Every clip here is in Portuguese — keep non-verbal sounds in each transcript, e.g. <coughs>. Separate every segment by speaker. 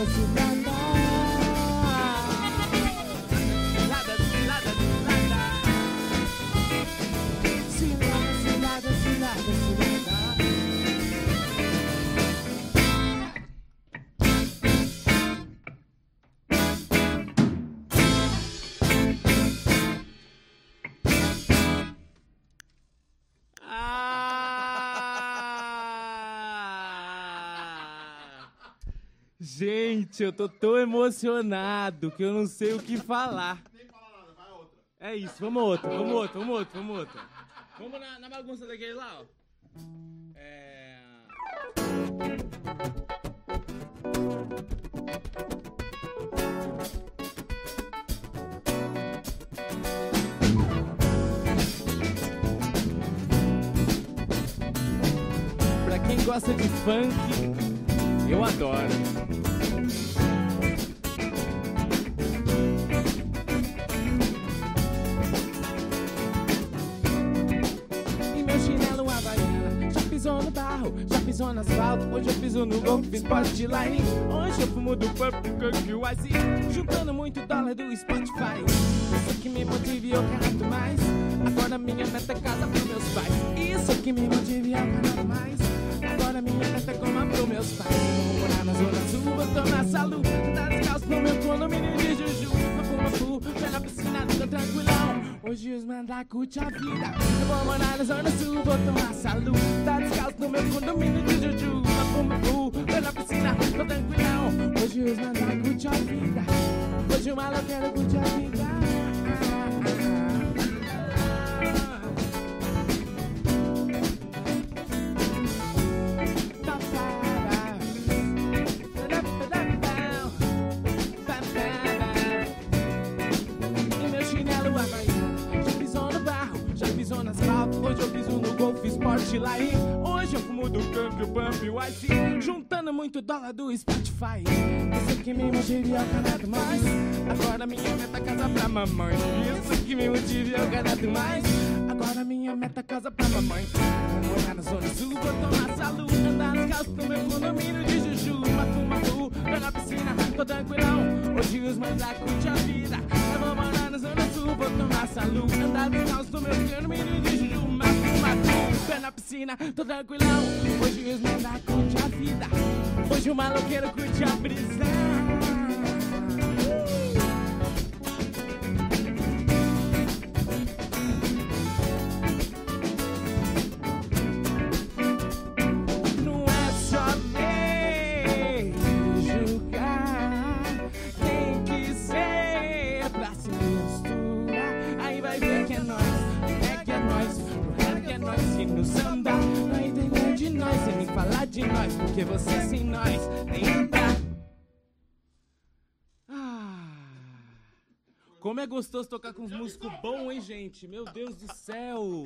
Speaker 1: Cause you Gente,
Speaker 2: eu tô tão emocionado que eu não sei o que falar.
Speaker 3: Nem fala nada, vai outra.
Speaker 2: É isso, vamos outro, vamos outro, vamos outro, vamos outro. Vamos na, na bagunça daquele lá, ó. É... Pra quem gosta de funk, eu adoro. Barro, já pisou no asfalto Hoje eu piso no golfe, fiz line. Hoje eu fumo do Purple Cook Ice Juntando muito dólar do Spotify. Isso que me motiva e eu canto mais. Agora minha meta é casa pros meus pais. Isso que me motiva e eu canto mais. Agora minha meta é coma pros meus pais. Vou morar na zona sul, vou tomar salu descalço no meu condomínio de Juju Pé na piscina, tô tranquilão. Hoje os mandar curte a vida Eu vou morar na zona sul, vou tomar salu. Tá descalço no meu condomínio de Juju. Pé na piscina, tô tranquilão. Hoje os mandar curte a vida Hoje o maloqueiro curte a vida Fumo do Camp, o Pump, o Juntando muito dólar do Spotify. Isso que me motiva eu canto mais Agora minha meta é casa pra mamãe. Isso que me motiva eu canto mais Agora minha meta é casa pra mamãe. Vou morar na zona sul, vou tomar saúde Andar carros pro meu condomínio de Juju. Full, pé na piscina, tô tranquilão. Hoje os lá curte a vida. Eu vou morar na zona sul, vou tomar saúde Andar carros do meu condomínio de Juju pé na piscina, tô tranquilão. Hoje os lá curte a vida. Hoje o maloqueiro curte a brisa porque você sem nós nem. Ah, como é gostoso tocar com os músicos bons, hein, gente? Meu Deus do céu!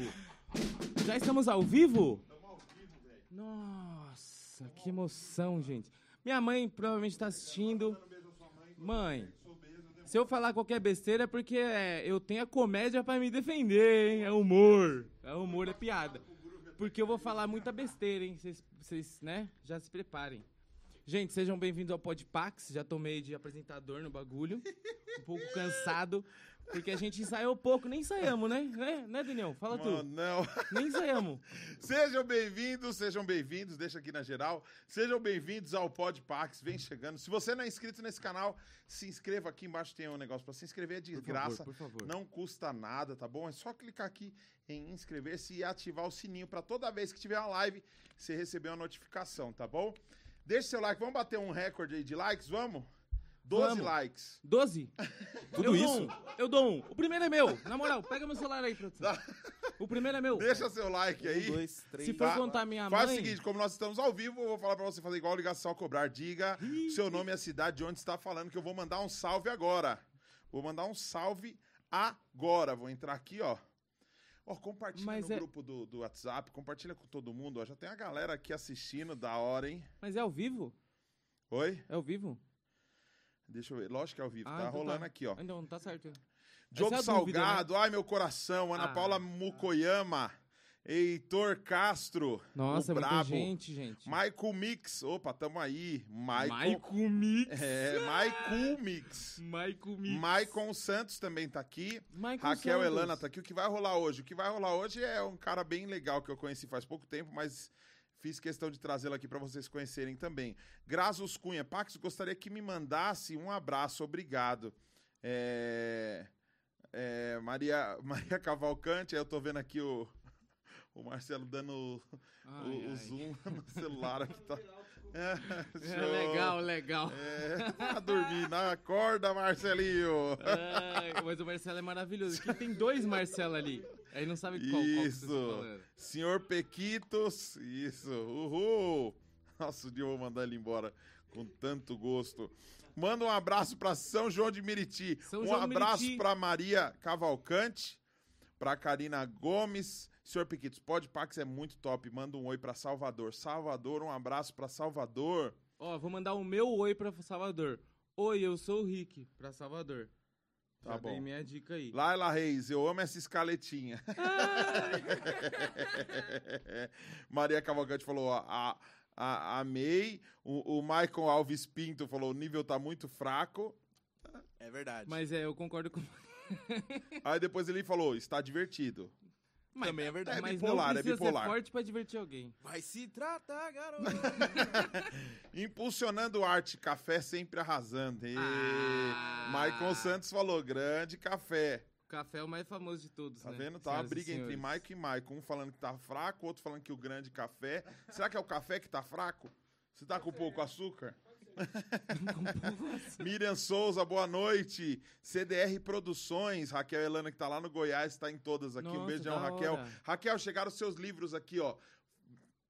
Speaker 2: Já estamos ao vivo? Nossa, que emoção, gente. Minha mãe provavelmente está assistindo. Mãe, se eu falar qualquer besteira é porque é, eu tenho a comédia pra me defender, hein? É humor. É humor, é piada. Porque eu vou falar muita besteira, hein? Vocês, vocês, né? Já se preparem. Gente, sejam bem-vindos ao Podpax. Já tomei de apresentador no bagulho. Um pouco cansado, porque a gente ensaiou pouco. Nem ensaiamos, né? Né, né Daniel? Fala
Speaker 4: Mano,
Speaker 2: tu.
Speaker 4: não.
Speaker 2: Nem ensaiamos.
Speaker 4: Sejam bem-vindos, sejam bem-vindos, deixa aqui na geral. Sejam bem-vindos ao Podpax, vem chegando. Se você não é inscrito nesse canal, se inscreva aqui embaixo, tem um negócio pra se inscrever, é de
Speaker 2: Por
Speaker 4: graça.
Speaker 2: favor, por favor.
Speaker 4: Não custa nada, tá bom? É só clicar aqui em inscrever-se e ativar o sininho pra toda vez que tiver uma live, você receber uma notificação, tá bom? Deixa seu like, vamos bater um recorde aí de likes, vamos? 12
Speaker 2: Vamos.
Speaker 4: likes.
Speaker 2: 12? <laughs>
Speaker 5: Tudo
Speaker 2: eu
Speaker 5: isso?
Speaker 2: Dou um. Eu dou um. O primeiro é meu. Na moral, pega meu celular aí, produção. O primeiro é meu.
Speaker 4: Deixa seu like aí.
Speaker 5: Um, dois, três.
Speaker 2: Se for
Speaker 4: Tá.
Speaker 2: contar minha
Speaker 4: Faz
Speaker 2: mãe...
Speaker 4: o seguinte, como nós estamos ao vivo, eu vou falar pra você fazer igual ligação ao cobrar. Diga seu nome e a cidade de onde está falando, que eu vou mandar um salve agora. Vou mandar um salve agora. Vou entrar aqui, ó. Ó, compartilha
Speaker 2: Mas
Speaker 4: no
Speaker 2: é-
Speaker 4: grupo do, do WhatsApp, compartilha com todo mundo. Ó. Já tem a galera aqui assistindo, da hora, hein?
Speaker 2: Mas é ao vivo?
Speaker 4: Oi?
Speaker 2: É ao vivo?
Speaker 4: Deixa eu ver. Lógico que é ao vivo,
Speaker 2: Ah,
Speaker 4: tá
Speaker 2: então
Speaker 4: rolando
Speaker 2: tá.
Speaker 4: aqui, ó.
Speaker 2: Ah, Não, tá certo.
Speaker 4: Diogo
Speaker 2: é a dúvida,
Speaker 4: Salgado, ai meu coração. Ana
Speaker 2: Ah.
Speaker 4: Paula Mukoyama. Heitor Castro.
Speaker 2: Nossa,
Speaker 4: o
Speaker 2: é
Speaker 4: brabo.
Speaker 2: gente, gente.
Speaker 4: Michael Mix. Opa, tamo aí. Michael.
Speaker 2: Michael Mix.
Speaker 4: É, Michael Mix.
Speaker 2: Michael Mix.
Speaker 4: Maicon Santos também tá aqui.
Speaker 2: Michael
Speaker 4: Raquel
Speaker 2: Santos.
Speaker 4: Elana tá aqui. O que vai rolar hoje? O que vai rolar hoje é um cara bem legal que eu conheci faz pouco tempo, mas fiz questão de trazê-lo aqui para vocês conhecerem também. Graços Cunha. Pax, gostaria que me mandasse um abraço. Obrigado. É, é, Maria, <laughs> Maria Cavalcante, aí eu tô vendo aqui o, o Marcelo dando o,
Speaker 2: Ai,
Speaker 4: o- o
Speaker 2: ai.
Speaker 4: zoom <laughs> no celular <laughs> aqui. Tá. É,
Speaker 2: É legal, legal.
Speaker 4: É, tá dormindo. <laughs> Acorda, Marcelinho.
Speaker 2: Ai, mas o Marcelo é maravilhoso. Aqui tem dois Marcelo ali. Aí não sabe qual, qual que vocês estão
Speaker 4: Isso.
Speaker 2: falando.
Speaker 4: Senhor Pequitos. Isso. Uhul. Nossa, o dia eu vou mandar ele embora com tanto gosto. Manda um abraço para São João de Meriti.
Speaker 2: São
Speaker 4: um
Speaker 2: João de
Speaker 4: abraço para Maria Cavalcante, para Karina Gomes. Senhor Pequitos, pode Pax é muito top. Manda um oi para Salvador. Salvador, um abraço para Salvador.
Speaker 2: Ó, vou mandar o meu oi pra Salvador. Oi, eu sou o Rick, pra Salvador.
Speaker 4: Tá
Speaker 2: Já
Speaker 4: bom.
Speaker 2: dei minha dica aí.
Speaker 4: Laila Reis, eu amo essa escaletinha. <laughs> Maria Cavalcante falou, ó, a, a, amei. O, o Michael Alves Pinto falou, o nível tá muito fraco.
Speaker 5: É verdade.
Speaker 2: Mas é, eu concordo com...
Speaker 4: Aí depois ele falou, está divertido.
Speaker 2: Mas,
Speaker 5: Também é verdade.
Speaker 2: mas
Speaker 4: bipolar, é
Speaker 2: não precisa
Speaker 4: bipolar.
Speaker 2: ser forte pra divertir alguém.
Speaker 5: Vai se tratar, garoto. <laughs>
Speaker 4: Impulsionando arte, café sempre arrasando. E...
Speaker 2: Ah.
Speaker 4: Michael Santos falou, grande café.
Speaker 2: O café é o mais famoso de todos,
Speaker 4: Tá
Speaker 2: né?
Speaker 4: vendo? Tá uma briga entre. Mike e Michael. Um falando que tá fraco, outro falando que o grande café. Será que é o café que tá fraco? Você tá com pouco açúcar? Miriam Souza, boa noite. CDR Produções, Raquel Elana, que tá lá no Goiás, tá em todas aqui. um
Speaker 2: Nossa,
Speaker 4: beijão,
Speaker 2: da
Speaker 4: Raquel.
Speaker 2: hora.
Speaker 4: Raquel, chegaram os seus livros aqui, ó.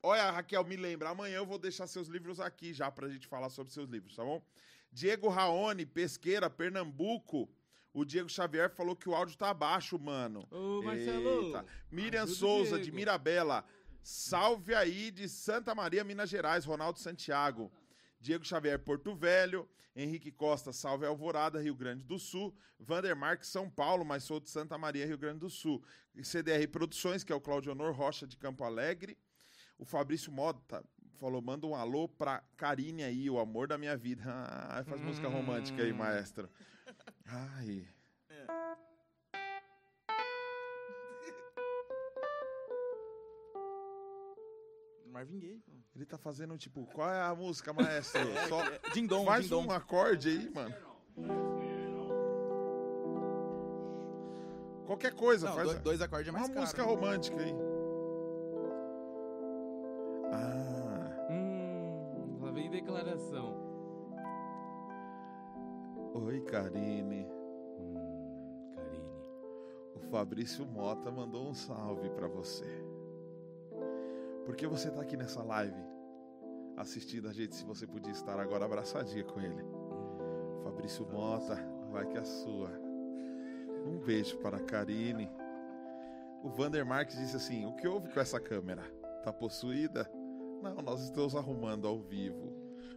Speaker 4: Olha, Raquel, me lembra, amanhã eu vou deixar seus livros aqui já pra gente falar sobre seus livros, tá bom? Diego Raoni, Pesqueira, Pernambuco. O Diego Xavier falou que o áudio tá baixo, mano.
Speaker 2: Ô, Marcelo.
Speaker 4: Eita. Miriam Souza, de. Mirabela. Salve aí de Santa Maria, Minas Gerais, Ronaldo Santiago. Diego Xavier, Porto Velho. Henrique Costa, Salve Alvorada, Rio Grande do Sul. Vandermark, São Paulo, mas sou de Santa Maria, Rio Grande do Sul. CDR Produções, que é o Claudio Honor Rocha, de Campo Alegre. O Fabrício Mota falou, manda um alô pra Karine aí, o amor da minha vida. <laughs> Ah, faz música romântica aí,
Speaker 2: Hum.
Speaker 4: maestro. Ai...
Speaker 5: Marvin Gaye, pô.
Speaker 4: Ele tá fazendo, tipo, qual é a música, maestro? <laughs> Só
Speaker 5: Ding Dong,
Speaker 4: faz
Speaker 5: Ding Dong.
Speaker 4: um acorde aí, mano. Qualquer coisa,
Speaker 5: Não,
Speaker 4: faz
Speaker 5: dois, dois acordes é
Speaker 4: uma
Speaker 5: mais caro.
Speaker 4: música romântica aí. Ah,
Speaker 2: Hum, lá vem declaração.
Speaker 4: oi, Karine.
Speaker 2: Hum, Karine.
Speaker 4: O Fabrício Mota mandou um salve pra você. Por que você tá aqui nessa live assistindo a gente se você podia estar agora abraçadinha com ele? Fabrício Mota, vai que é sua. Um beijo para a Karine. O Vander Marques disse assim: O que houve com essa câmera? Tá possuída? Não, nós estamos arrumando ao vivo.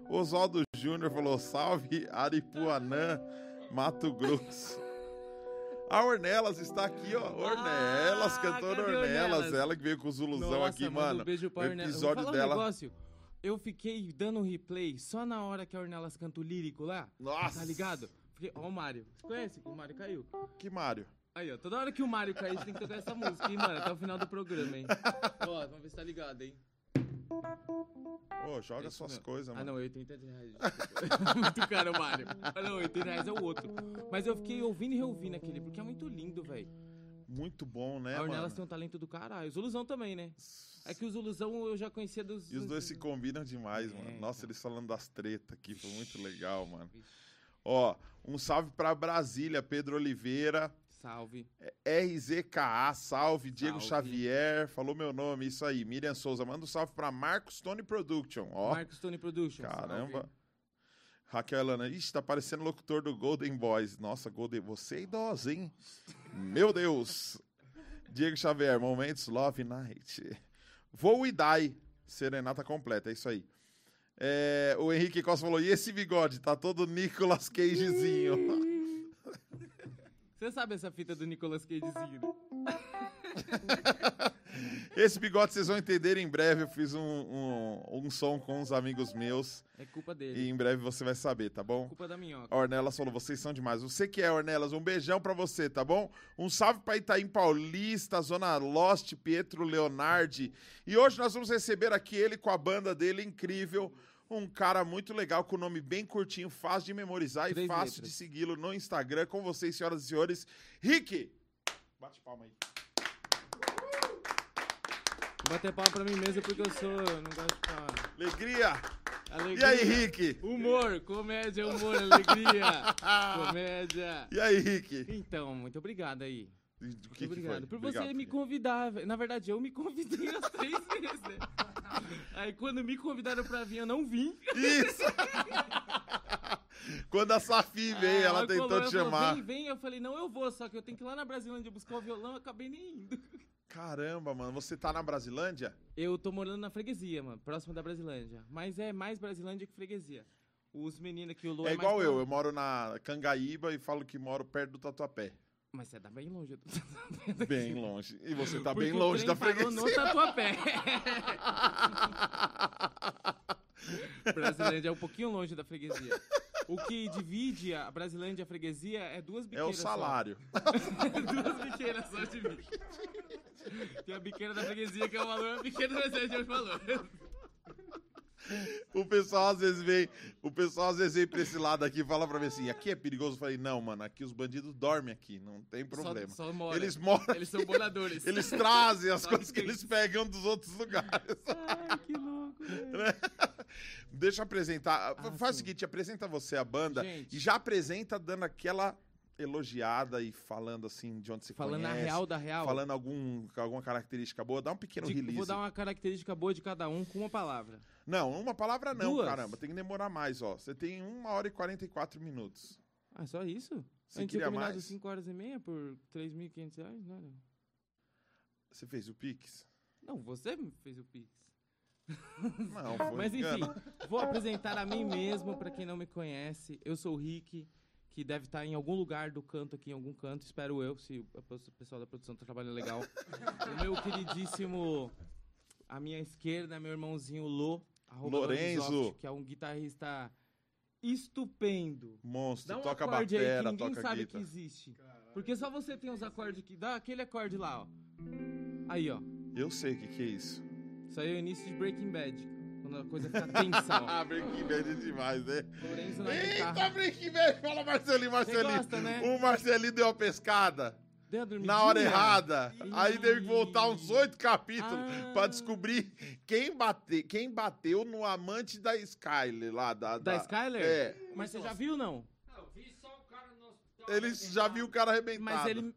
Speaker 4: Oswaldo Júnior falou: Salve Aripuanã, Mato Grosso. A Ornelas está aqui, ó. Ornelas,
Speaker 2: Ah,
Speaker 4: cantora Ornelas.
Speaker 2: Ornelas?
Speaker 4: Ela que veio com o Zuluzão
Speaker 2: Nossa,
Speaker 4: aqui, mano.
Speaker 2: Um beijo pra
Speaker 4: o episódio dela-
Speaker 2: Um negócio. Eu fiquei dando um replay só na hora que a Ornelas canta o lírico lá.
Speaker 4: Nossa.
Speaker 2: Tá ligado? Fiquei, ó o Mário. Você conhece que o Mário caiu?
Speaker 4: Que Mário?
Speaker 2: Aí, ó. Toda hora que o Mário cair, a gente tem que tocar essa música, hein, mano? Até o final do programa, hein? <laughs> Ó, vamos ver se tá ligado, hein?
Speaker 4: Ô, joga
Speaker 2: isso
Speaker 4: suas coisas,
Speaker 2: Ah,
Speaker 4: mano.
Speaker 2: não, é 80 reais. <laughs> muito caro, Mário. Ah, não, 80 reais é o outro. Mas eu fiquei ouvindo e reouvindo aquele, porque é muito lindo, velho.
Speaker 4: Muito bom, né,
Speaker 2: a Ornelas
Speaker 4: mano?
Speaker 2: tem um talento do caralho. O Zuluzão também, né? É que o Zuluzão eu já conhecia dos...
Speaker 4: E os dois se combinam demais,
Speaker 2: É,
Speaker 4: mano. Nossa,
Speaker 2: então.
Speaker 4: eles falando das tretas aqui, foi muito legal, mano. Ó, um salve pra Brasília, Pedro Oliveira,
Speaker 2: Salve.
Speaker 4: RZKA, salve, Diego
Speaker 2: Salve.
Speaker 4: Xavier, falou meu nome, isso aí. Miriam Souza, manda um salve pra Marcos Tony Production, ó.
Speaker 2: Marcos Tony Production.
Speaker 4: Caramba.
Speaker 2: salve.
Speaker 4: Raquel Elana, ixi, tá parecendo locutor do Golden Boys. Nossa, Golden, você é idosa, hein? Meu Deus. Diego Xavier, Momentos Love Night. Vou e dai. Serenata completa, é isso aí. É, o Henrique Costa falou, e esse bigode? Tá todo Nicolas Cagezinho.
Speaker 2: Você sabe essa fita do Nicolas Cagezinho? <laughs>
Speaker 4: Esse bigode vocês vão entender em breve. Eu fiz um, um, um som com uns amigos meus
Speaker 2: É culpa dele.
Speaker 4: e em breve você vai saber, tá bom?
Speaker 2: Culpa da minhoca.
Speaker 4: A Ornelas falou, vocês são demais. Você que é, Ornelas, um beijão pra você, tá bom? Um salve pra Itaim Paulista, Zona Lost, Pietro Leonardi. E hoje nós vamos receber aqui ele com a banda dele incrível. Um cara muito legal, com o nome bem curtinho, fácil de memorizar
Speaker 2: Três
Speaker 4: e fácil
Speaker 2: letras.
Speaker 4: de segui-lo no Instagram. Com vocês, senhoras e senhores, Rick! Bate palma aí.
Speaker 2: Vou bater palma pra mim mesmo porque eu sou. eu Não gosto de falar.
Speaker 4: Alegria!
Speaker 2: Alegria.
Speaker 4: E aí, Rick?
Speaker 2: Humor, comédia, humor, alegria. <laughs> comédia.
Speaker 4: E aí, Rick?
Speaker 2: Então, muito obrigado aí.
Speaker 4: O
Speaker 2: Muito
Speaker 4: que, que
Speaker 2: obrigado.
Speaker 4: foi?
Speaker 2: Por
Speaker 4: Obrigado,
Speaker 2: você me convidar. Na verdade, eu me convidei as <laughs> três vezes, né? Aí quando me convidaram pra vir, eu não vim.
Speaker 4: Isso! <laughs> Quando a Safi veio, ela
Speaker 2: Aí
Speaker 4: tentou te
Speaker 2: ela falou,
Speaker 4: chamar.
Speaker 2: Vem, vem. Eu falei, não, eu vou, só que eu tenho que ir lá na Brasilândia buscar o violão, eu acabei nem indo.
Speaker 4: Caramba, mano, você tá na Brasilândia?
Speaker 2: Eu tô morando na freguesia, mano, próximo da Brasilândia. Mas é mais Brasilândia que freguesia. Os meninos aqui, o Lu
Speaker 4: é
Speaker 2: é,
Speaker 4: igual eu, eu moro na Cangaíba e falo que moro perto do Tatuapé.
Speaker 2: Mas você tá bem longe. <laughs> do-
Speaker 4: Bem longe. E você tá
Speaker 2: Porque
Speaker 4: bem longe da
Speaker 2: no
Speaker 4: freguesia.
Speaker 2: Tatuapé. <laughs> Brasilândia é um pouquinho longe da freguesia. O que divide a Brasilândia e a freguesia é duas
Speaker 4: É o
Speaker 2: biqueiras
Speaker 4: salário. <laughs>
Speaker 2: duas biqueiras só divide. Tem a biqueira da freguesia que é o valor, a biqueira da Brasilândia é o valor.
Speaker 4: O pessoal às vezes vem, o pessoal às vezes vem pra esse lado aqui e fala pra mim assim, aqui é perigoso. Eu falei, não, mano, aqui os bandidos dormem aqui, não tem problema.
Speaker 2: Só, só mora.
Speaker 4: Eles moram,
Speaker 2: Eles são moradores. <laughs>
Speaker 4: eles trazem as
Speaker 2: Só
Speaker 4: coisas que eles pegam dos outros lugares. <laughs>
Speaker 2: Ai, que louco, velho.
Speaker 4: Deixa eu apresentar.
Speaker 2: Ah,
Speaker 4: Faz o
Speaker 2: sim.
Speaker 4: seguinte, apresenta você a banda
Speaker 2: Gente.
Speaker 4: e já apresenta dando aquela elogiada e falando assim de onde se
Speaker 2: Falando a
Speaker 4: conhece.
Speaker 2: real da real.
Speaker 4: Falando algum, alguma característica boa, dá um pequeno
Speaker 2: de-
Speaker 4: release.
Speaker 2: vou dar uma característica boa de cada um com uma palavra.
Speaker 4: Não, uma palavra não,
Speaker 2: Duas.
Speaker 4: caramba. Tem que demorar mais, ó. Você tem uma hora e 44 minutos.
Speaker 2: Ah, só isso?
Speaker 4: Você
Speaker 2: a gente
Speaker 4: queria
Speaker 2: tinha combinado
Speaker 4: mais?
Speaker 2: 5 horas e meia por 3.500 reais, não era?
Speaker 4: Você fez o Pix?
Speaker 2: Não, você me fez o Pix.
Speaker 4: Não, <laughs> foi
Speaker 2: Mas enfim,
Speaker 4: engano.
Speaker 2: vou apresentar a mim mesmo pra quem não me conhece. Eu sou o Rick, que deve estar em algum lugar do canto aqui, em algum canto, espero eu, se o o pessoal da produção tá trabalhando legal. <laughs> o meu queridíssimo, à minha esquerda, meu irmãozinho Lô, arroba
Speaker 4: Lorenzo.
Speaker 2: Lorenzoft, que é um guitarrista estupendo.
Speaker 4: Monstro,
Speaker 2: Dá um
Speaker 4: toca
Speaker 2: acorde aí
Speaker 4: batera,
Speaker 2: que ninguém
Speaker 4: toca
Speaker 2: sabe
Speaker 4: guitarra.
Speaker 2: que existe. Porque só você tem os acordes que dá aquele acorde lá, ó. Aí, ó.
Speaker 4: Eu sei o que, que é isso.
Speaker 2: Isso aí é o início de Breaking Bad. Quando a coisa fica tensa, ó. <laughs>
Speaker 4: Ah, Breaking Bad é demais, né?
Speaker 2: Lorenzo na
Speaker 4: Eita,
Speaker 2: guitarra.
Speaker 4: Breaking Bad! Fala, Marcelinho, Marcelinho.
Speaker 2: gosta, né?
Speaker 4: O Marcelinho deu uma pescada Na hora errada. Aí teve que voltar uns oito capítulos
Speaker 2: Ah.
Speaker 4: pra descobrir quem, bate, quem bateu no amante da Skyler lá. Da,
Speaker 2: Da Skyler?
Speaker 4: É.
Speaker 2: Mas você já viu, não?
Speaker 4: Eles já viu o cara arrebentado.
Speaker 2: Mas ele...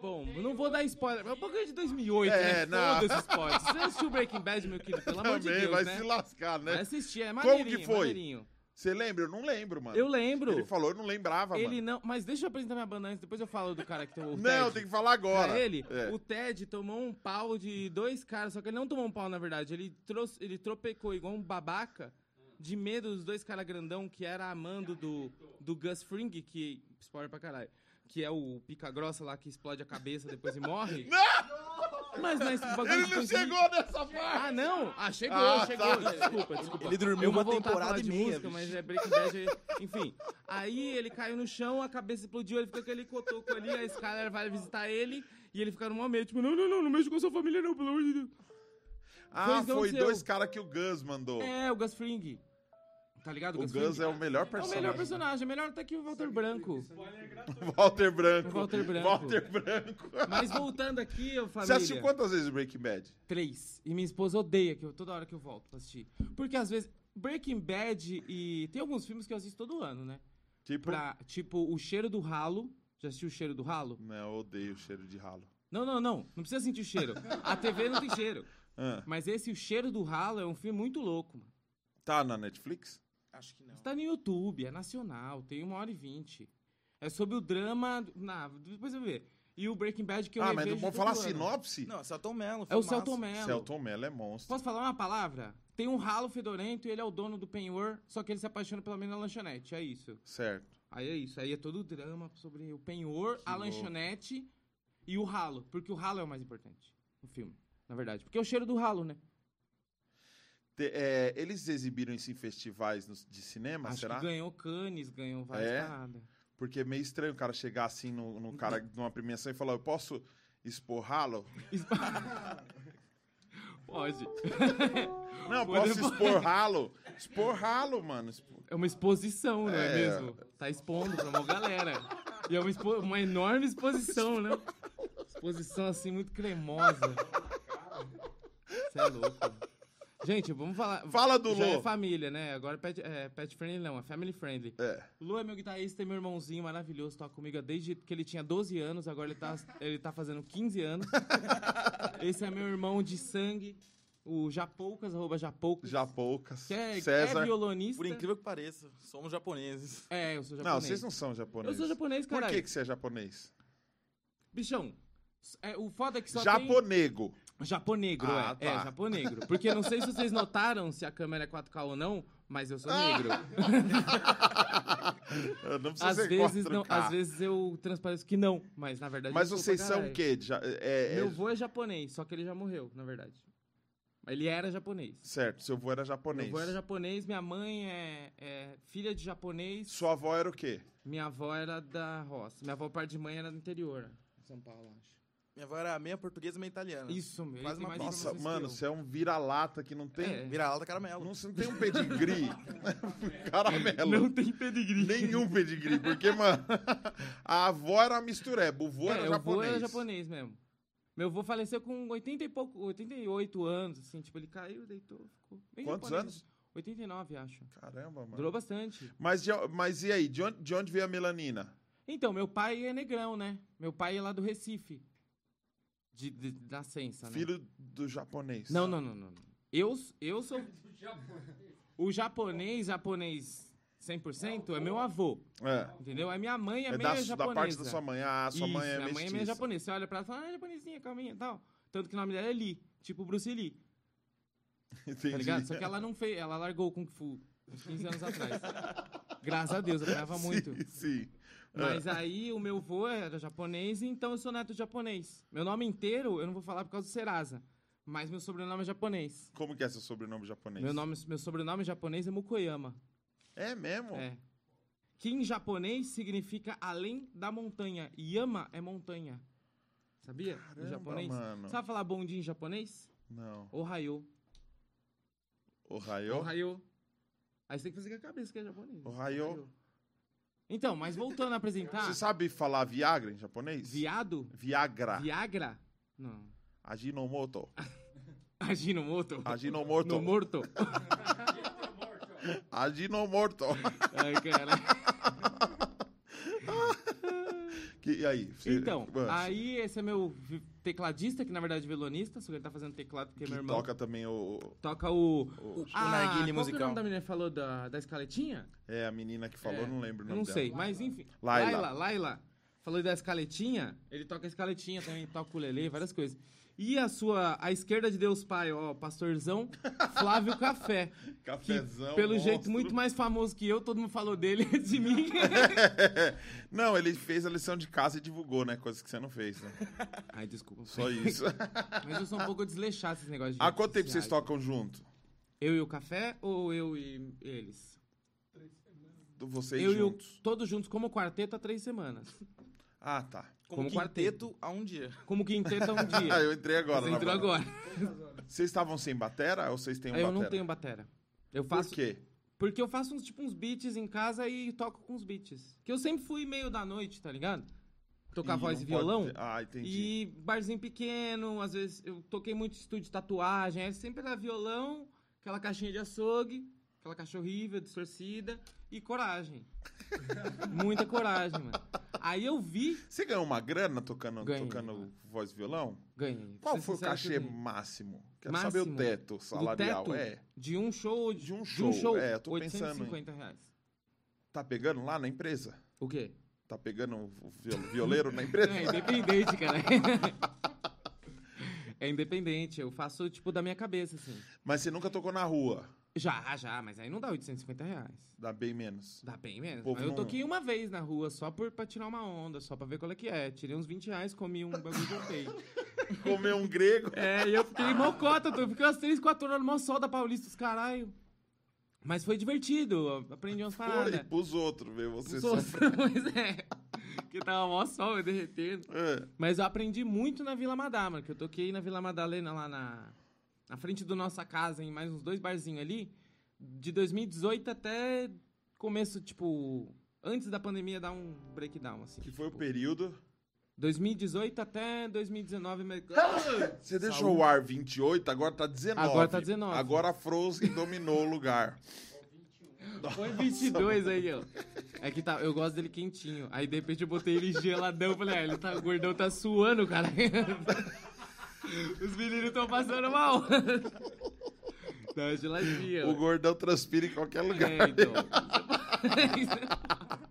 Speaker 2: Bom, eu não vou dar spoiler. É um pouquinho de 2008,
Speaker 4: É,
Speaker 2: né?
Speaker 4: não.
Speaker 2: Foda-se spoiler. Você assistiu Breaking Bad, meu querido? Pelo amor de
Speaker 4: Também
Speaker 2: Deus,
Speaker 4: vai
Speaker 2: né?
Speaker 4: se lascar,
Speaker 2: Vai
Speaker 4: né?
Speaker 2: assistir, é
Speaker 4: Como
Speaker 2: maneirinho,
Speaker 4: que foi?
Speaker 2: maneirinho.
Speaker 4: Você lembra? Eu não lembro, mano.
Speaker 2: Eu lembro.
Speaker 4: Ele falou, eu não lembrava,
Speaker 2: Ele
Speaker 4: mano.
Speaker 2: não... Mas deixa eu apresentar minha banda antes, depois eu falo do cara que tem o
Speaker 4: Não,
Speaker 2: Ted.
Speaker 4: tem que falar agora.
Speaker 2: Pra ele,
Speaker 4: É.
Speaker 2: o Ted tomou um pau de dois caras, só que ele não tomou um pau, na verdade. Ele, trouxe, ele tropecou igual um babaca, de medo dos dois caras grandão, que era amando do, do Gus Fring, que. Spoiler pra caralho. Que é o pica grossa lá que explode a cabeça depois e morre. <laughs> Mas, mas bagulho
Speaker 4: Ele não chegou nessa parte.
Speaker 2: Ah, não? Ah, chegou,
Speaker 4: Ah,
Speaker 2: chegou.
Speaker 4: tá.
Speaker 2: Desculpa, desculpa.
Speaker 5: Ele dormiu
Speaker 2: Eu vou
Speaker 5: uma
Speaker 2: voltar a
Speaker 5: temporada
Speaker 2: falar
Speaker 5: e
Speaker 2: de
Speaker 5: meia,
Speaker 2: música,
Speaker 5: bicho.
Speaker 2: mas é Breaking Bad. é- Enfim, aí ele caiu no chão, a cabeça explodiu, ele fica com aquele cotoco ali, a Skyler vai visitar ele e ele fica no momento, tipo, não, não, não, não mexe com a sua família não, pelo amor de Deus.
Speaker 4: Ah,
Speaker 2: que
Speaker 4: foi dois caras que o Gus mandou.
Speaker 2: É, o Gus Fring. Tá ligado?
Speaker 4: o Gus é o melhor
Speaker 2: É o
Speaker 4: personagem.
Speaker 2: melhor personagem, é melhor até que o Walter Branco. <laughs>
Speaker 4: Walter Branco.
Speaker 2: Walter Branco.
Speaker 4: Walter Branco.
Speaker 2: Mas voltando aqui,
Speaker 4: Você
Speaker 2: família...
Speaker 4: assistiu quantas vezes Breaking Bad?
Speaker 2: Três. E minha esposa odeia que eu, toda hora que eu volto pra assistir. Porque às vezes, Breaking Bad e... Tem alguns filmes que eu assisto todo ano, né?
Speaker 4: Tipo.
Speaker 2: Pra, tipo, O Cheiro do Ralo. Já assistiu O Cheiro do Ralo?
Speaker 4: Não, eu odeio o cheiro de ralo.
Speaker 2: Não, não, não. Não precisa sentir o cheiro. A TV não tem cheiro.
Speaker 4: Ah,
Speaker 2: Mas esse O Cheiro do Ralo é um filme muito louco, mano.
Speaker 4: tá na Netflix?
Speaker 5: Acho que não.
Speaker 2: Está no YouTube, é nacional, tem uma hora e vinte. É sobre o drama... Na, depois eu vou ver. E o Breaking Bad que eu
Speaker 4: ah, mas não vamos falar
Speaker 2: ano.
Speaker 4: sinopse?
Speaker 5: Não, Celton Mello.
Speaker 2: É o. Celton Mello.
Speaker 4: Celton Mello é monstro.
Speaker 2: Posso falar uma palavra? Tem um ralo fedorento e ele é o dono do penhor, só que ele se apaixona pela menina lanchonete, é isso.
Speaker 4: Certo.
Speaker 2: Aí é isso, aí é todo o drama sobre o penhor,
Speaker 4: Que
Speaker 2: a
Speaker 4: louco.
Speaker 2: lanchonete e o ralo, porque o ralo é o mais importante no filme, na verdade. Porque é o cheiro do ralo, né?
Speaker 4: É, eles exibiram isso em festivais de cinema,
Speaker 2: Acho
Speaker 4: será?
Speaker 2: que ganhou Cannes, ganhou várias
Speaker 4: É?
Speaker 2: paradas.
Speaker 4: Porque é meio estranho o cara chegar assim no, no cara <laughs> numa premiação e falar: Eu posso expor ralo? <laughs>
Speaker 2: Pode.
Speaker 4: Não,
Speaker 2: Pode-
Speaker 4: posso? Expor ralo, mano.
Speaker 2: É uma exposição, não é,
Speaker 4: É.
Speaker 2: mesmo? Tá expondo pra uma galera. E é uma, expo- uma enorme exposição, né? Exposição assim muito cremosa. Você é louco. Gente, vamos falar.
Speaker 4: Fala do
Speaker 2: Já é família, né? Agora pet, é, pet friendly não, é family friendly.
Speaker 4: É.
Speaker 2: O Lu é meu guitarrista e meu irmãozinho maravilhoso, toca comigo desde que ele tinha 12 anos, agora ele tá, ele tá fazendo 15 anos. <laughs> Esse é meu irmão de sangue, o Japoucas, arroba Japoucas.
Speaker 4: Já poucas.
Speaker 2: que é,
Speaker 4: César.
Speaker 2: é violonista.
Speaker 5: Por incrível que pareça, somos japoneses.
Speaker 2: É, eu sou
Speaker 4: Não,
Speaker 2: japonês.
Speaker 4: vocês não são
Speaker 2: Eu
Speaker 4: japoneses.
Speaker 2: sou japonês,
Speaker 4: Por
Speaker 2: caralho.
Speaker 4: que, que você é japonês?
Speaker 2: Bichão, é, o foda é que só tem...
Speaker 4: Japonego.
Speaker 2: Japonegro,
Speaker 4: Ah,
Speaker 2: é. É,
Speaker 4: tá.
Speaker 2: japonegro. Porque não sei se vocês notaram se a câmera é 4K ou não, mas eu sou
Speaker 4: Ah,
Speaker 2: negro. <laughs>
Speaker 4: Não
Speaker 2: Às vezes,
Speaker 4: 4K.
Speaker 2: não, às vezes eu transpareço que não, mas na verdade
Speaker 4: Mas vocês são o quê? Já, é, é-
Speaker 2: Meu avô é japonês, só que ele já morreu, na verdade. Ele era japonês.
Speaker 4: Certo, seu avô era japonês.
Speaker 2: Meu avô era japonês, minha mãe é, é filha de japonês,
Speaker 4: Sua avó era o quê?
Speaker 2: minha avó era da roça. Minha avó, parte de mãe, era do interior, São Paulo, acho.
Speaker 5: Minha avó era meia portuguesa, meia italiana.
Speaker 2: Isso mesmo.
Speaker 5: Quase uma
Speaker 4: Nossa, mano, você é um vira-lata que não tem.
Speaker 2: É.
Speaker 5: Vira alta caramelo.
Speaker 4: Não, você não tem um pedigree. <laughs> Caramelo.
Speaker 2: Não tem pedigree.
Speaker 4: Nenhum pedigree, porque, mano, a avó era mistureba, o vô
Speaker 2: é,
Speaker 4: era
Speaker 2: o avô
Speaker 4: japonês.
Speaker 2: era japonês mesmo. Meu avô faleceu com 80 e pouco, 88 anos, assim, tipo, ele caiu, deitou, ficou bem
Speaker 4: Quantos
Speaker 2: japonês.
Speaker 4: anos?
Speaker 2: 89, acho.
Speaker 4: Caramba, mano.
Speaker 2: Durou bastante.
Speaker 4: Mas, mas e aí, de onde, de onde veio a melanina?
Speaker 2: Então, meu pai é negrão, né? Meu pai é lá do Recife. De, de, né?
Speaker 4: Filho do japonês.
Speaker 2: Não, não, não, não. Eu, eu sou... O japonês, japonês 100% é meu avô,
Speaker 4: É.
Speaker 2: entendeu? A minha mãe é,
Speaker 4: É
Speaker 2: meio
Speaker 4: da, da
Speaker 2: japonesa.
Speaker 4: parte da sua mãe. Ah, sua
Speaker 2: Isso,
Speaker 4: mãe é
Speaker 2: minha mãe é meio japonesa. Você olha pra ela e fala, ah, japonesinha, calminha e tal. Tanto que o nome dela é Lee, tipo Bruce Lee,
Speaker 4: Entendi.
Speaker 2: tá ligado? Só que ela não fez, ela largou o Kung Fu uns 15 anos atrás. <laughs> Graças a Deus, eu apanhava muito.
Speaker 4: Sim.
Speaker 2: Mas aí o meu avô era japonês, então eu sou neto japonês. Meu nome inteiro eu não vou falar por causa do Serasa, mas meu sobrenome é japonês.
Speaker 4: Como que é seu sobrenome japonês?
Speaker 2: Meu, nome, meu sobrenome japonês é Mukoyama.
Speaker 4: É mesmo?
Speaker 2: É. Que em japonês significa além da montanha. Yama é montanha. Sabia?
Speaker 4: Caramba,
Speaker 2: em japonês.
Speaker 4: mano.
Speaker 2: Sabe falar bom dia em japonês?
Speaker 4: Não.
Speaker 2: Ohayou.
Speaker 4: Ohio?
Speaker 2: Ohayou. Aí você tem que fazer com a cabeça que é japonês.
Speaker 4: Ohayou.
Speaker 2: Então, mas voltando a apresentar.
Speaker 4: Você sabe falar Viagra em japonês?
Speaker 2: Viado?
Speaker 4: Viagra.
Speaker 2: Viagra? Não.
Speaker 4: Ajinomoto. <laughs>
Speaker 2: Aginomoto?
Speaker 4: Ajinomoto.
Speaker 2: No morto?
Speaker 4: Ajinomoto.
Speaker 2: Ai, cara. <laughs>
Speaker 4: Que, e aí? Você-
Speaker 2: Então,
Speaker 4: Mano,
Speaker 2: aí esse é meu tecladista, que na verdade é violonista, só que ele tá fazendo teclado porque é
Speaker 4: que
Speaker 2: meu irmão
Speaker 4: toca também o...
Speaker 2: toca o...
Speaker 4: o-
Speaker 2: ah,
Speaker 5: narguile
Speaker 2: qual que é o
Speaker 5: musical.
Speaker 2: nome da menina que falou da, da escaletinha?
Speaker 4: É, a menina que falou,
Speaker 2: É,
Speaker 4: não lembro o nome
Speaker 2: não
Speaker 4: dela.
Speaker 2: sei, mas enfim.
Speaker 4: Laila.
Speaker 2: Laila, Laila. Falou da escaletinha, ele toca a escaletinha também, toca o ukulele, várias coisas. E a sua, à esquerda de Deus Pai, ó, pastorzão, Flávio Café. <laughs> Que,
Speaker 4: Cafezão.
Speaker 2: pelo
Speaker 4: monstro.
Speaker 2: jeito, muito mais famoso que eu, todo mundo falou dele de mim. <laughs>
Speaker 4: não, ele fez a lição de casa e divulgou, né? Coisa que você não fez, né? <laughs>
Speaker 2: Ai, desculpa.
Speaker 4: Só isso.
Speaker 2: Mas eu sou um pouco desleixado esses negócios de
Speaker 4: Há quanto tempo vocês tocam junto?
Speaker 2: Eu e o Café ou eu e eles?
Speaker 4: Vocês
Speaker 2: eu e o,
Speaker 4: juntos?
Speaker 2: todos juntos como quarteto há três semanas.
Speaker 4: Ah, tá.
Speaker 5: Como,
Speaker 2: Como
Speaker 5: quinteto a um dia.
Speaker 2: Como quinteto há um
Speaker 4: Ah, <laughs>
Speaker 2: dia.
Speaker 4: eu entrei agora.
Speaker 2: Você entrou agora.
Speaker 4: Vocês estavam sem batera ou vocês têm um
Speaker 2: eu
Speaker 4: batera?
Speaker 2: não tenho batera. Eu
Speaker 4: Por
Speaker 2: faço,
Speaker 4: quê?
Speaker 2: Porque eu faço uns, tipo, uns beats em casa e toco com os beats. Que eu sempre fui meio da noite, tá ligado? Tocar
Speaker 4: Ih,
Speaker 2: voz e violão.
Speaker 4: ter- Ah, entendi.
Speaker 2: E barzinho pequeno, às vezes eu toquei muito estúdio de tatuagem, aí sempre era violão, aquela caixinha de açougue, aquela caixa horrível, distorcida, e coragem. <laughs> Muita coragem, mano. Aí eu vi,
Speaker 4: Você ganhou uma grana tocando,
Speaker 2: Ganhei,
Speaker 4: tocando
Speaker 2: mano.
Speaker 4: voz e violão?
Speaker 2: ganhei.
Speaker 4: Qual foi o cachê
Speaker 2: ganhei.
Speaker 4: máximo? Quero saber o
Speaker 2: Máximo?
Speaker 4: teto salarial.
Speaker 2: teto?
Speaker 4: É.
Speaker 2: De um show,
Speaker 4: De um
Speaker 2: de um
Speaker 4: show,
Speaker 2: show,
Speaker 4: é, eu tô pensando em-
Speaker 2: 850 reais.
Speaker 4: Tá pegando lá na empresa?
Speaker 2: O quê?
Speaker 4: Tá pegando o viol- violeiro na empresa? <laughs>
Speaker 2: É independente, cara. <laughs> É independente, eu faço tipo da minha cabeça, assim.
Speaker 4: Mas você nunca tocou na rua.
Speaker 2: Já, já, mas aí não dá 850 reais.
Speaker 4: Dá bem menos.
Speaker 2: Dá bem menos. Mas eu
Speaker 4: não-
Speaker 2: toquei uma vez na rua só por, pra tirar uma onda, só pra ver qual é que é. Tirei uns 20 reais, comi um bagulho e voltei. <laughs>
Speaker 4: Comer um grego.
Speaker 2: É, e eu fiquei mocota, eu fiquei umas 3, 4 horas no maior sol da Paulista, os caralho. Mas foi divertido, aprendi umas
Speaker 4: Foi
Speaker 2: paradas.
Speaker 4: pros outros, ver você
Speaker 2: Os
Speaker 4: só.
Speaker 2: outros, mas <laughs> é. Que tava mó sol, eu derretendo.
Speaker 4: É.
Speaker 2: Mas eu aprendi muito na Vila Madama, que eu toquei na Vila Madalena lá na, na frente do nossa casa, em mais uns dois barzinhos ali, de 2018 até começo, tipo, antes da pandemia dar um breakdown, assim.
Speaker 4: Que foi o
Speaker 2: tipo,
Speaker 4: período.
Speaker 2: 2018 até 2019. mas-
Speaker 4: Você deixou o ar 28, agora tá 19.
Speaker 2: Agora tá 19.
Speaker 4: Agora a Frozen dominou o lugar.
Speaker 2: Foi 22 aí, ó. É que tá, eu gosto dele quentinho. Aí de repente eu botei ele geladão, falei, ah, ele tá, o gordão tá suando, cara. <laughs> Os meninos tão passando mal. <laughs> Tá geladinho.
Speaker 4: O gordão transpira em qualquer lugar.
Speaker 2: É, então. <laughs>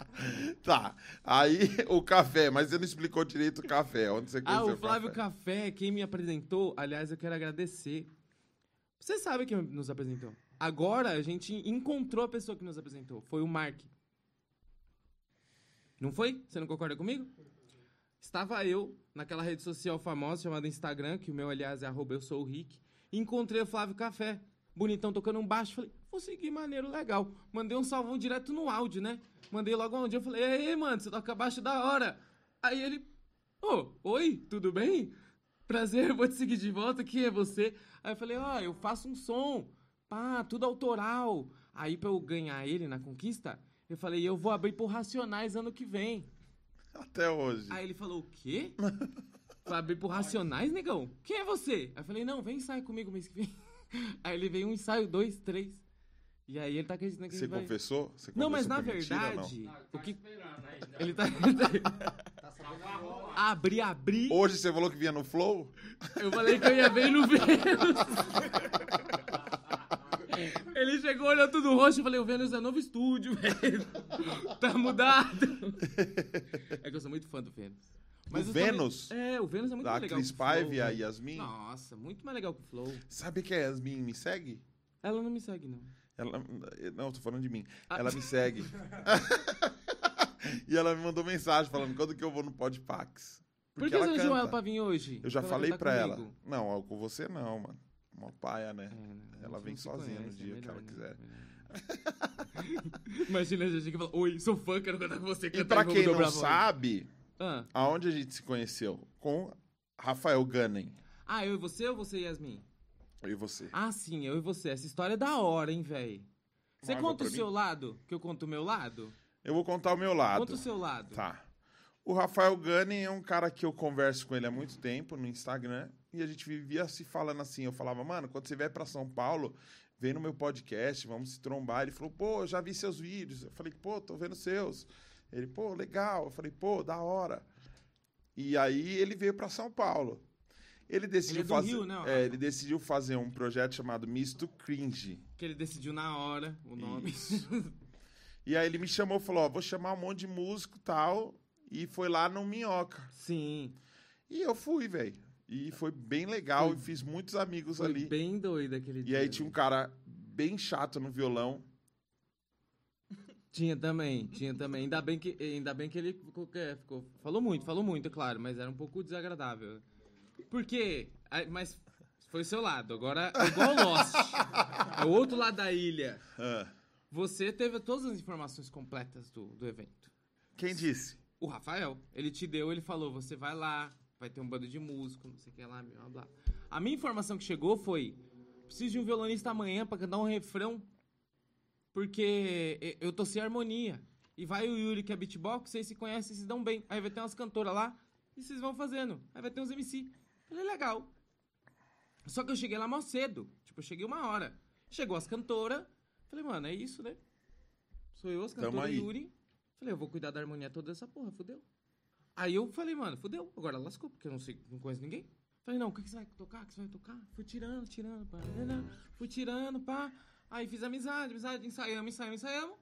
Speaker 4: Tá. Aí o café, mas você não explicou direito o café. Onde você
Speaker 2: ah,
Speaker 4: conheceu
Speaker 2: o Flávio
Speaker 4: café?
Speaker 2: Café, quem me apresentou, aliás, eu quero agradecer. Você sabe quem nos apresentou. Agora a gente encontrou a pessoa que nos apresentou. Foi o Mark. Não foi? Você não concorda comigo? Estava eu naquela rede social famosa chamada Instagram, que o meu, aliás, é arroba eu sou o Rick. Encontrei o Flávio Café, bonitão, tocando um baixo. Falei, vou seguir, maneiro, legal. Mandei um salvão direto no áudio, né? Mandei logo onde eu falei, ei, mano, você toca baixo da hora. Aí ele, ô, oi, tudo bem? Prazer, <laughs> vou te seguir de volta, quem é você? Aí eu falei, ó, eu faço um som, pá, tudo autoral. Aí pra eu ganhar ele na conquista, eu falei, eu vou abrir por Racionais ano que vem. <laughs>
Speaker 4: Até hoje.
Speaker 2: Aí ele falou, o quê? Vai abrir por Racionais, negão? Quem é você? Aí eu falei, não, vem ensaiar comigo mês que vem. <laughs> Aí ele veio um ensaio, dois, três. E aí ele tá acreditando que
Speaker 4: Você
Speaker 2: ele vai...
Speaker 4: confessou? Você
Speaker 2: Não, mas
Speaker 4: confessou
Speaker 2: na
Speaker 4: que é mentira, não?
Speaker 2: verdade, o que... <laughs> Ele tá... abri, abri.
Speaker 4: Hoje você falou que vinha no Flow?
Speaker 2: Eu falei que eu ia ver no Vênus. Ele chegou, olhou tudo roxo. Eu falei, o Vênus é novo estúdio, <laughs> velho. Tá mudado. É que eu sou muito fã do Vênus. Eu sou
Speaker 4: Vênus?
Speaker 2: É, o Vênus é muito
Speaker 4: Da
Speaker 2: mais legal
Speaker 4: Cris
Speaker 2: o
Speaker 4: Paiva e a. Yasmin?
Speaker 2: Nossa, muito mais legal que o Flow.
Speaker 4: Sabe que a Yasmin me segue?
Speaker 2: Ela não me segue, não.
Speaker 4: Ela, não, tô falando de mim.
Speaker 2: Ah.
Speaker 4: Ela me segue. <laughs> e ela me mandou mensagem falando quando que eu vou no Podpax.
Speaker 2: Por que
Speaker 4: ela
Speaker 2: você não chamou ela pra vir hoje?
Speaker 4: Eu já
Speaker 2: Pra
Speaker 4: falei pra ela.
Speaker 2: comigo?
Speaker 4: Não, com você não, mano. Uma paia, né?
Speaker 2: É, a
Speaker 4: Ela vem sozinha no
Speaker 2: conhece, é
Speaker 4: dia que
Speaker 2: melhor
Speaker 4: ela
Speaker 2: não,
Speaker 4: quiser.
Speaker 2: melhor. <laughs> Imagina a gente que fala, oi, sou fã, quero cantar com você.
Speaker 4: E pra quem não
Speaker 2: dobrar a voz."
Speaker 4: sabe,
Speaker 2: Ah.
Speaker 4: aonde a gente se conheceu? Com Rafael Gunning.
Speaker 2: ah, eu e você ou você e Yasmin?
Speaker 4: Eu e você.
Speaker 2: Ah, sim, eu e você. Essa história é da hora, hein, véi? Você conta o seu lado, que eu conto o meu lado?
Speaker 4: Eu vou contar o meu lado.
Speaker 2: Conta o seu lado.
Speaker 4: Tá. O Rafael Gunning é um cara que eu converso com ele há muito tempo no Instagram e a gente vivia se falando assim. Eu falava, mano, quando você vier pra São Paulo, vem no meu podcast, vamos se trombar. Ele falou, pô, já vi seus vídeos. Eu falei, pô, tô vendo seus. Ele, pô, legal. Eu falei, pô, da hora. E aí ele veio pra São Paulo. Ele decidiu
Speaker 2: Ele é
Speaker 4: fazer.
Speaker 2: Rio, né,
Speaker 4: é, ele decidiu fazer um projeto chamado Misto Cringe.
Speaker 2: Que ele decidiu na hora o nome.
Speaker 4: E aí ele me chamou e falou: Ó, vou chamar um monte de músico e tal. E foi lá no Minhoca.
Speaker 2: sim.
Speaker 4: E eu fui, velho. E foi bem legal e fiz muitos amigos
Speaker 2: Foi
Speaker 4: ali.
Speaker 2: bem doido aquele dia.
Speaker 4: E aí tinha um cara bem chato no violão.
Speaker 2: Tinha também, tinha também. Ainda bem que, ainda bem que ele ficou, é, ficou- falou muito, falou muito, é claro, mas era um pouco desagradável. Por quê? Mas foi o seu lado. Agora é igual o Lost. é o outro lado da ilha.
Speaker 4: Ah,
Speaker 2: Você teve todas as informações completas do, do evento.
Speaker 4: quem disse?
Speaker 2: O Rafael, ele te deu, ele falou, você vai lá, vai ter um bando de músico, não sei o que lá, blá, blá. A minha informação que chegou foi, preciso de um violonista amanhã pra cantar um refrão, porque eu tô sem harmonia. E vai o Yuri, que é beatbox, vocês se conhecem, se dão bem. Aí vai ter umas cantoras lá, e vocês vão fazendo. Aí vai ter uns MC. Falei, legal. Só que eu cheguei lá mó cedo, tipo, eu cheguei uma hora. Chegou as cantoras, falei, mano, é isso, né? Sou eu, as cantoras. Yuri. Falei, eu vou cuidar da harmonia toda dessa porra, fudeu. Aí eu falei, mano, fudeu, agora lascou, porque eu não sei, não conheço ninguém. Falei, não, o que, que você vai tocar? O que você vai tocar? Fui tirando, tirando, pá, nanã, fui tirando, pá. Aí fiz amizade, amizade, ensaiamos, ensaiamos, ensaiamos.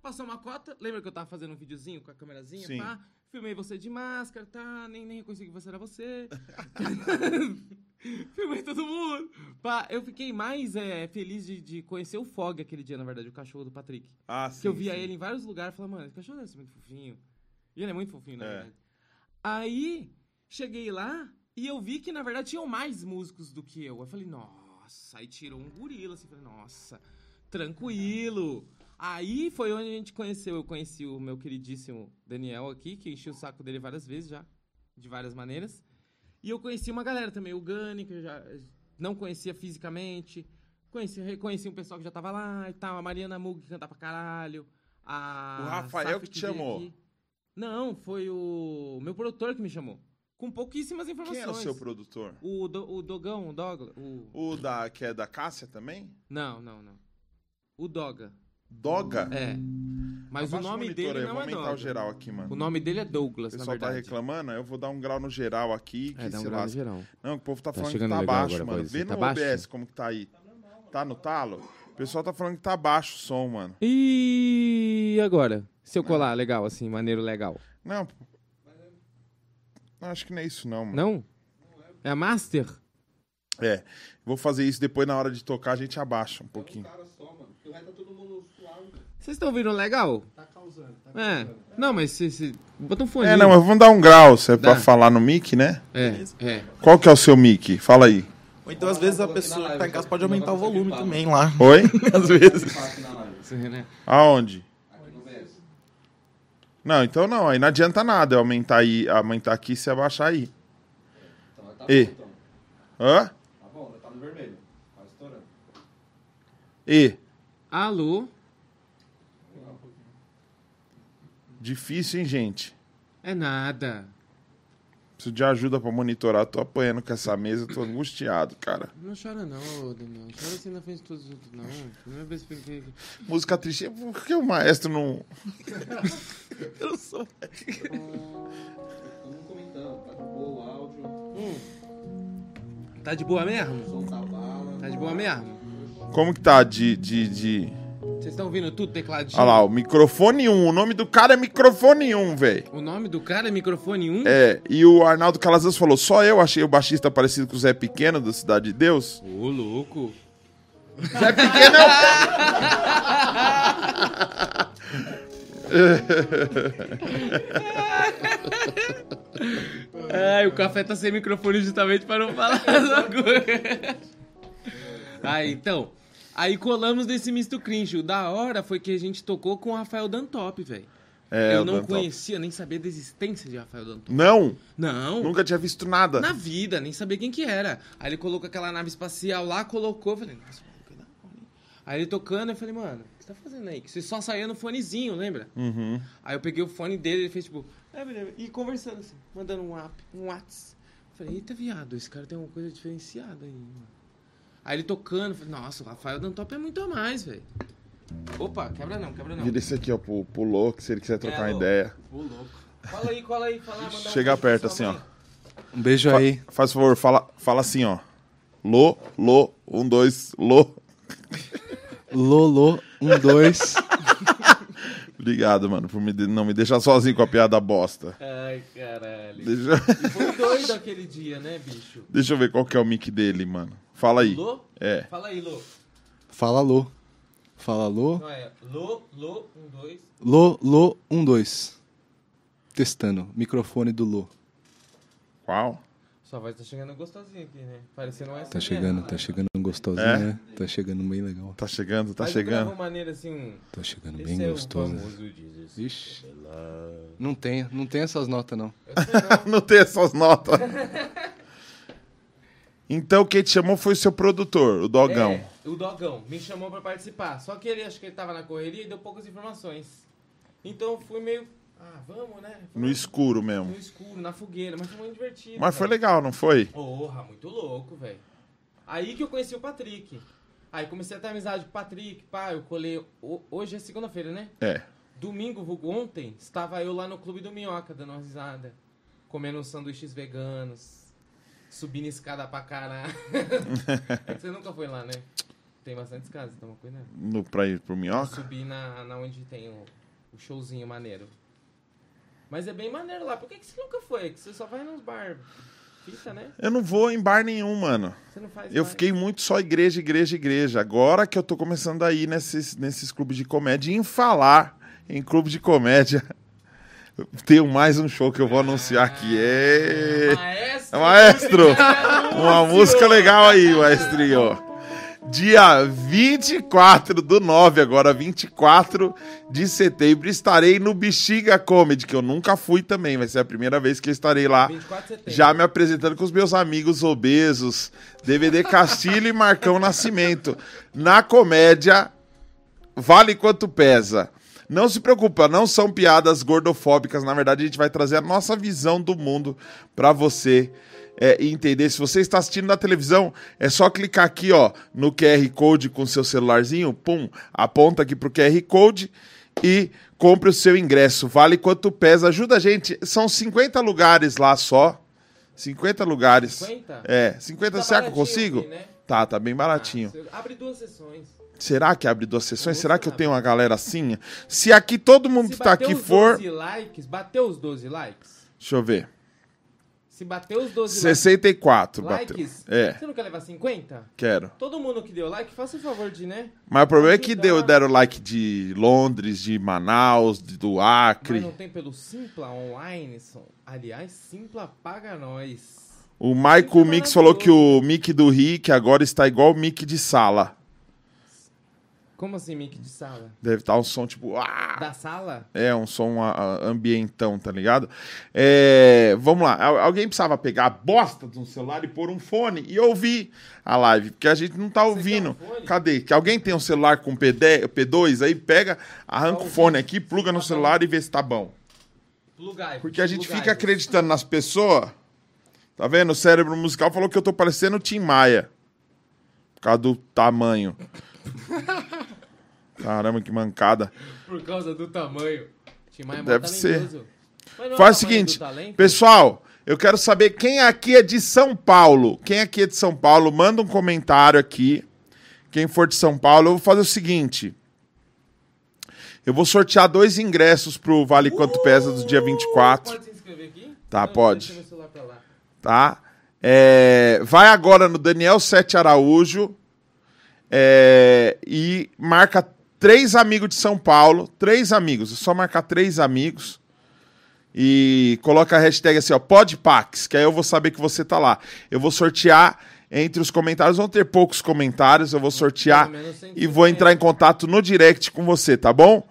Speaker 2: Passou uma cota, lembra que eu tava fazendo um videozinho com a câmerazinha,
Speaker 4: Sim.
Speaker 2: pá? Filmei você de máscara, tá? Nem, nem reconheci que você era você. <laughs> <laughs> Filmei todo mundo. Pá, eu fiquei mais é, feliz de, de conhecer o Fog aquele dia, na verdade, o cachorro do Patrick.
Speaker 4: Ah, sim.
Speaker 2: Que eu via
Speaker 4: sim.
Speaker 2: ele em vários lugares e falava, mano, esse cachorro deve ser muito fofinho. E ele é muito fofinho, na
Speaker 4: É.
Speaker 2: verdade. Aí, cheguei lá e eu vi que, na verdade, tinham mais músicos do que eu. Eu falei, nossa, aí tirou um gorila, assim, falei, nossa, tranquilo. Aí foi onde a gente conheceu, eu conheci o meu queridíssimo Daniel aqui, que enchi o saco dele várias vezes já, de várias maneiras. E eu conheci uma galera também, o Gani, que eu já não conhecia fisicamente. Conheci, reconheci um pessoal que já tava lá e tal, a Mariana Mug, que canta pra caralho.
Speaker 4: O Rafael
Speaker 2: Safra
Speaker 4: que te chamou?
Speaker 2: aqui. Não, foi o meu produtor que me chamou. Com pouquíssimas informações.
Speaker 4: Quem é o seu produtor?
Speaker 2: O, Do- o Dogão, o Douglas. O...
Speaker 4: O da, que é da Cássia também?
Speaker 2: Não, não, não. O Doga.
Speaker 4: Doga?
Speaker 2: É. Mas o
Speaker 4: Abaixa
Speaker 2: nome
Speaker 4: monitor
Speaker 2: dele
Speaker 4: aí,
Speaker 2: não
Speaker 4: vou
Speaker 2: é
Speaker 4: aumentar
Speaker 2: Doga.
Speaker 4: o geral aqui, mano.
Speaker 2: O nome dele é
Speaker 4: O
Speaker 2: Douglas, na
Speaker 4: pessoal tá reclamando, eu vou dar um grau no geral aqui, que
Speaker 2: É, dá um grau no geral.
Speaker 4: Não, o povo tá,
Speaker 2: Tá
Speaker 4: falando que tá baixo,
Speaker 2: agora,
Speaker 4: mano. Vê
Speaker 2: Tá
Speaker 4: no
Speaker 2: baixo?
Speaker 4: OBS como que tá aí. Tá no talo? O pessoal tá falando que tá baixo o som, mano.
Speaker 2: E agora? Se eu colar legal, assim, maneiro legal.
Speaker 4: Não, pô. Não, acho que não é isso não, mano.
Speaker 2: Não? É a Master?
Speaker 4: É, vou fazer isso depois na hora de tocar, a gente abaixa um pouquinho.
Speaker 3: tá.
Speaker 2: Vocês estão ouvindo legal?
Speaker 3: Tá causando. Tá
Speaker 2: É. Não, mas se, se... Bota um fone.
Speaker 4: É, não, mas vamos dar um grau, se é pra
Speaker 2: Dá.
Speaker 4: falar no mic, né?
Speaker 2: É, é.
Speaker 4: Qual que é o seu mic? Fala aí.
Speaker 5: Ou então, às vezes, a pessoa que tá em casa pode aumentar o volume também lá.
Speaker 4: Oi? <laughs>
Speaker 5: Às vezes.
Speaker 4: Aonde? Não, então não, aí não adianta nada eu aumentar aí, aumentar aqui e você abaixar aí.
Speaker 3: Então, tá
Speaker 4: E?
Speaker 3: bom, então.
Speaker 4: Hã?
Speaker 3: Tá bom, tá no vermelho. Tá estourando.
Speaker 4: E?
Speaker 2: Alô?
Speaker 4: Difícil, hein, gente?
Speaker 2: É nada.
Speaker 4: Preciso de ajuda pra monitorar. Tô apanhando com essa mesa, tô angustiado, cara.
Speaker 2: Não chora não, ô, Daniel. Não chora assim na frente de todos os outros, não. Primeira vez que... que-
Speaker 4: Música triste. Por que o maestro não. <laughs>
Speaker 5: Eu não sou.
Speaker 3: Estamos comentando. Tá de boa o áudio.
Speaker 2: Tá de boa
Speaker 3: O
Speaker 2: mesmo?
Speaker 3: som tá bala.
Speaker 2: Tá de boa mesmo?
Speaker 4: Como que tá de. de, de...
Speaker 2: Vocês estão ouvindo tudo tecladinho?
Speaker 4: Olha lá, o microfone 1. O nome do cara é microfone 1, velho.
Speaker 2: O nome do cara é microfone 1?
Speaker 4: É, e o Arnaldo Calazans falou: só eu achei o baixista parecido com o Zé Pequeno da Cidade de Deus.
Speaker 2: Ô, louco.
Speaker 4: Zé Pequeno é <laughs>
Speaker 2: Ai, o café tá sem microfone justamente para não falar essa coisa. Aí, então. Aí colamos nesse misto cringe. O da hora foi que a gente tocou com o Rafael Dantop, velho.
Speaker 4: É,
Speaker 2: Eu não conhecia, nem sabia da existência de Rafael Dantop.
Speaker 4: Não,
Speaker 2: Não.
Speaker 4: nunca tinha visto nada.
Speaker 2: Na vida, nem sabia quem que era. Aí ele colocou aquela nave espacial lá, colocou, falei, nossa, que da hora, hein? Aí ele tocando, eu falei, mano, o que você tá fazendo aí? Que você só saía no fonezinho, lembra?
Speaker 4: Uhum.
Speaker 2: Aí eu peguei o fone dele, ele fez tipo, é, e conversando assim, mandando um app, um whats. Falei, eita viado, esse cara tem uma coisa diferenciada aí, mano. Aí ele tocando, falei, nossa, o Rafael Dantop é muito a mais, velho. Opa, quebra não, quebra não.
Speaker 4: Vira esse aqui, ó, pro, pro louco, se ele quiser trocar uma
Speaker 2: É, louco.
Speaker 4: ideia.
Speaker 2: Ô, louco. Fala aí, cola aí, fala, manda um
Speaker 4: Chega
Speaker 2: pra
Speaker 4: perto, assim, ó.
Speaker 5: Um beijo
Speaker 4: Fa-
Speaker 5: aí.
Speaker 4: Faz favor, fala, fala assim, ó. Lô, lô, um, dois, lô.
Speaker 5: Lolo, um, dois.
Speaker 4: Obrigado, mano, por me não me deixar sozinho com a piada bosta.
Speaker 2: Ai, caralho.
Speaker 4: Deixa...
Speaker 2: Foi o doido aquele dia, né, bicho?
Speaker 4: Deixa eu ver qual que é o mic dele, mano. Fala aí.
Speaker 2: Lô?
Speaker 4: É.
Speaker 2: Fala aí, Lô.
Speaker 6: Fala Lô. Fala Lô.
Speaker 2: Não é Lô, Lô, um, dois.
Speaker 6: Lô, Lô, um, dois. Testando. Microfone do Lô.
Speaker 4: Qual?
Speaker 2: Sua voz tá chegando gostosinha aqui, né? Parecendo um
Speaker 6: Tá chegando, tá chegando gostosinho,
Speaker 4: É?
Speaker 6: né? Tá chegando bem legal.
Speaker 4: Tá chegando, tá
Speaker 2: Mas
Speaker 4: chegando.
Speaker 2: uma maneira assim.
Speaker 6: Tá chegando
Speaker 2: Esse
Speaker 6: bem
Speaker 2: é
Speaker 6: gostoso. Ixi. Não tem, <laughs> não tem essas notas, não.
Speaker 2: Não
Speaker 4: tem essas notas. Então quem te chamou foi o seu produtor, o Dogão.
Speaker 2: É, o Dogão me chamou pra participar. Só que ele acho que ele tava na correria e deu poucas informações. Então eu fui meio. Ah, vamos, né?
Speaker 4: No escuro mesmo.
Speaker 2: No escuro, na fogueira, mas foi muito divertido.
Speaker 4: Mas foi legal, não foi?
Speaker 2: Porra, muito louco, velho. Aí que eu conheci o Patrick. Aí comecei a ter amizade com o Patrick, pá, eu colei. ho- Hoje é segunda-feira, né?
Speaker 4: É.
Speaker 2: Domingo, ontem, estava eu lá no Clube do Minhoca, dando uma risada. Comendo sanduíches veganos. Subindo escada pra caralho. <laughs> é você nunca foi lá, né? Tem bastante escadas, toma cuidado.
Speaker 4: No, pra ir pro Minhoca?
Speaker 2: subi na, na onde tem o, o showzinho maneiro. Mas é bem maneiro lá. Por que, que você nunca foi? Que você só vai nos bar. Fita, né?
Speaker 4: Eu não vou em bar nenhum, mano.
Speaker 2: Você não faz
Speaker 4: Eu
Speaker 2: bar.
Speaker 4: fiquei muito só igreja, igreja, igreja. Agora que eu tô começando a ir nesses, nesses clubes de comédia e em falar em clube de comédia. <laughs> Tenho mais um show que eu vou anunciar aqui. É...
Speaker 2: Maestro!
Speaker 4: Maestro! <laughs> Uma música legal aí, maestrinho. Dia 24 do 9, agora 24 de setembro, estarei no Bexiga Comedy, que eu nunca fui também, vai ser a primeira vez que eu estarei lá.
Speaker 2: 24 de setembro.
Speaker 4: Já me apresentando com os meus amigos obesos, DVD Castilho e Marcão Nascimento. Na comédia, vale quanto pesa. Não se preocupa, não são piadas gordofóbicas. Na verdade, a gente vai trazer a nossa visão do mundo pra você é, entender. Se você está assistindo na televisão, é só clicar aqui, ó, no QR Code com seu celularzinho, pum, aponta aqui pro QR Code e compre o seu ingresso. Vale quanto pesa. Ajuda a gente. São 50 lugares lá só. 50 lugares.
Speaker 2: 50?
Speaker 4: É, 50.
Speaker 2: Tá
Speaker 4: será que eu consigo?
Speaker 2: aqui, né?
Speaker 4: Tá, tá bem baratinho.
Speaker 2: Ah, abre duas sessões.
Speaker 4: Será que abre duas sessões? Será que eu tenho uma galera assim? Se aqui todo mundo que tá
Speaker 2: bater
Speaker 4: aqui
Speaker 2: os
Speaker 4: for.
Speaker 2: 12 likes, bateu os 12 likes?
Speaker 4: Deixa eu ver.
Speaker 2: Se bateu os 12
Speaker 4: 64
Speaker 2: likes,
Speaker 4: bateu.
Speaker 2: likes,
Speaker 4: É,
Speaker 2: você não quer levar 50?
Speaker 4: quero.
Speaker 2: Todo mundo que deu like, faça o favor de, né?
Speaker 4: Mas o problema é que deu, deram like de Londres, de Manaus, de- do Acre.
Speaker 2: Mas não tem pelo Simpla online, são- aliás, Simpla paga nós.
Speaker 4: O Michael Mix falou que o mic do Rick agora está igual o mic de sala.
Speaker 2: Como assim, mic de sala?
Speaker 4: Deve estar um som tipo. "Ah!"
Speaker 2: Da sala?
Speaker 4: É, um som ah, ah, ambientão, tá ligado? É, vamos lá. Al- Alguém precisava pegar a bosta de um celular e pôr um fone e ouvir a live, porque a gente não tá ouvindo.
Speaker 2: um fone?
Speaker 4: Cadê? Que alguém tem um celular com P10, P2 aí, pega, arranca o
Speaker 2: ouvir.
Speaker 4: fone aqui, pluga no celular e vê se tá bom.
Speaker 2: Plugai.
Speaker 4: Porque a gente
Speaker 2: plugai.
Speaker 4: fica acreditando nas pessoas. Tá vendo? O cérebro musical falou que eu tô parecendo o Tim Maia. Por causa do tamanho. <laughs> Caramba, que mancada.
Speaker 2: Por causa do tamanho. Tim Maia é
Speaker 4: Deve ser. Faz o seguinte, pessoal, eu quero saber quem aqui é de São Paulo. Quem aqui é de São Paulo, manda um comentário aqui. Quem for de São Paulo, eu vou fazer o seguinte. Eu vou sortear dois ingressos pro Vale Quanto Pesa do dia 24,
Speaker 2: Pode se inscrever aqui?
Speaker 4: Tá,
Speaker 2: Não,
Speaker 4: pode. tá? É, vai agora no Daniel Sete Araújo é, e marca três amigos de São Paulo. Três amigos, é só marcar três amigos. E coloca a hashtag assim, ó, podpax, que aí eu vou saber que você tá lá. Eu vou sortear entre os comentários, vão ter poucos comentários, eu vou sortear
Speaker 2: Pelo menos 150.
Speaker 4: e vou entrar em contato no direct com você, tá bom?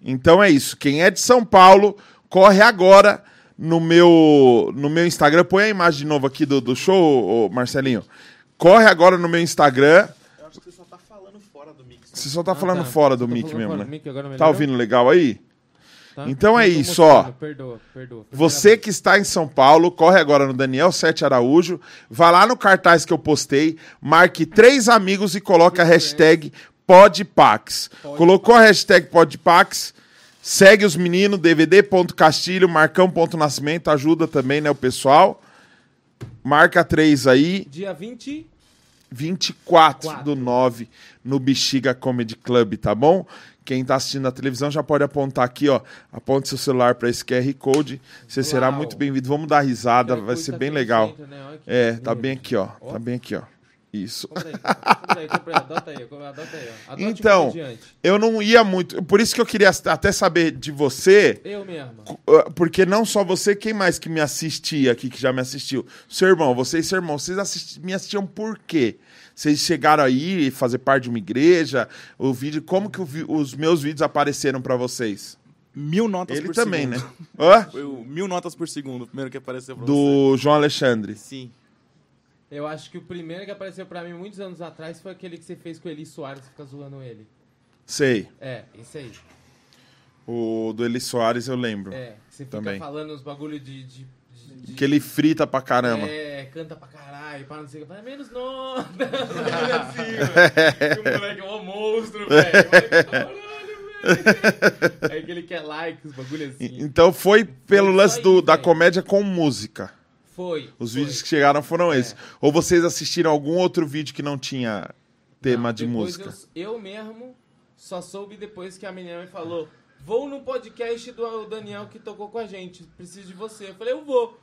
Speaker 4: Então é isso. Quem é de São Paulo, corre agora no meu no meu Instagram. Põe a imagem de novo aqui do, do show, Marcelinho. Corre agora no meu Instagram.
Speaker 5: Eu acho que você só tá falando fora do mix.
Speaker 4: Você só tá
Speaker 2: Ah,
Speaker 4: falando
Speaker 2: tá.
Speaker 4: fora do
Speaker 2: tá
Speaker 4: mic mesmo, né?
Speaker 2: mic, agora
Speaker 4: Tá ouvindo legal aí?
Speaker 2: Tá?
Speaker 4: Então é isso, ó.
Speaker 2: Perdoa, perdoa.
Speaker 4: Você que está em São Paulo, corre agora no Daniel Sete Araújo, vai lá no cartaz que eu postei, marque três amigos e coloque a hashtag Podpax. Colocou a hashtag Podpax, segue os meninos, dvd.castilho, marcão.nascimento, ajuda também, né, o pessoal. Marca três aí.
Speaker 2: Dia 20.
Speaker 4: 24
Speaker 2: Quatro.
Speaker 4: do 9 no Bexiga Comedy Club, tá bom? Quem está assistindo na televisão já pode apontar aqui, ó. Aponte seu celular para esse QR Code. Você será
Speaker 2: Uau.
Speaker 4: muito bem-vindo. Vamos dar risada, vai ser
Speaker 2: tá
Speaker 4: bem legal.
Speaker 2: centro, né?
Speaker 4: É, tá bem aqui, ó.
Speaker 2: Ó.
Speaker 4: Tá bem aqui, ó. Isso.
Speaker 2: Aí, compra aí, adota aí, adota aí, um
Speaker 4: Então, eu não ia muito. Por isso que eu queria até saber de você.
Speaker 2: Eu mesmo.
Speaker 4: Uh, Porque não só você, quem mais que me assistia aqui, que já me assistiu? Seu irmão, você e seu irmão, vocês assisti- me assistiam por quê? Vocês chegaram aí fazer parte de uma igreja? O vídeo, como que vi- os meus vídeos apareceram pra vocês?
Speaker 5: Mil notas
Speaker 4: Ele
Speaker 5: por
Speaker 4: também,
Speaker 5: segundo.
Speaker 4: né? Hã?
Speaker 5: Foi o mil notas por segundo, o primeiro que apareceu pra
Speaker 4: Do João Alexandre.
Speaker 5: você. Sim.
Speaker 2: Eu acho que o primeiro que apareceu pra mim muitos anos atrás foi aquele que você fez com o Eli Soares, fica zoando ele.
Speaker 4: Sei.
Speaker 2: É, esse aí.
Speaker 4: O do Eli Soares eu lembro.
Speaker 2: É, você fica
Speaker 4: Também.
Speaker 2: falando uns bagulho de. de, de- de-
Speaker 4: Que ele frita pra caramba.
Speaker 2: É, canta pra caralho, para não sei o que. Fala, menos nota. <laughs> <laughs> Assim, o moleque é um monstro, velho. Aí <laughs> que ele quer like, os bagulho assim.
Speaker 4: Então foi pelo
Speaker 2: Foi
Speaker 4: lance do-
Speaker 2: aí,
Speaker 4: da
Speaker 2: velho.
Speaker 4: comédia com música.
Speaker 2: Foi.
Speaker 4: Os
Speaker 2: foi.
Speaker 4: vídeos que chegaram foram
Speaker 2: É.
Speaker 4: esses. Ou vocês assistiram algum outro vídeo que não tinha tema
Speaker 2: Não,
Speaker 4: de música?
Speaker 2: Eu, eu mesmo só soube depois que a menina me falou: Vou no podcast do Daniel que tocou com a gente, preciso de você. Eu falei: Eu vou.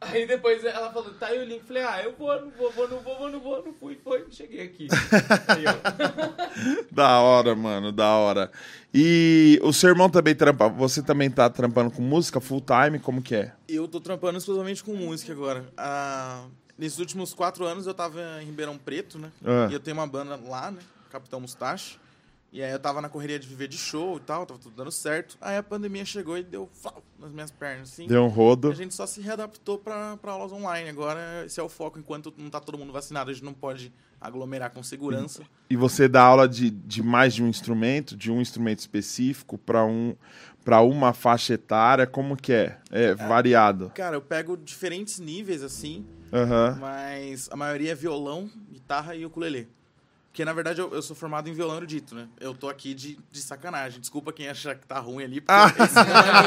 Speaker 2: Aí depois ela falou: Tá aí o link. Eu falei: Ah, eu vou, não vou, vou, não vou, vou, não vou. Não fui, foi. Cheguei aqui. Aí, ó. <laughs>
Speaker 4: Da hora, mano, da hora. E o seu irmão também trampa. Você também tá trampando com música full time? Como que é?
Speaker 5: Eu tô trampando exclusivamente com música agora. Ah, nesses últimos quatro anos eu tava em Ribeirão Preto, né?
Speaker 4: Ah.
Speaker 5: E eu tenho uma banda lá, né? Capitão Mustache. E aí eu tava na correria de viver de show e tal, tava tudo dando certo. Aí a pandemia chegou e deu flau nas minhas pernas, assim.
Speaker 4: Deu um rodo.
Speaker 5: A gente só se readaptou pra, pra aulas online. Agora esse é o foco. Enquanto não tá todo mundo vacinado, a gente não pode aglomerar com segurança.
Speaker 4: E você dá aula de, de mais de um instrumento, de um instrumento específico para um, pra uma faixa etária? Como que é? É variado.
Speaker 5: Cara, eu pego diferentes níveis, assim,
Speaker 4: Aham.
Speaker 5: mas a maioria é violão, guitarra e ukulele. Porque, na verdade, eu, eu sou formado em violão erudito, né? Eu tô aqui de, de sacanagem. Desculpa quem achar que tá ruim ali, porque esse não é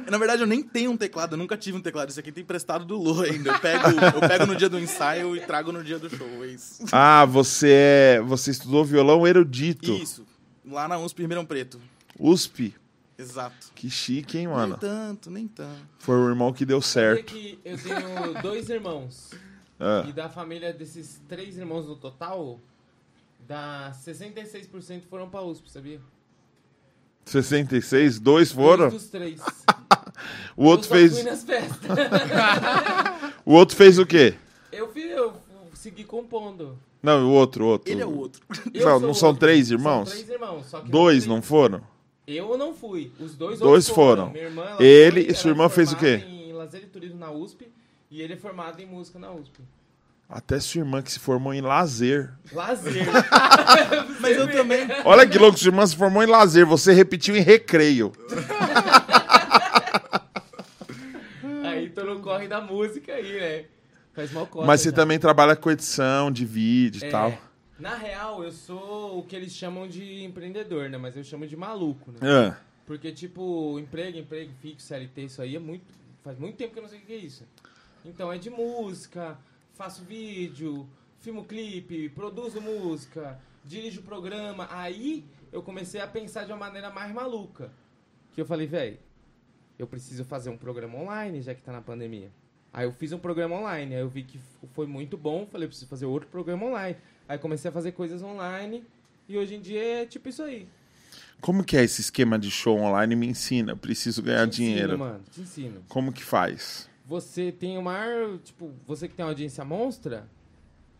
Speaker 5: meu. Na verdade, eu nem tenho um teclado, eu nunca tive um teclado. Isso aqui tem emprestado do Lô ainda. Eu pego, eu pego no dia do ensaio e trago no dia do show, é isso.
Speaker 4: Ah, você é. Você estudou violão erudito.
Speaker 5: Isso. Lá na USP Ribeirão Preto.
Speaker 4: USP.
Speaker 5: Exato.
Speaker 4: Que chique, hein,
Speaker 5: Nem
Speaker 4: mano?
Speaker 5: tanto, nem tanto.
Speaker 4: Foi o irmão que deu certo.
Speaker 2: que eu tenho dois irmãos.
Speaker 4: Ah.
Speaker 2: E da família desses três irmãos no total, dá 66% foram pra USP, sabia?
Speaker 4: 66, dois foram.
Speaker 2: Dois dos três. <laughs>
Speaker 4: O outro
Speaker 2: eu só
Speaker 4: fez.
Speaker 2: fui nas festas. <laughs>
Speaker 4: O outro fez o quê?
Speaker 2: Eu, fui, eu segui compondo.
Speaker 4: Não, o outro, o outro.
Speaker 5: Ele é o outro.
Speaker 2: Eu <laughs>
Speaker 4: Não, não são
Speaker 2: outro.
Speaker 4: três irmãos?
Speaker 2: São três irmãos, só que
Speaker 4: Dois,
Speaker 2: fui-
Speaker 4: não foram?
Speaker 2: Eu não fui. Os dois
Speaker 4: Dois foram.
Speaker 2: Minha irmã, ela
Speaker 4: Ele
Speaker 2: foi,
Speaker 4: e sua irmã fez o quê?
Speaker 2: Em lazer e turismo na USP. E ele é formado em música na USP.
Speaker 4: Até sua irmã que se formou em lazer.
Speaker 2: Lazer. <laughs>
Speaker 5: Mas eu também.
Speaker 4: Olha que louco, sua irmã se formou em lazer. Você repetiu em recreio. <laughs>
Speaker 2: aí tô no corre da música aí, né? Faz mal corre.
Speaker 4: Mas você
Speaker 2: já.
Speaker 4: também trabalha com edição de vídeo e
Speaker 2: É,
Speaker 4: tal.
Speaker 2: Na real, eu sou o que eles chamam de empreendedor, né? Mas eu chamo de maluco, né?
Speaker 4: Ah,
Speaker 2: Porque, tipo, emprego, emprego fixo, CLT, isso aí é muito. Faz muito tempo que eu não sei o que é isso. Então é de música, faço vídeo, filmo clipe, produzo música, dirijo programa. Aí eu comecei a pensar de uma maneira mais maluca. Que eu falei, velho, eu preciso fazer um programa online, já que tá na pandemia. Aí eu fiz um programa online, aí eu vi que foi muito bom, falei, preciso fazer outro programa online. Aí comecei a fazer coisas online e hoje em dia é tipo isso aí.
Speaker 4: como que é esse esquema de show online? Me ensina. Eu preciso ganhar
Speaker 2: Te ensino,
Speaker 4: dinheiro.
Speaker 2: mano, te ensino.
Speaker 4: Como que faz?
Speaker 2: Você tem o maior. Tipo, você que tem uma audiência monstra,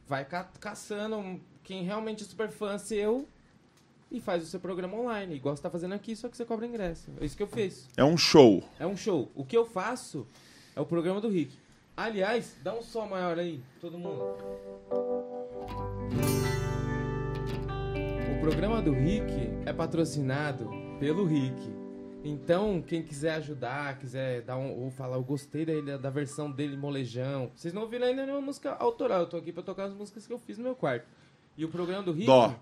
Speaker 2: vai ca caçando quem realmente é super fã seu e faz o seu programa online. Igual você tá fazendo aqui, só que você cobra ingresso. É isso que eu fiz.
Speaker 4: É um show.
Speaker 2: É um show. O que eu faço é o programa do Rick. Aliás, dá um som maior aí, todo mundo. O programa do Rick é patrocinado pelo Rick. Então, quem quiser ajudar, quiser dar um, ou falar, eu gostei da, da versão dele, molejão. Vocês não ouviram ainda nenhuma música autoral, eu tô aqui pra tocar as músicas que eu fiz no meu quarto. E o programa do Rick.
Speaker 4: Dó.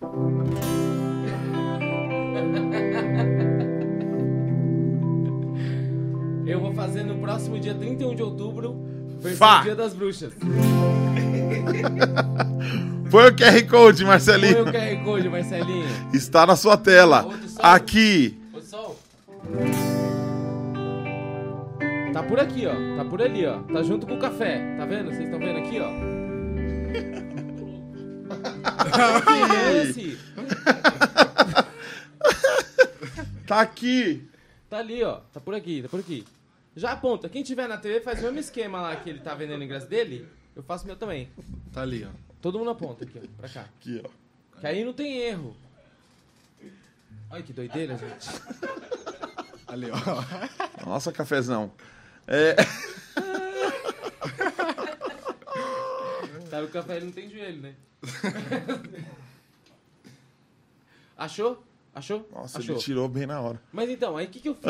Speaker 4: <laughs>
Speaker 2: Eu vou fazer no próximo dia 31 de outubro, versão. Dia das Bruxas. <laughs>
Speaker 4: Põe o QR Code,
Speaker 2: Põe
Speaker 4: Marcelinho.
Speaker 2: o QR Code, Marcelinho.
Speaker 4: Está na sua tela. Aqui.
Speaker 2: Tá por aqui, ó. Tá por ali, ó. Tá junto com o café. Tá vendo? Vocês estão vendo aqui, ó. que lance. <laughs>
Speaker 4: Tá aqui.
Speaker 2: Tá ali, ó. Tá por aqui, tá por aqui. Já aponta. Quem tiver na TV faz o mesmo esquema lá que ele tá vendendo o ingresso dele. Eu faço o meu também.
Speaker 6: Tá ali, ó.
Speaker 2: Todo mundo aponta aqui, ó. Pra cá.
Speaker 4: Aqui, ó.
Speaker 2: Que aí não tem erro. Olha que doideira, gente.
Speaker 6: Ali, ó.
Speaker 4: Nossa, cafezão. É,
Speaker 2: Sabe que o café ele não tem joelho, né? Achou? Achou?
Speaker 4: nossa,
Speaker 2: Achou.
Speaker 4: ele tirou bem na hora.
Speaker 2: Mas então, aí o que, que eu fiz?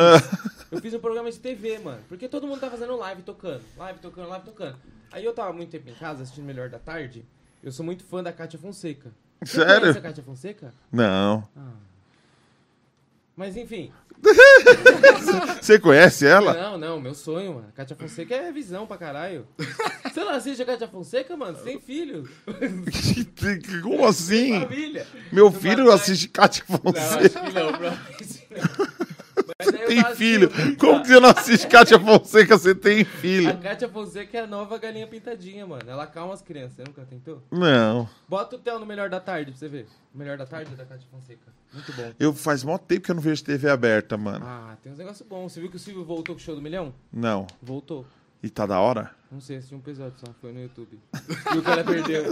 Speaker 2: eu fiz um programa de TV, mano. Porque todo mundo tá fazendo live tocando. Live tocando, live tocando. Aí eu tava muito tempo em casa assistindo Melhor da Tarde. Eu sou muito fã da Kátia Fonseca. Você
Speaker 4: Sério?
Speaker 2: conhece a Kátia Fonseca?
Speaker 4: Não.
Speaker 2: Mas enfim. <laughs>
Speaker 4: Você conhece ela?
Speaker 2: Não, não, meu sonho, mano. Kátia Fonseca é visão pra caralho. <laughs> Você não assiste a Kátia Fonseca, mano? Você tem filho. <laughs>
Speaker 4: Como assim?
Speaker 2: Família.
Speaker 4: Meu filho assiste Cátia
Speaker 2: Não,
Speaker 4: Fonseca.
Speaker 2: acho que não, não. Eu
Speaker 4: Tem
Speaker 2: tava
Speaker 4: filho. Como que você não assiste Cátia Fonseca? Você tem
Speaker 2: A
Speaker 4: filho.
Speaker 2: Kátia Fonseca é a nova galinha pintadinha, mano. Ela calma as crianças. Você nunca tentou?
Speaker 4: Não.
Speaker 2: Bota o Theo no Melhor da Tarde pra você ver. Melhor da Tarde é da Kátia Fonseca. Muito bom.
Speaker 4: Eu faz mó tempo que eu não vejo TV aberta, mano.
Speaker 2: Ah, tem uns negócios bons. Você viu que o Silvio voltou com o show do milhão?
Speaker 4: Não.
Speaker 2: Voltou.
Speaker 4: E tá da hora?
Speaker 2: Não sei, assisti um episódio só, foi no YouTube. <laughs> E o cara perdeu.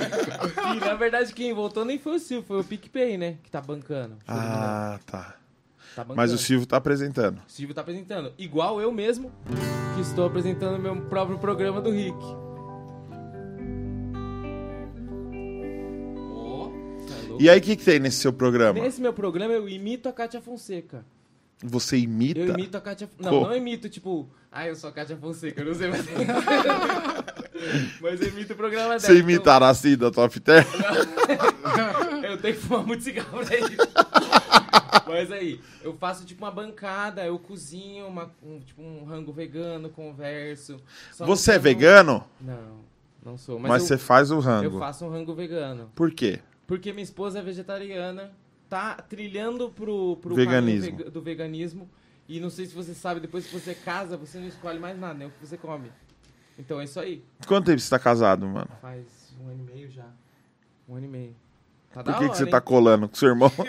Speaker 2: E na verdade quem voltou nem foi o Silvio, foi o PicPay, né? Que tá bancando.
Speaker 4: Ah, tá.
Speaker 2: Tá.
Speaker 4: Mas o Silvio tá apresentando.
Speaker 2: O Silvio tá apresentando. Igual eu mesmo, que estou apresentando meu próprio programa do Rick. Ó, tá.
Speaker 4: E aí, o que, que tem nesse seu programa?
Speaker 2: Nesse meu programa eu imito a Kátia Fonseca.
Speaker 4: Você imita?
Speaker 2: Eu imito a Kátia Não,
Speaker 4: Como?
Speaker 2: não imito, tipo, ah, eu sou a Kátia Fonseca, eu não sei mais. <laughs> Mas eu imito o programa dela.
Speaker 4: Você imita a Araci da Top Term?
Speaker 2: Então, <laughs> eu tenho que fumar muito cigarro pra isso. Mas aí, eu faço tipo uma bancada, eu cozinho uma, um, tipo um rango vegano, converso.
Speaker 4: Você é vegano?
Speaker 2: Não, não sou.
Speaker 4: Mas,
Speaker 2: Mas,
Speaker 4: você
Speaker 2: eu,
Speaker 4: faz o
Speaker 2: eu
Speaker 4: rango.
Speaker 2: faço um rango vegano.
Speaker 4: Por quê?
Speaker 2: Porque minha esposa é vegetariana, tá trilhando pro, pro
Speaker 4: Veganismo.
Speaker 2: do veganismo. E não sei se você sabe, depois que você casa, você não escolhe mais nada, nem o que você come. Então é isso aí.
Speaker 4: Quanto tempo você tá casado, mano?
Speaker 2: Faz um ano e meio já. Um ano e meio. Tá
Speaker 4: Por que, que
Speaker 2: hora,
Speaker 4: você
Speaker 2: hein?
Speaker 4: tá colando com seu irmão? <laughs>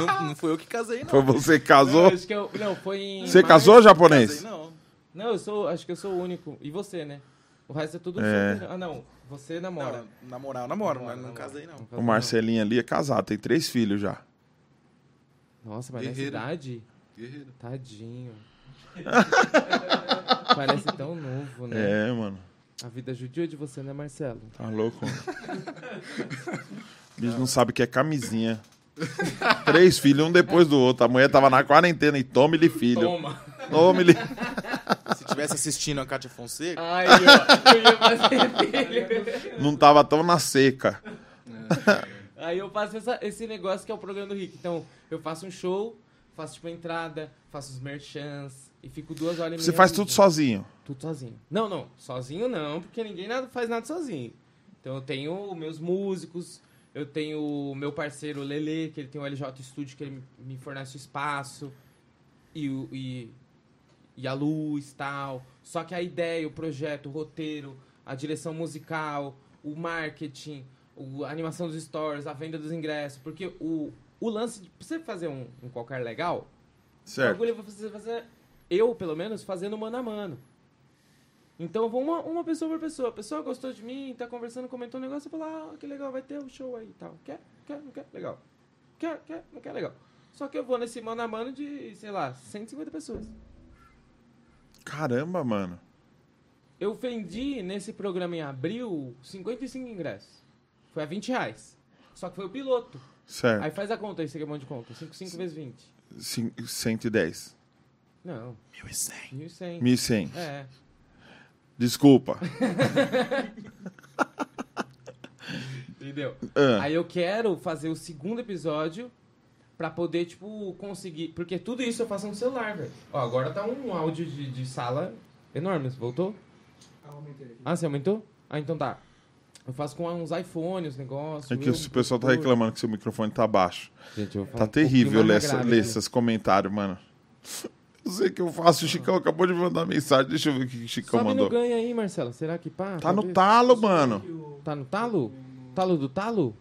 Speaker 5: Não, não fui eu que casei, não.
Speaker 4: Foi você que
Speaker 2: Não,
Speaker 4: casou?
Speaker 2: acho que eu, não, foi em
Speaker 4: Você
Speaker 2: março.
Speaker 4: casou, japonês?
Speaker 5: Casei, não.
Speaker 2: Não, eu sou, acho que eu sou o único. E você, né? O resto é tudo
Speaker 4: É.
Speaker 2: solteiro. Ah, não. Você namora.
Speaker 5: Não, namorar, eu namoro,
Speaker 2: Namora,
Speaker 5: mas não
Speaker 2: namora.
Speaker 5: casei, não.
Speaker 2: Não
Speaker 4: O Marcelinho ali é casado, tem três filhos já.
Speaker 2: não. Nossa, mas nessa
Speaker 6: Guerreiro.
Speaker 2: idade,
Speaker 6: Guerreiro.
Speaker 2: tadinho. <laughs> Parece tão novo, né?
Speaker 4: É, mano.
Speaker 2: A vida judiou de você, né, Marcelo?
Speaker 4: Tá louco? O <laughs> bicho não sabe o que é camisinha. <laughs> Três filhos, um depois do outro. A mulher tava na quarentena e tome-lhe filho.
Speaker 2: Toma!
Speaker 4: Tome-lhe. <laughs>
Speaker 5: Se tivesse assistindo a Kátia Fonseca,
Speaker 2: Aí, ó, eu ia fazer filho.
Speaker 4: Não tava tão na seca.
Speaker 2: Aí eu faço essa- esse negócio que é o programa do Rick. Então, eu faço um show, faço tipo a entrada, faço os merchants e fico duas horas e
Speaker 4: Você
Speaker 2: meia
Speaker 4: faz
Speaker 2: ali,
Speaker 4: tudo
Speaker 2: gente.
Speaker 4: sozinho.
Speaker 2: Tudo sozinho. Não, não. Sozinho não, porque ninguém nada, faz nada sozinho. Então eu tenho meus músicos, eu tenho o meu parceiro Lele, que ele tem o LJ Studio, que ele me- fornece o espaço e, o- e, e a luz tal. Só que a ideia, o projeto, o roteiro, a direção musical, o marketing, o- a animação dos stories, a venda dos ingressos. Porque o, o lance de você fazer um, um qualquer legal, o
Speaker 4: Certo.
Speaker 2: bagulho é você fazer, eu, pelo menos, fazendo mano a mano. Então eu vou uma, uma pessoa por pessoa. A pessoa gostou de mim, tá conversando, comentou um negócio, eu falo, ah, que legal, vai ter um show aí e tal. Quer? Quer? Não quer? Legal. Quer? Quer? Não quer? Legal. Só que eu vou nesse mano a mano de, sei lá, 150 pessoas.
Speaker 4: Caramba, mano.
Speaker 2: Eu vendi nesse programa em abril 55 ingressos. Foi a 20 reais. Só que foi o piloto.
Speaker 4: Certo.
Speaker 2: Aí faz a conta aí, você que é bom de conta. 5, 5 vezes 20.
Speaker 4: Cin- 110.
Speaker 2: Não,
Speaker 5: 1.100.
Speaker 2: 1.100.
Speaker 4: 1100.
Speaker 2: É.
Speaker 4: Desculpa.
Speaker 2: Entendeu?
Speaker 4: Ah,
Speaker 2: Aí eu quero fazer o segundo episódio pra poder, tipo, conseguir. Porque tudo isso eu faço no celular, velho. Ó, agora tá um áudio de, de sala enorme. Você voltou? Ah, você aumentou? Ah, então tá. Eu faço com uns iPhones, os negócios.
Speaker 4: É que o pessoal tá reclamando que seu microfone tá baixo.
Speaker 2: Gente, eu vou falar
Speaker 4: Tá
Speaker 2: um pouquinho
Speaker 4: terrível ler,
Speaker 2: mais
Speaker 4: essa,
Speaker 2: grave,
Speaker 4: ler
Speaker 2: né?
Speaker 4: esses comentários, mano. Eu sei que eu faço. O Chicão acabou de mandar mensagem. Deixa eu ver o que o Chicão
Speaker 2: Sobe
Speaker 4: mandou.
Speaker 2: no ganho aí, Marcelo. Será que pá?
Speaker 4: Tá no
Speaker 2: Talvez.
Speaker 4: talo, mano.
Speaker 2: Tá no talo? Talo do talo?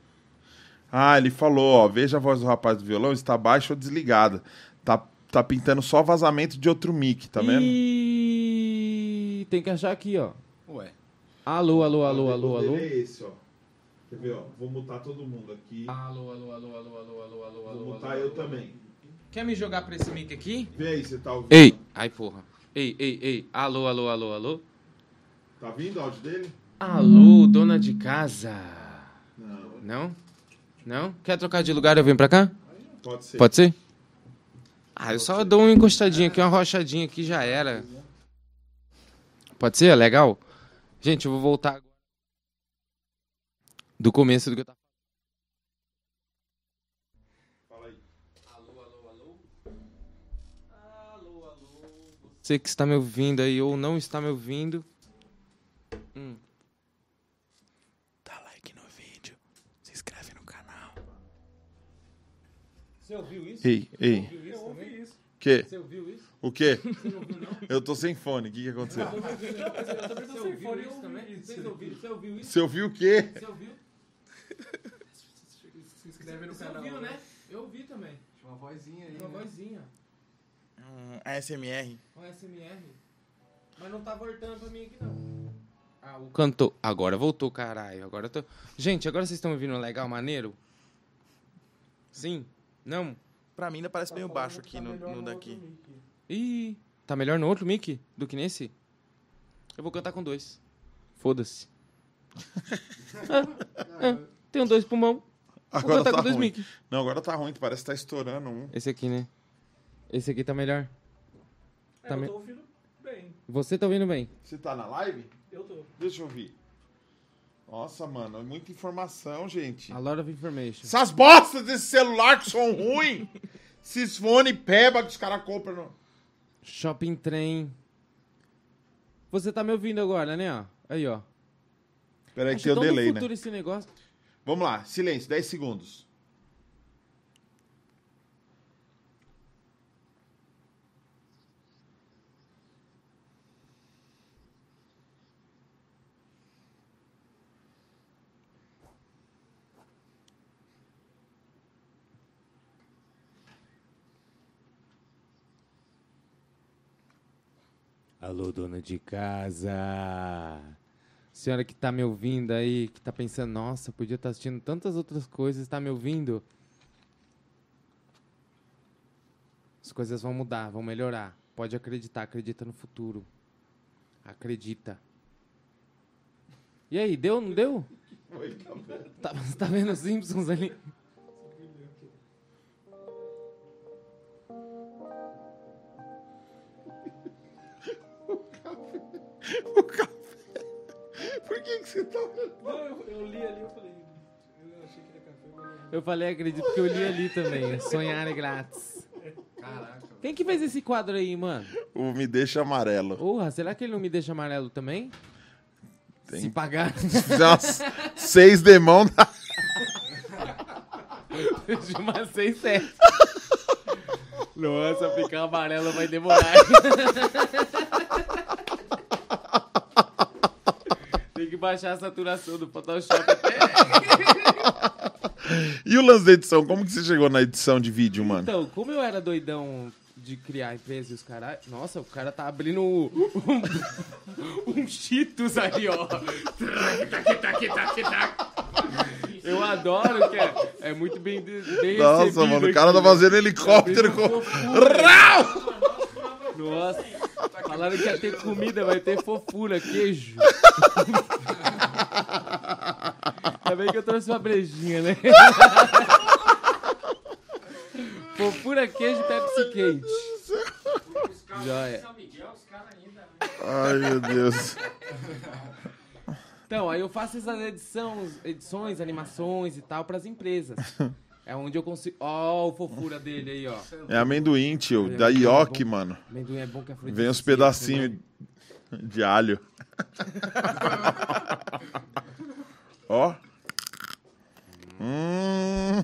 Speaker 4: Ah, ele falou, ó. Veja a voz do rapaz do violão, está baixa ou desligada. Tá, tá pintando só vazamento de outro mic, tá vendo?
Speaker 2: E tem que achar aqui, ó.
Speaker 6: Ué.
Speaker 2: Alô, alô, alô, alô, alô.
Speaker 4: É esse, ó. Quer ver, ó? Vou mutar todo mundo aqui.
Speaker 2: Alô, alô, alô, alô, alô, alô, alô, alô.
Speaker 4: Vou mutar eu também.
Speaker 2: Quer me jogar pra esse mic aqui?
Speaker 4: Vê aí, você tá ouvindo?
Speaker 2: Ei! Ai, porra. Ei, ei, ei. Alô, alô, alô, alô.
Speaker 4: Tá vindo o áudio dele?
Speaker 2: Alô, dona de casa.
Speaker 4: Não,
Speaker 2: Não? Não? Quer trocar de lugar e eu venho pra cá?
Speaker 4: pode ser.
Speaker 2: Pode ser? Ah, eu só dou uma encostadinha aqui, uma rochadinha aqui, já era. Pode ser? É legal? Gente, eu vou voltar agora. Do começo do que eu tava Você que está me ouvindo aí ou não está me ouvindo. Hum. Dá like no vídeo. Se inscreve no canal. Você ouviu isso?
Speaker 4: Ei, ei.
Speaker 2: Eu ouvi isso.
Speaker 4: Que?
Speaker 2: Você ouviu isso?
Speaker 4: O quê? <laughs> Eu tô sem fone. O que que aconteceu?
Speaker 2: Eu também tô sem fone isso também. Vocês ouviram? Você ouviu isso?
Speaker 4: Você ouviu o quê?
Speaker 2: Você ouviu?
Speaker 6: Se inscreve no
Speaker 2: Você
Speaker 6: canal.
Speaker 2: ouviu, né? Eu ouvi também.
Speaker 6: Uma vozinha aí.
Speaker 2: Uma
Speaker 6: né?
Speaker 2: vozinha.
Speaker 5: Um ASMR.
Speaker 2: Um SMR. Mas não tá voltando pra mim aqui, não. Ah, o cantor. Agora voltou, caralho. Agora eu tô. Gente, agora vocês estão ouvindo legal, maneiro? Sim? Não?
Speaker 5: Pra mim ainda parece meio baixo aqui no, no daqui.
Speaker 2: Ih, tá melhor no outro mic do que nesse? Eu vou cantar com dois. Foda-se. <laughs> ah, ah, tenho dois pulmão. Vou
Speaker 4: Agora
Speaker 2: cantar
Speaker 4: tá
Speaker 2: com dois
Speaker 4: ruim.
Speaker 2: mic.
Speaker 4: Não, agora tá ruim. Parece que tá estourando um.
Speaker 2: Esse aqui, né? Esse aqui tá melhor.
Speaker 1: É,
Speaker 2: Tá
Speaker 1: eu
Speaker 2: me-
Speaker 1: tô ouvindo bem.
Speaker 2: Você tá ouvindo bem?
Speaker 4: Você tá na live?
Speaker 1: Eu tô.
Speaker 4: Deixa eu ouvir. Nossa, mano, é muita informação, gente.
Speaker 2: A lot of information.
Speaker 4: Essas bostas desse celular que são ruins. <laughs> Esses fone peba que os caras compram. No...
Speaker 2: Shopping trem. Você tá me ouvindo agora, né? ó? Aí, ó.
Speaker 4: Peraí que
Speaker 2: no
Speaker 4: delay, né?
Speaker 2: futuro esse negócio.
Speaker 4: Vamos lá, silêncio, 10 segundos.
Speaker 2: Alô, dona de casa. Senhora que tá me ouvindo aí, que tá pensando, nossa, podia estar assistindo tantas outras coisas, tá me ouvindo? As coisas vão mudar, vão melhorar. Pode acreditar, acredita no futuro. Acredita. E aí, deu, não deu? Tá, você <laughs> tá vendo os Simpsons ali? <laughs>
Speaker 4: O café. Por que, que você tá.
Speaker 1: Não, eu, eu li ali, eu falei. Eu achei que era café, mas não.
Speaker 2: Eu falei, acredito, porque eu li ali também. Sonhar é grátis.
Speaker 6: Caraca.
Speaker 2: Quem que fez esse quadro aí, mano?
Speaker 4: O Me Deixa Amarelo.
Speaker 2: Porra, será que ele não me deixa amarelo também?
Speaker 4: Tem.
Speaker 2: Se pagar.
Speaker 4: Se fizer umas seis demão, dá.
Speaker 2: de uma 6, 7. <laughs> Nossa, ficar amarelo vai demorar. <laughs> Tem que baixar a saturação do Photoshop até. <laughs>
Speaker 4: E o lance da edição? Como que você chegou na edição de vídeo, mano?
Speaker 2: Então, como eu era doidão de criar empresa e os caras. Nossa, o cara tá abrindo um, um, um Cheetos aí, ó. Eu adoro que é, é muito bem, bem
Speaker 4: Nossa, mano, o cara tá
Speaker 2: aqui.
Speaker 4: fazendo helicóptero
Speaker 2: Bem
Speaker 4: com.
Speaker 2: Nossa, falaram que ia ter comida, vai ter fofura, queijo. Ainda bem que eu trouxe uma brejinha, né? fofura, queijo e Pepsi quente. Joia.
Speaker 4: Ai, meu Deus.
Speaker 2: Então, aí eu faço essas edições, edições, animações e tal pras empresas. <laughs> É onde eu consigo... Ó, o fofura dele aí, ó.
Speaker 4: É amendoim, tio. Da Ioki, mano.
Speaker 2: Amendoim é bom que é fruta
Speaker 4: Vem uns pedacinhos
Speaker 2: né?
Speaker 4: de alho. <laughs> Ó. Hum.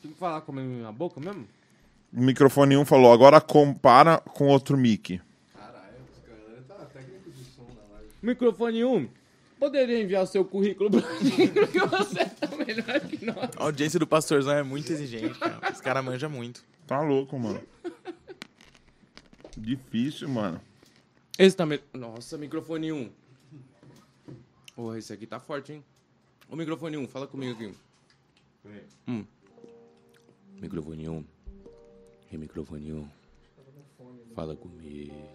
Speaker 2: Tem que falar com a minha boca mesmo?
Speaker 4: O microfone 1 falou, agora compara com outro mic.
Speaker 6: Caralho, os caras tá técnico de som na live.
Speaker 2: Microfone 1, poderia enviar o seu currículo pra mim, <laughs> porque você tá melhor que nós.
Speaker 5: A audiência do Pastorzão é muito exigente, cara. Os caras manjam muito.
Speaker 4: Tá louco, mano. Difícil, mano.
Speaker 2: Esse tá... Me... Nossa, microfone 1. Porra, esse aqui tá forte, hein? Ô, microfone 1, fala comigo aqui. Hum. Microfone 1. E microfone 1. Fala comigo.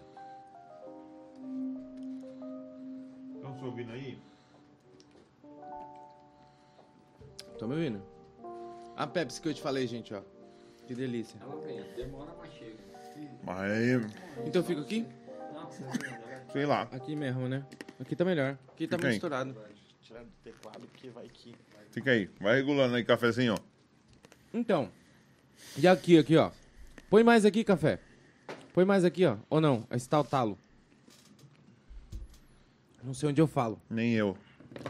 Speaker 4: Estão se ouvindo aí?
Speaker 2: Tá me ouvindo? A Pepsi que eu te falei, gente, ó. Que delícia.
Speaker 3: Ela vem, demora, mas chega.
Speaker 4: Mas,
Speaker 2: Então eu fico aqui?
Speaker 4: sei lá.
Speaker 2: Aqui mesmo, né? Aqui tá melhor. Aqui tá
Speaker 4: Fica aí.
Speaker 2: misturado.
Speaker 5: Tirar do teclado, porque vai que.
Speaker 4: Fica aí. Vai regulando aí, cafezinho, ó.
Speaker 2: Então. E aqui, aqui, ó. Põe mais aqui, café. Põe mais aqui, ó. Ou não? Esse tá o talo. Não sei onde eu falo.
Speaker 4: Nem eu.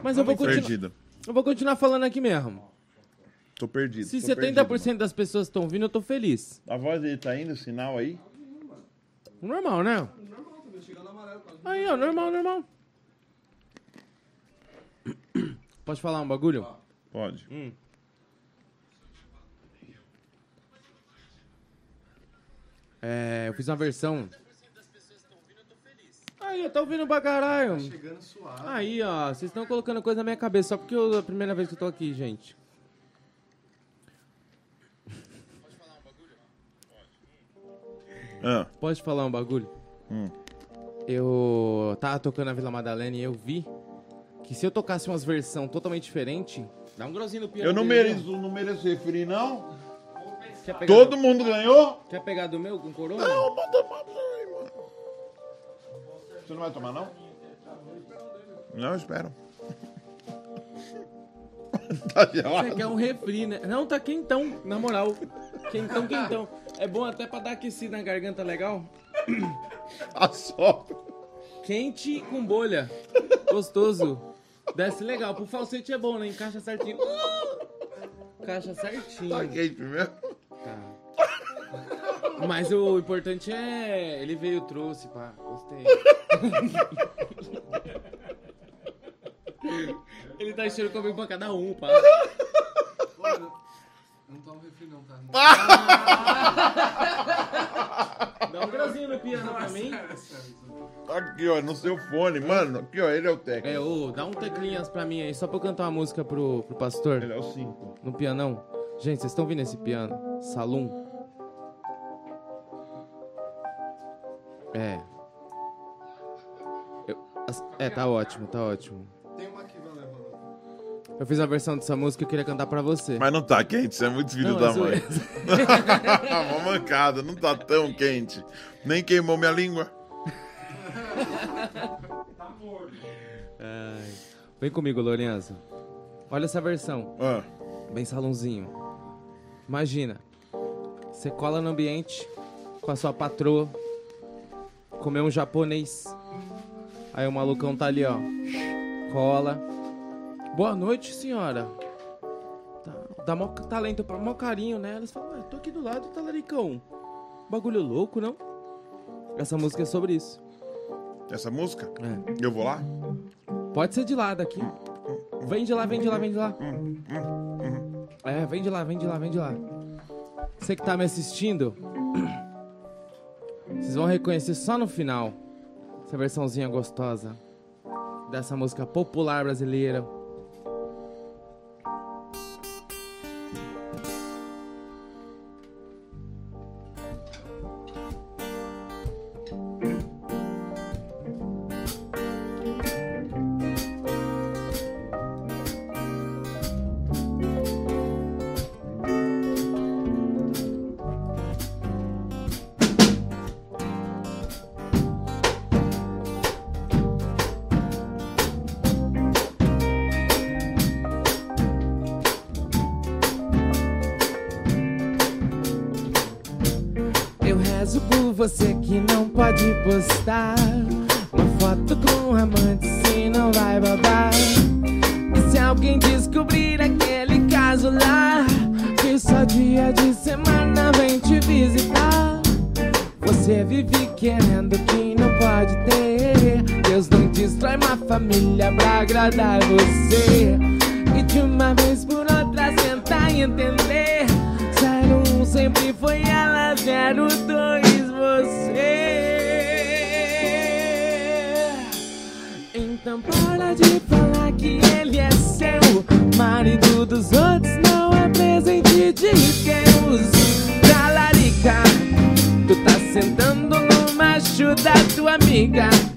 Speaker 2: Mas eu vou, continuar,
Speaker 4: Perdido.
Speaker 2: eu vou continuar falando aqui mesmo.
Speaker 4: Tô perdido.
Speaker 2: Se
Speaker 4: tô
Speaker 2: 70%
Speaker 4: perdido,
Speaker 2: das pessoas estão vindo, eu tô feliz.
Speaker 4: A voz dele tá indo, sinal aí?
Speaker 2: Normal, né? Aí, ó, normal, normal. Pode falar um bagulho?
Speaker 4: Pode.
Speaker 2: Hum. É, eu fiz uma versão. Aí, eu tô ouvindo pra caralho.
Speaker 6: Chegando suave.
Speaker 2: Aí, ó, vocês estão colocando coisa na minha cabeça só porque eu, é a primeira vez que eu tô aqui, gente.
Speaker 4: Ah,
Speaker 2: Pode falar um bagulho?
Speaker 4: Hum.
Speaker 2: Eu tava tocando na Vila Madalena e eu vi que se eu tocasse umas versão totalmente diferente, dá um grauzinho no piano.
Speaker 4: eu não
Speaker 2: dele,
Speaker 4: mereço, não mereço refri, não. Todo
Speaker 2: do-
Speaker 4: mundo ganhou?
Speaker 2: Quer pegar do meu com corona?
Speaker 4: Não, manda pra Você não vai tomar, não? Não, eu espero. <laughs> tá gelado.
Speaker 2: Você quer um refri, né? Não, tá quentão, na moral. Quentão, quentão. É bom até pra dar aquecida na garganta legal.
Speaker 4: Assopra.
Speaker 2: Quente com bolha. Gostoso. Desce legal. Pro falsete é bom, né? Encaixa certinho. Encaixa certinho.
Speaker 4: Tá quente mesmo?
Speaker 2: Tá. Mas o importante é. Ele veio, trouxe, pá. Gostei. <laughs> Ele tá enchendo comigo pra cada um, pá.
Speaker 6: Não tomo refri não, tá?
Speaker 2: Dá um grauzinho no piano pra mim.
Speaker 4: Aqui, ó, no seu fone, mano. Aqui, ó, ele é o técnico.
Speaker 2: É, ô, dá um teclinhas pra mim aí, só pra eu cantar uma música pro, pro pastor.
Speaker 4: Ele é o 5.
Speaker 2: No pianão. Gente, vocês estão vendo esse piano? Salum. É. Eu- as- é, tá ótimo, tá ótimo.
Speaker 6: Tem uma aqui, vai levando.
Speaker 2: Eu fiz a versão dessa música e eu queria cantar pra você.
Speaker 4: Mas não tá quente, você é muito filho
Speaker 2: Não,
Speaker 4: da
Speaker 2: é
Speaker 4: mãe. <laughs> Uma mancada, não tá tão quente. Nem queimou minha língua.
Speaker 2: Ai. Vem comigo, Lourenço. Olha essa versão.
Speaker 4: Ah,
Speaker 2: Bem salãozinho. Imagina. Você cola no ambiente com a sua patroa. Comer um japonês. Aí o malucão tá ali, ó. Cola. Boa noite, senhora. Tá, dá mó talento, pra- mó carinho, né? Elas falam, ah, tô aqui do lado, talaricão. Bagulho louco, não? Essa música é sobre isso.
Speaker 4: essa música?
Speaker 2: É.
Speaker 4: Eu vou lá?
Speaker 2: Pode ser de lá, daqui. Vem de lá, vem de lá, vem de lá. É, vem de lá, vem de lá, vem de lá. Você que tá me assistindo, vocês vão reconhecer só no final essa versãozinha gostosa dessa música popular brasileira. Por da tua amiga.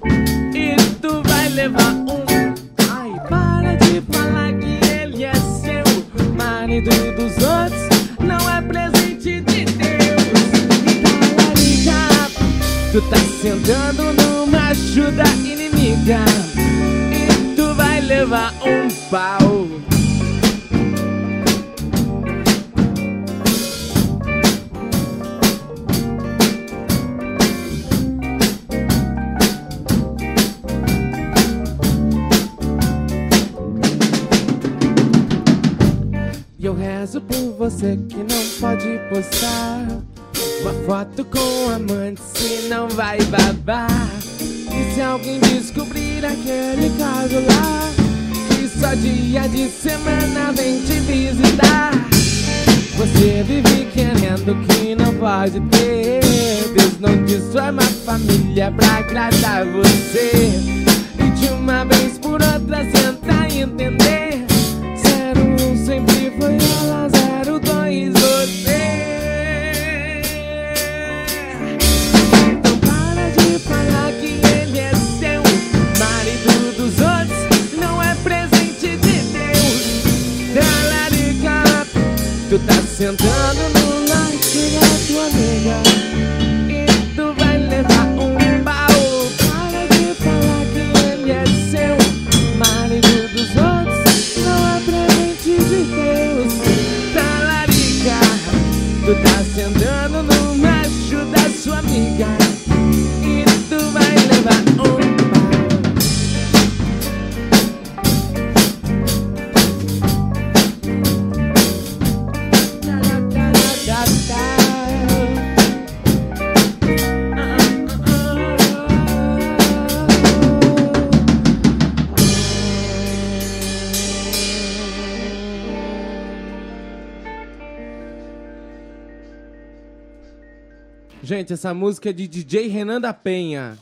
Speaker 2: Essa música é de DJ Renan da Penha.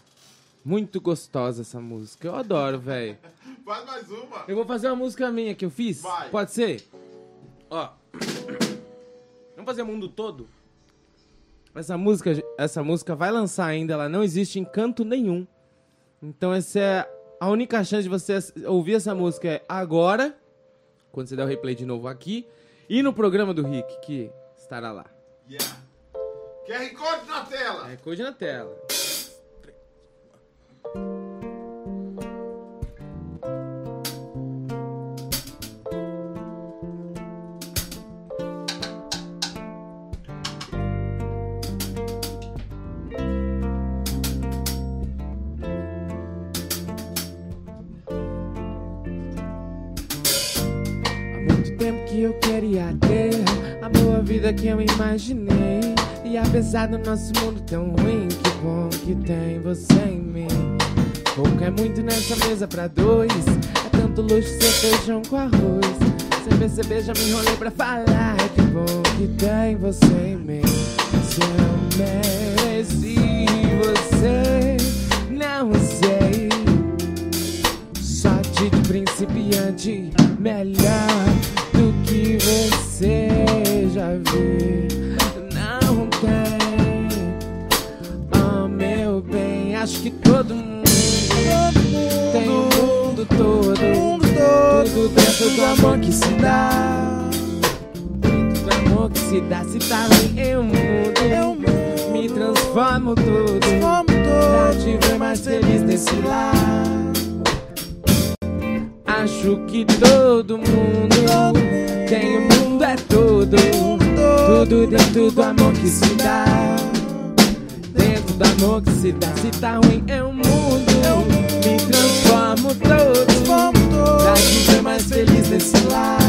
Speaker 2: Muito gostosa essa música. Eu adoro, velho. <laughs>
Speaker 4: Faz mais uma.
Speaker 2: Eu vou fazer uma música minha que eu fiz.
Speaker 4: Vai.
Speaker 2: Pode ser? Ó. Vamos fazer o mundo todo? Essa música, essa música vai lançar ainda, ela não existe em canto nenhum. Então essa é a única chance de você ouvir essa música é agora, quando você der o replay de novo aqui, e no programa do Rick, que estará lá.
Speaker 4: Yeah. QR Code na tela.
Speaker 2: Coisa na tela. Há muito tempo que eu queria ter a boa vida que eu imaginei. E apesar do nosso mundo tão ruim, que bom que tem você em mim. Pouco é muito nessa mesa pra dois. É tanto luxo ser feijão com arroz. Sem perceber, já me enrolei pra falar. Que bom que tem você em mim. Se eu mereci você, não sei. Sorte de principiante, melhor do que você já viu. Acho que todo mundo tem o mundo todo, tudo dentro do amor que se dá. Dentro do amor que se dá, se tá ruim eu mudo, me transformo tudo, pra te ver mais feliz desse lar. Acho que todo mundo tem o mundo é todo, tudo dentro do amor que se dá. Amor que se dá, se tá ruim eu mudo, me transformo todo. Pra viver mais feliz nesse lar.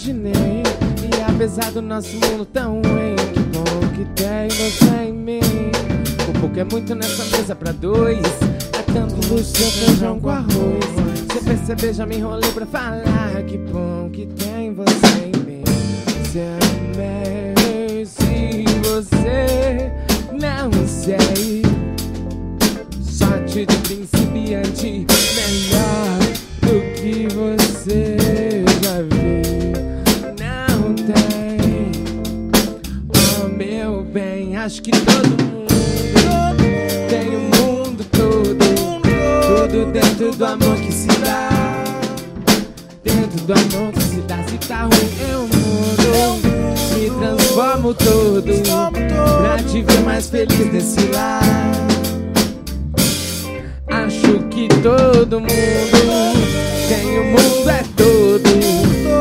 Speaker 2: Imaginei. E apesar do nosso mundo tão ruim, que bom que tem você em mim. O pouco é muito nessa mesa pra dois. É tanto luxo, seu feijão com arroz. Você perceber, já me enrolei pra falar. Que bom que tem você em mim. Se amei, se você não sei. Sorte de principiante acho que todo mundo tem o mundo todo, tudo dentro do amor que se dá. Dentro do amor que se dá, se tá ruim eu mudo, me transformo todo pra te ver mais feliz nesse lar. Acho que todo mundo tem o mundo é todo,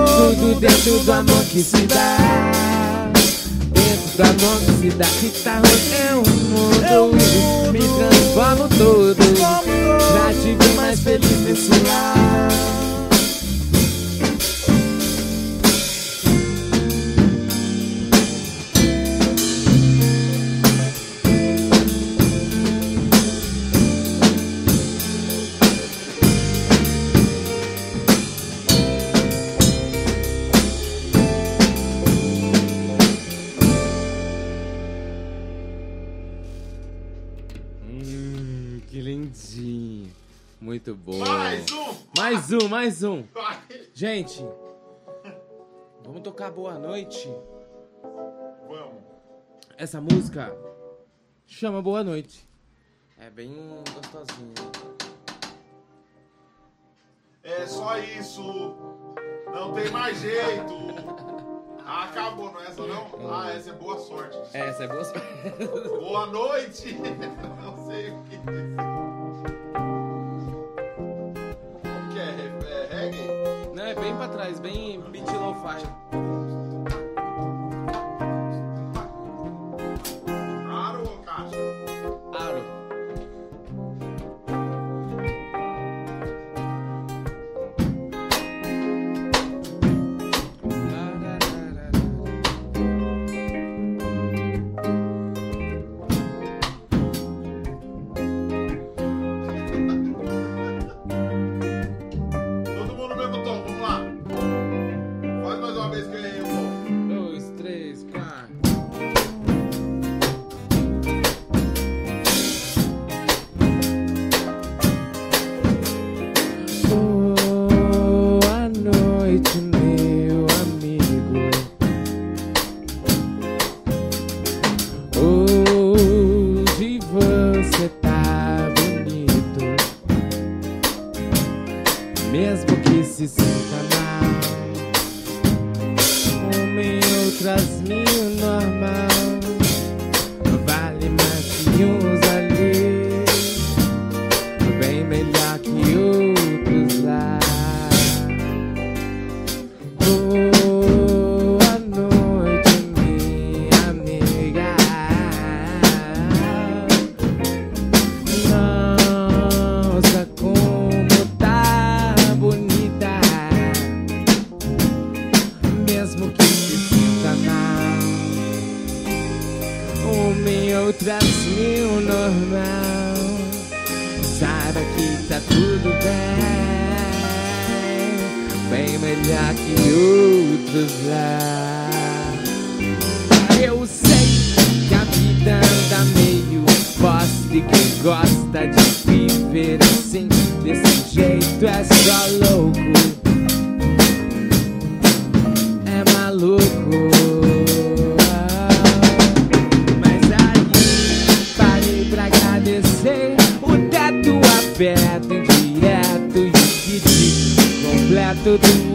Speaker 2: tudo dentro do amor que se dá. Que se dá, que tá ruim eu mudo, me transformo todo te ver mais feliz nesse lar. Muito bom.
Speaker 4: Mais um!
Speaker 2: Mais um, mais um. Gente, vamos tocar Boa Noite.
Speaker 4: Vamos.
Speaker 2: Essa música chama Boa Noite. É bem gostosinha.
Speaker 4: É só isso. Não tem mais jeito. <laughs> Ah, acabou, não é essa não? Ah, essa é boa sorte.
Speaker 2: Essa é boa sorte.
Speaker 4: Boa noite. <laughs> Não sei o que é
Speaker 2: bem pra trás, bem beat lo-fi.
Speaker 4: O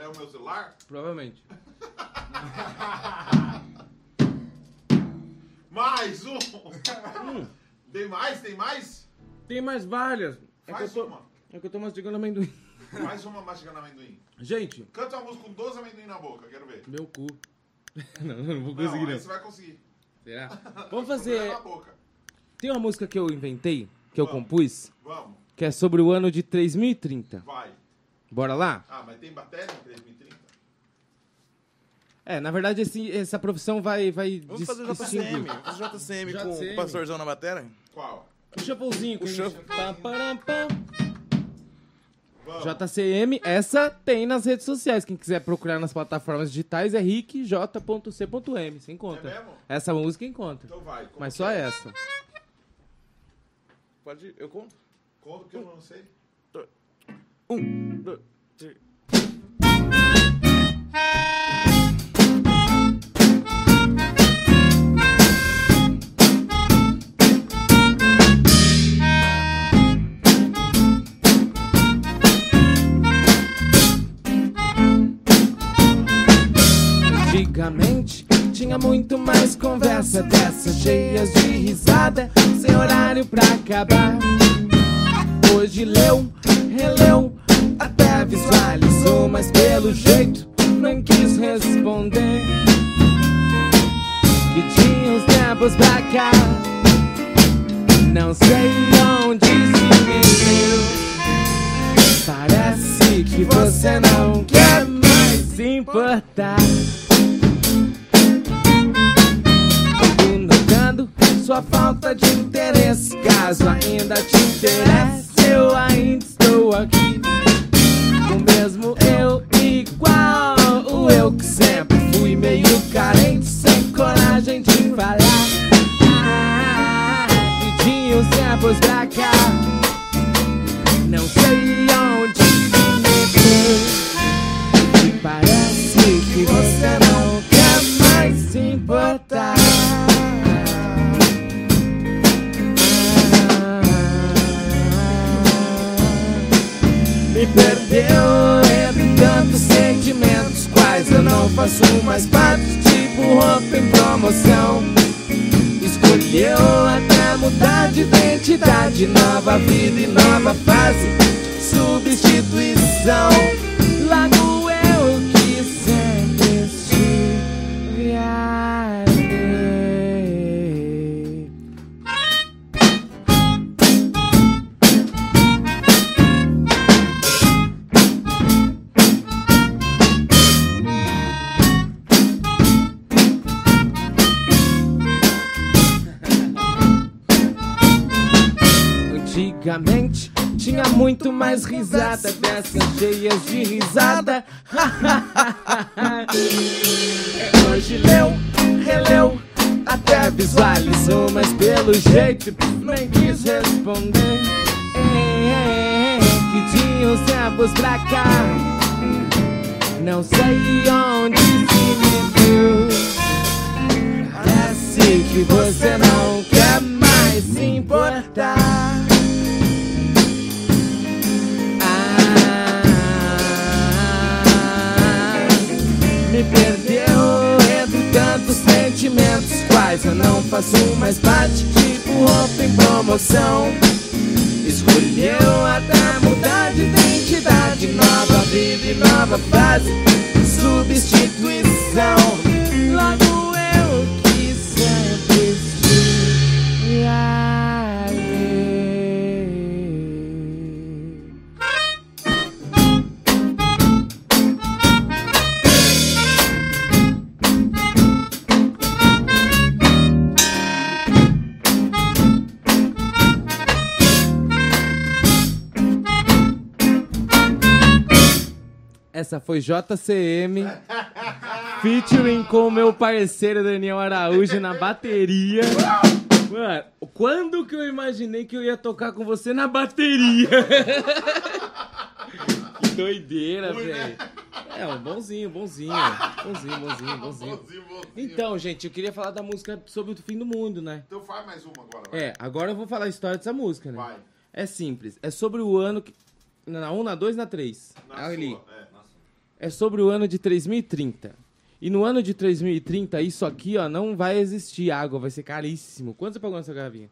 Speaker 2: É o
Speaker 4: meu celular?
Speaker 2: Provavelmente. <laughs>
Speaker 4: Mais um! Tem mais? Tem mais?
Speaker 2: Tem mais várias. É que, eu
Speaker 4: Mais
Speaker 2: tô,
Speaker 4: uma.
Speaker 2: é que eu tô mastigando amendoim. <laughs>
Speaker 4: Mais uma mastigando amendoim.
Speaker 2: Gente,
Speaker 4: Canta uma música com 12 amendoim na boca, quero ver.
Speaker 2: meu cu. <laughs> Não, eu não vou
Speaker 4: Não,
Speaker 2: conseguir
Speaker 4: aí
Speaker 2: não.
Speaker 4: você vai conseguir.
Speaker 2: Será? Vamos fazer. Tem uma música que eu inventei, que eu
Speaker 4: Vamos.
Speaker 2: compus,
Speaker 4: Vamos,
Speaker 2: que é sobre o ano de 3030.
Speaker 4: vai.
Speaker 2: Bora lá?
Speaker 4: Ah, mas tem bateria em 3030?
Speaker 2: É, na verdade, esse- essa profissão vai. vai
Speaker 5: Vamos fazer o. JCM. Vamos fazer o JCM com
Speaker 2: JCM.
Speaker 5: o pastorzão na bateria?
Speaker 4: Qual?
Speaker 2: O shufflezinho.
Speaker 5: O shuffle.
Speaker 4: Vamos.
Speaker 2: JCM, essa tem nas redes sociais. Quem quiser procurar nas plataformas digitais é rickj.c.m. Você encontra.
Speaker 4: É mesmo?
Speaker 2: Essa música encontra.
Speaker 4: Então vai.
Speaker 2: Mas só
Speaker 4: é?
Speaker 2: essa.
Speaker 5: Pode ir, eu conto.
Speaker 4: Conta que eu não sei.
Speaker 5: Um, dois, três.
Speaker 2: Antigamente tinha muito mais conversa dessas cheias de risada, sem horário pra acabar. Hoje leu, releu, visualizou, mas pelo jeito não quis responder. Que tinha uns tempos pra cá, não sei onde se meteu. Parece que você não quer mais se importar. Tô notando sua falta de interesse. Caso ainda te interesse, eu ainda estou aqui. Mesmo eu, igual o eu que sempre fui meio carente, sem coragem de falar. Ah, os tempos pra cá. Faço mais parte, tipo roupa em promoção. Escolheu até mudar de identidade, nova vida e nova fase, substituição. Logo Antigamente tinha muito mais risada dessas cheias de risada. <laughs> Hoje leu, releu, até visualizou, mas pelo jeito nem quis responder. Que tinha uns tempos pra cá, não sei onde se meteu. Parece que você não quer mais se importar. Perdeu entre tantos sentimentos, quais eu não faço mais parte, tipo roupa em promoção. Escolheu até mudar de identidade, vive nova fase, substituição. Essa foi JCM featuring com o meu parceiro Daniel Araújo na bateria. Mano, quando que eu imaginei que eu ia tocar com você na bateria? <laughs> que doideira, velho. É, um bonzinho, bonzinho. <laughs> Bonzinho, bonzinho, bonzinho. Então, gente, eu queria falar da música sobre o fim do mundo, né?
Speaker 4: Então faz mais uma agora. vai.
Speaker 2: É, agora eu vou falar a história dessa música, né?
Speaker 4: Vai.
Speaker 2: É simples. É sobre o ano. Que... Na 1, na 2, na 3.
Speaker 4: Na
Speaker 2: Ali.
Speaker 4: sua, é.
Speaker 2: Sobre o ano de 3030. E no ano de 3030, isso aqui, ó, não vai existir água, vai ser caríssimo. Quanto você pagou nessa garrafinha?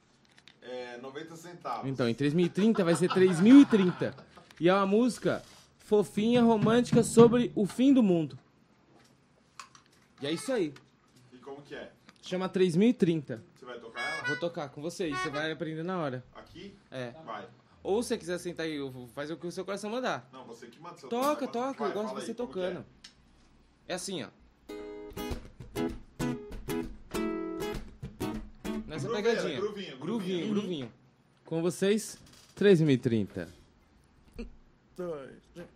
Speaker 4: É, 90 centavos.
Speaker 2: Então, em 3030 vai ser 3030. E é uma música fofinha, romântica sobre o fim do mundo. E é isso aí.
Speaker 4: E como que é?
Speaker 2: Chama 3030.
Speaker 4: Você vai tocar ela?
Speaker 2: Vou tocar com vocês, você vai aprender na hora.
Speaker 4: Aqui?
Speaker 2: É.
Speaker 4: Vai.
Speaker 2: Ou se você quiser sentar aí, fazer o que o seu coração mandar.
Speaker 4: Não, você que manda seu
Speaker 2: Toca,
Speaker 4: Vai,
Speaker 2: toca, eu gosto de você
Speaker 4: aí, que
Speaker 2: tocando. É assim, ó. Nessa
Speaker 4: Grooveira,
Speaker 2: pegadinha.
Speaker 4: groovinho,
Speaker 2: Groovinho,
Speaker 4: groovinho.
Speaker 2: groovinho. Com vocês, 3030. Imagina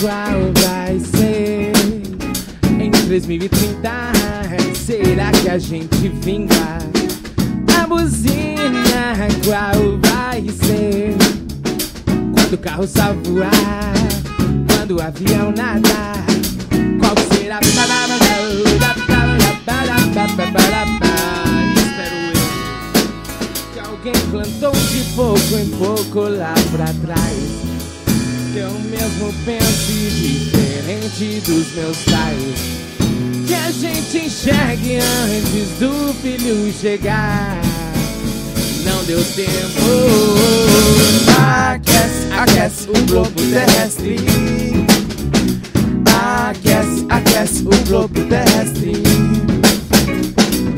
Speaker 2: qual vai ser em 2030. Será que a gente vinga? A buzina qual vai ser? Quando o carro só voar, quando o avião nadar, qual será? Espero eu que alguém plantou de pouco em pouco lá pra trás. Eu mesmo pense diferente dos meus pais. Que a gente enxergue antes do filho chegar. Não deu tempo. Aquece, aquece o globo terrestre. Aquece, aquece o globo terrestre.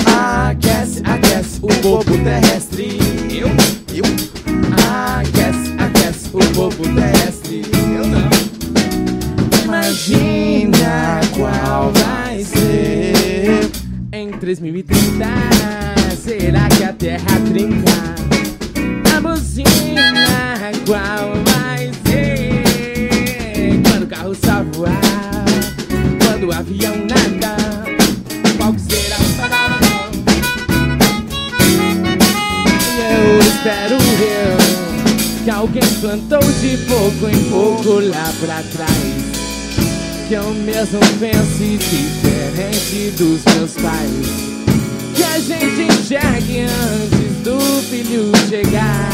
Speaker 2: Aquece, aquece o globo terrestre. Eu? Eu? Aquece o globo terrestre. Eu não. Imagina qual vai ser em 3030. Será que a Terra trinca? A buzina qual vai ser quando o carro só voar? Quando o avião nada? Qual que será? Eu espero eu alguém plantou de pouco em pouco lá pra trás. Que eu mesmo pense diferente dos meus pais. Que a gente enxergue antes do filho chegar.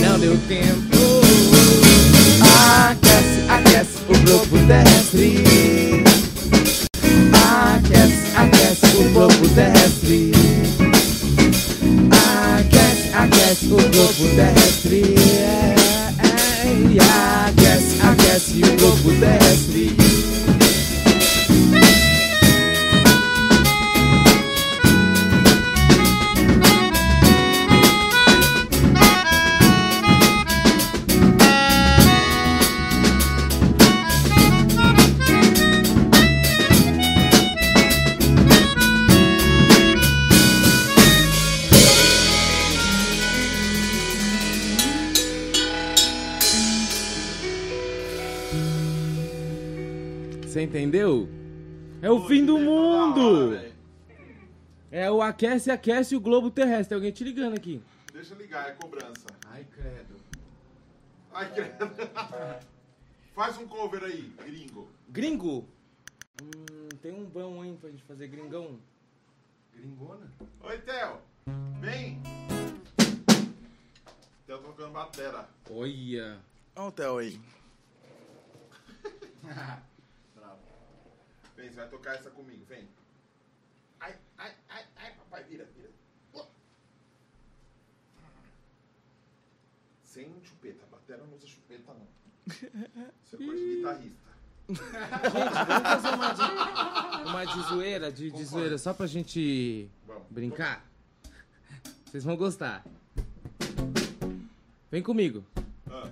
Speaker 2: Não deu tempo. Aquece, aquece o globo terrestre. Aquece, aquece o globo terrestre. Aquece, aquece o globo terrestre. É, é, é. Aquece, aquece o globo terrestre. É o aquece, aquece o globo terrestre. Tem alguém te ligando aqui.
Speaker 4: Deixa ligar, é cobrança.
Speaker 2: Ai, credo.
Speaker 4: Ai, credo. <laughs> Faz um cover aí, gringo.
Speaker 2: Gringo? Hum, tem um bom, hein, pra gente fazer gringão.
Speaker 6: Gringona?
Speaker 4: Oi, Theo. Vem. Theo tocando batera.
Speaker 2: Olha.
Speaker 5: Olha o Theo aí. <laughs>
Speaker 4: Vem, você vai tocar essa comigo, vem. Ai, ai, ai, ai, papai, vira, vira. Sem chupeta, a batera não usa chupeta não. Isso é coisa de guitarrista.
Speaker 2: Vamos fazer uma de, uma de zoeira, de, de zoeira, só pra gente
Speaker 4: Vamos.
Speaker 2: brincar? Vocês vão gostar. Vem comigo.
Speaker 4: Ah,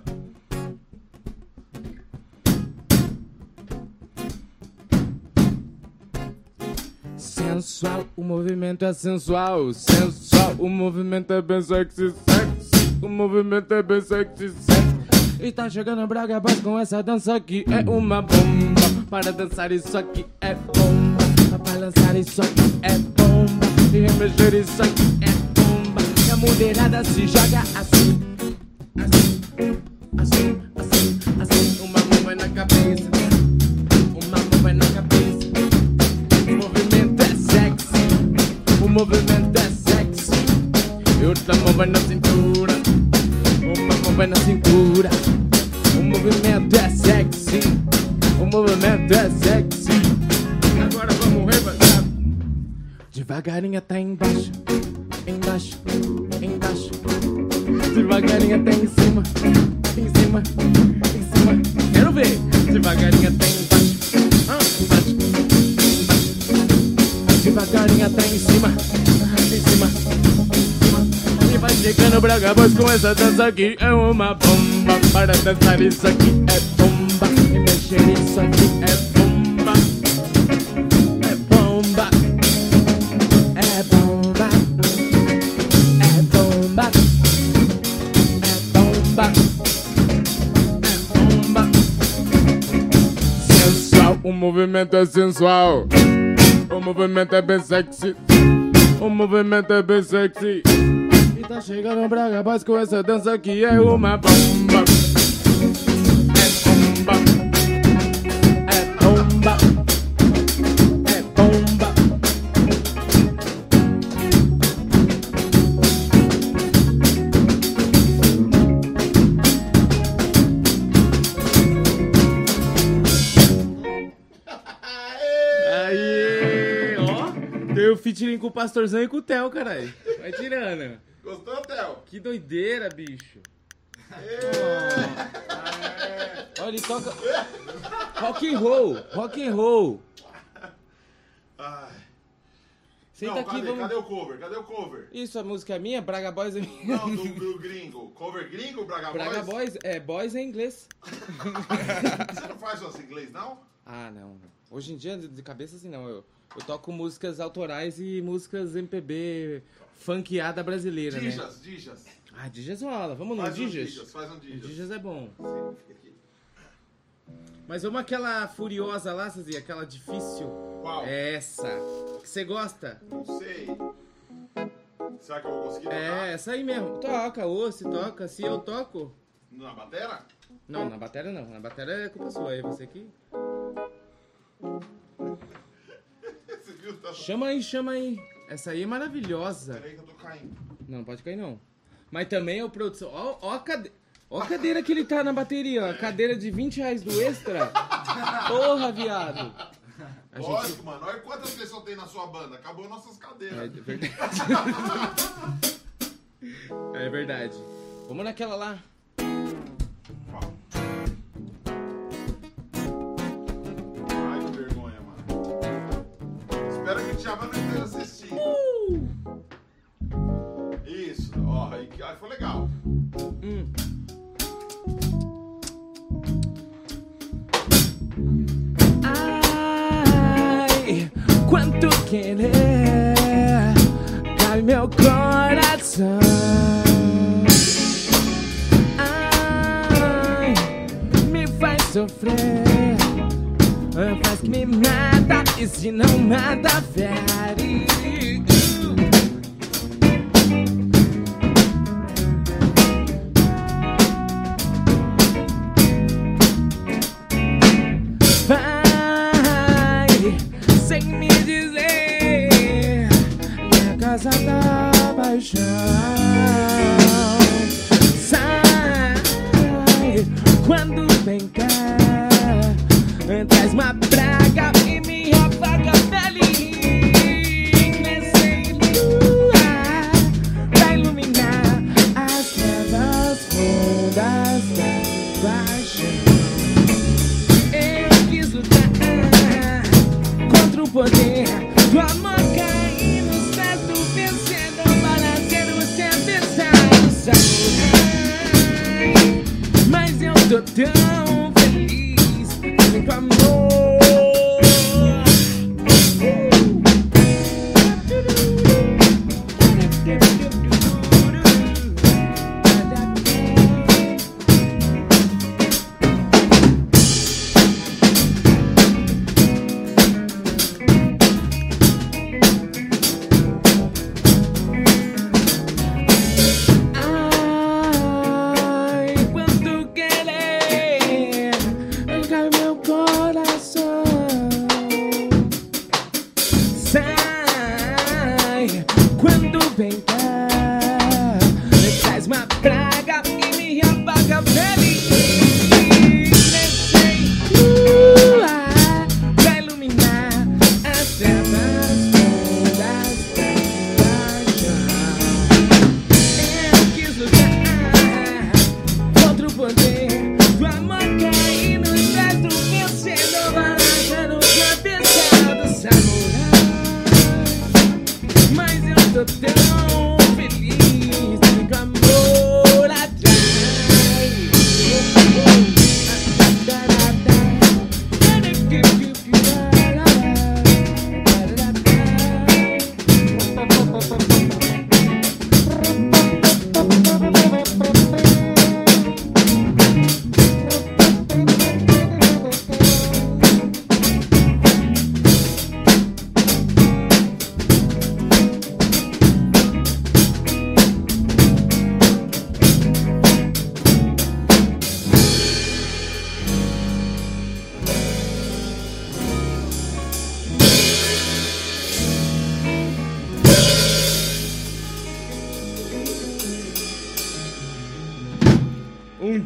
Speaker 2: Sensual, o movimento é sensual. Sensual, o movimento é bem sexy, sexy. O movimento é bem sexy, sexy. E tá chegando Braga Boys com essa dança aqui é uma bomba. Para dançar isso aqui é bomba. Pra balançar isso aqui é bomba. E remexer isso aqui é bomba. E a mulherada se joga assim, assim, assim, assim, assim. Uma vai na cabeça, uma vai na cabeça. Movimento é sexy. E outra mão vai na cintura, uma vai na cintura. O movimento é sexy, o movimento é sexy. Agora vamos rebaixar. Devagarinho até embaixo, embaixo, embaixo. Devagarinho até em cima, em cima, em cima. Quero ver. Devagarinho até embaixo, ah, embaixo. Devagarinho até em cima, em cima, em cima. E vai chegando Braga Boys com essa dança aqui é uma bomba. Para dançar isso aqui é bomba. E mexer isso aqui é bomba. É bomba. É bomba. É bomba. É bomba. É bomba. Sensual, o movimento é sensual. O movimento é bem sexy. O movimento é bem sexy. E tá chegando Braga Boys com essa dança que é uma bomba. É bomba. Com o Pastorzão e com o Theo, caralho. Vai tirando.
Speaker 4: Gostou, Theo?
Speaker 2: Que doideira, bicho. Olha, ele toca. Rock and roll, rock and roll.
Speaker 4: Ai.
Speaker 2: Senta
Speaker 4: Não,
Speaker 2: aqui,
Speaker 4: cadê,
Speaker 2: vamos.
Speaker 4: cadê o cover? Cadê o cover?
Speaker 2: Isso, a música é minha, Braga Boys é minha.
Speaker 4: Não, do, do gringo. Cover gringo, Braga,
Speaker 2: Braga
Speaker 4: Boys?
Speaker 2: Boys, é, boys é inglês. <laughs>
Speaker 4: Você não faz nosso inglês, não?
Speaker 2: Ah, não. Hoje em dia, de de cabeça assim, não. Eu, eu toco músicas autorais e músicas MPB funkeada brasileira, né?
Speaker 4: Dijas, Dijas.
Speaker 2: Ah, Dijas rola. Vamos no
Speaker 4: Faz um
Speaker 2: Dijas?
Speaker 4: Dijas, faz um Dijas.
Speaker 2: Dijas é bom.
Speaker 4: Sim, fica aqui.
Speaker 2: Mas vamos aquela furiosa lá, Sazi, aquela difícil.
Speaker 4: Qual?
Speaker 2: É essa. Que você gosta?
Speaker 4: Não sei. Será que eu vou conseguir tocar?
Speaker 2: É, essa aí mesmo. Toca, ou se toca, se eu toco.
Speaker 4: Na batera?
Speaker 2: Não, na bateria não. Na bateria é culpa sua, é você que.
Speaker 4: Tá...
Speaker 2: Chama aí, chama aí. Essa aí é maravilhosa.
Speaker 4: Peraí que eu tô caindo.
Speaker 2: Não, pode cair não. Mas também é o produção. Ó, ó a cadeira. Ó a cadeira que ele tá na bateria, ó. Cadeira de 20 reais do extra. Porra, viado. A gente.
Speaker 4: Lógico, mano. Olha quantas pessoas tem na sua banda. Acabou nossas
Speaker 2: É
Speaker 4: cadeiras.
Speaker 2: verdade. <laughs> é verdade. Vamos naquela lá.
Speaker 4: Não esteja assistindo. Isso, ó, aí, aí foi legal.
Speaker 2: Hum. Ai, quanto querer cai meu coração. Ai, me faz sofrer, faz que me mata se não mata, fere. Vai sem me dizer minha casa da paixão. Sai quando vem cá, traz uma praga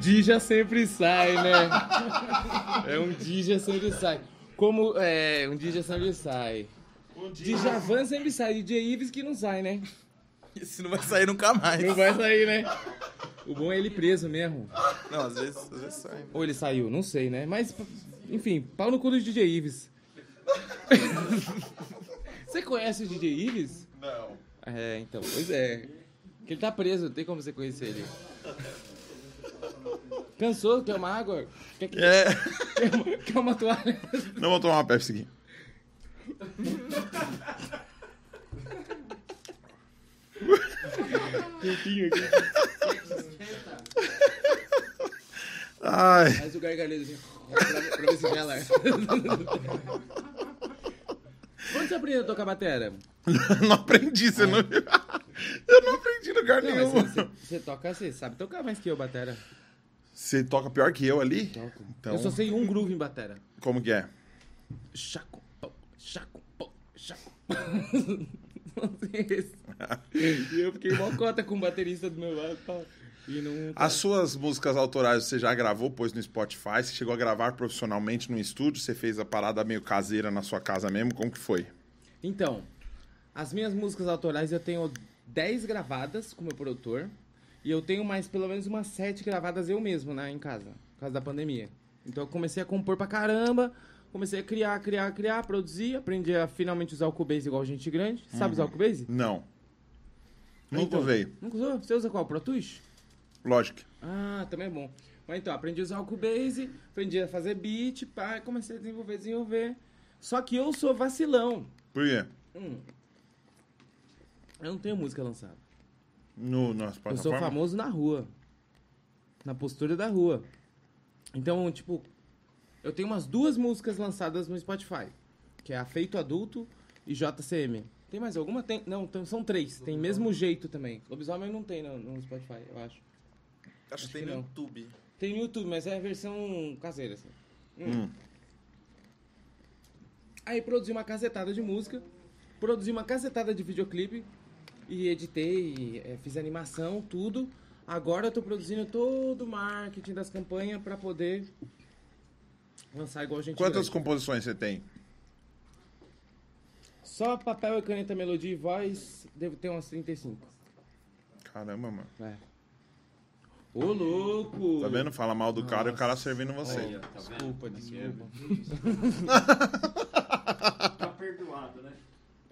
Speaker 2: Dija sempre sai, né? É um Dija sempre sai. Como é, um Dija sempre sai. Djavan sempre sai, DJ Ives que não sai, né?
Speaker 5: Esse não vai sair nunca mais.
Speaker 2: Não vai sair, né? O bom é ele preso mesmo.
Speaker 5: Não, às vezes, às vezes sai.
Speaker 2: Ou ele saiu, não sei, né? Mas, enfim, pau no cu do DJ Ives. <laughs> Você conhece o DJ Ives?
Speaker 4: Não.
Speaker 2: É, então, pois é. Que ele tá preso, não tem como você conhecer ele. Cansou? Quer uma água? Quer, que-
Speaker 4: É.
Speaker 2: quer, uma, quer uma toalha?
Speaker 4: Não vou tomar uma Pepsi aqui.
Speaker 2: Quentinho aqui.
Speaker 4: Ai.
Speaker 2: Faz o gargarejo assim, pra, pra ver se gela. Onde você aprendeu a tocar batera? <laughs>
Speaker 4: Não aprendi, você não viu? Eu não aprendi lugar
Speaker 2: Não,
Speaker 4: nenhum.
Speaker 2: você, você- você toca, você sabe tocar mais que eu, batera.
Speaker 4: Você toca pior que eu ali?
Speaker 2: Toco.
Speaker 4: Então,
Speaker 2: Eu só sei um groove em batera.
Speaker 4: como que é?
Speaker 2: Chaco, pô, chaco, pô, chaco. Não sei esse. E eu fiquei mó cota com o baterista do meu lado. pá. E não.
Speaker 4: As suas músicas autorais você já gravou, pôs no Spotify? Você chegou a gravar profissionalmente no estúdio? Você fez a parada meio caseira na sua casa mesmo? Como que foi?
Speaker 2: Então, as minhas músicas autorais eu tenho 10 gravadas com meu produtor. E eu tenho mais pelo menos umas 7 gravadas eu mesmo, né, em casa, por causa da pandemia. Então eu comecei a compor pra caramba, comecei a criar, criar, criar, produzir, aprendi a finalmente usar o Cubase igual gente grande. Sabe usar o Cubase?
Speaker 4: Não. Nunca
Speaker 2: Então,
Speaker 4: usei.
Speaker 2: Nunca usou? Você usa qual? Pro Tools?
Speaker 4: Lógico.
Speaker 2: Ah, também é bom. Mas então, aprendi a usar o Cubase, aprendi a fazer beat, pá, comecei a desenvolver, desenvolver. Só que eu sou vacilão.
Speaker 4: Por quê?
Speaker 2: Hum. Eu não tenho música lançada.
Speaker 4: No, nas
Speaker 2: Eu sou famoso na rua. Na postura da rua. Então, tipo, eu tenho umas duas músicas lançadas no Spotify. Que é Afeito Adulto e JCM. Tem mais alguma? Tem, não, tem- são três. Tem mesmo jeito também. Lobisomem não tem no, no Spotify, eu acho.
Speaker 5: Acho que
Speaker 2: que
Speaker 5: tem no
Speaker 2: não.
Speaker 5: YouTube.
Speaker 2: Tem no YouTube, mas é a versão caseira, assim.
Speaker 4: Hum.
Speaker 2: Aí produzi uma cacetada de música, produzi uma cacetada de videoclipe e editei, eh, fiz animação, tudo. Agora eu tô produzindo todo o marketing das campanhas pra poder lançar igual a gente
Speaker 4: Quantas
Speaker 2: grande.
Speaker 4: composições você tem?
Speaker 2: Só papel e caneta, melodia e voz, devo ter umas 35.
Speaker 4: Caramba, mano.
Speaker 2: É. Ô, louco!
Speaker 4: Tá vendo? Fala mal do cara e o cara servindo você.
Speaker 3: Ó, tá?
Speaker 2: Desculpa, desculpa. <laughs>
Speaker 3: Tá perdoado, né?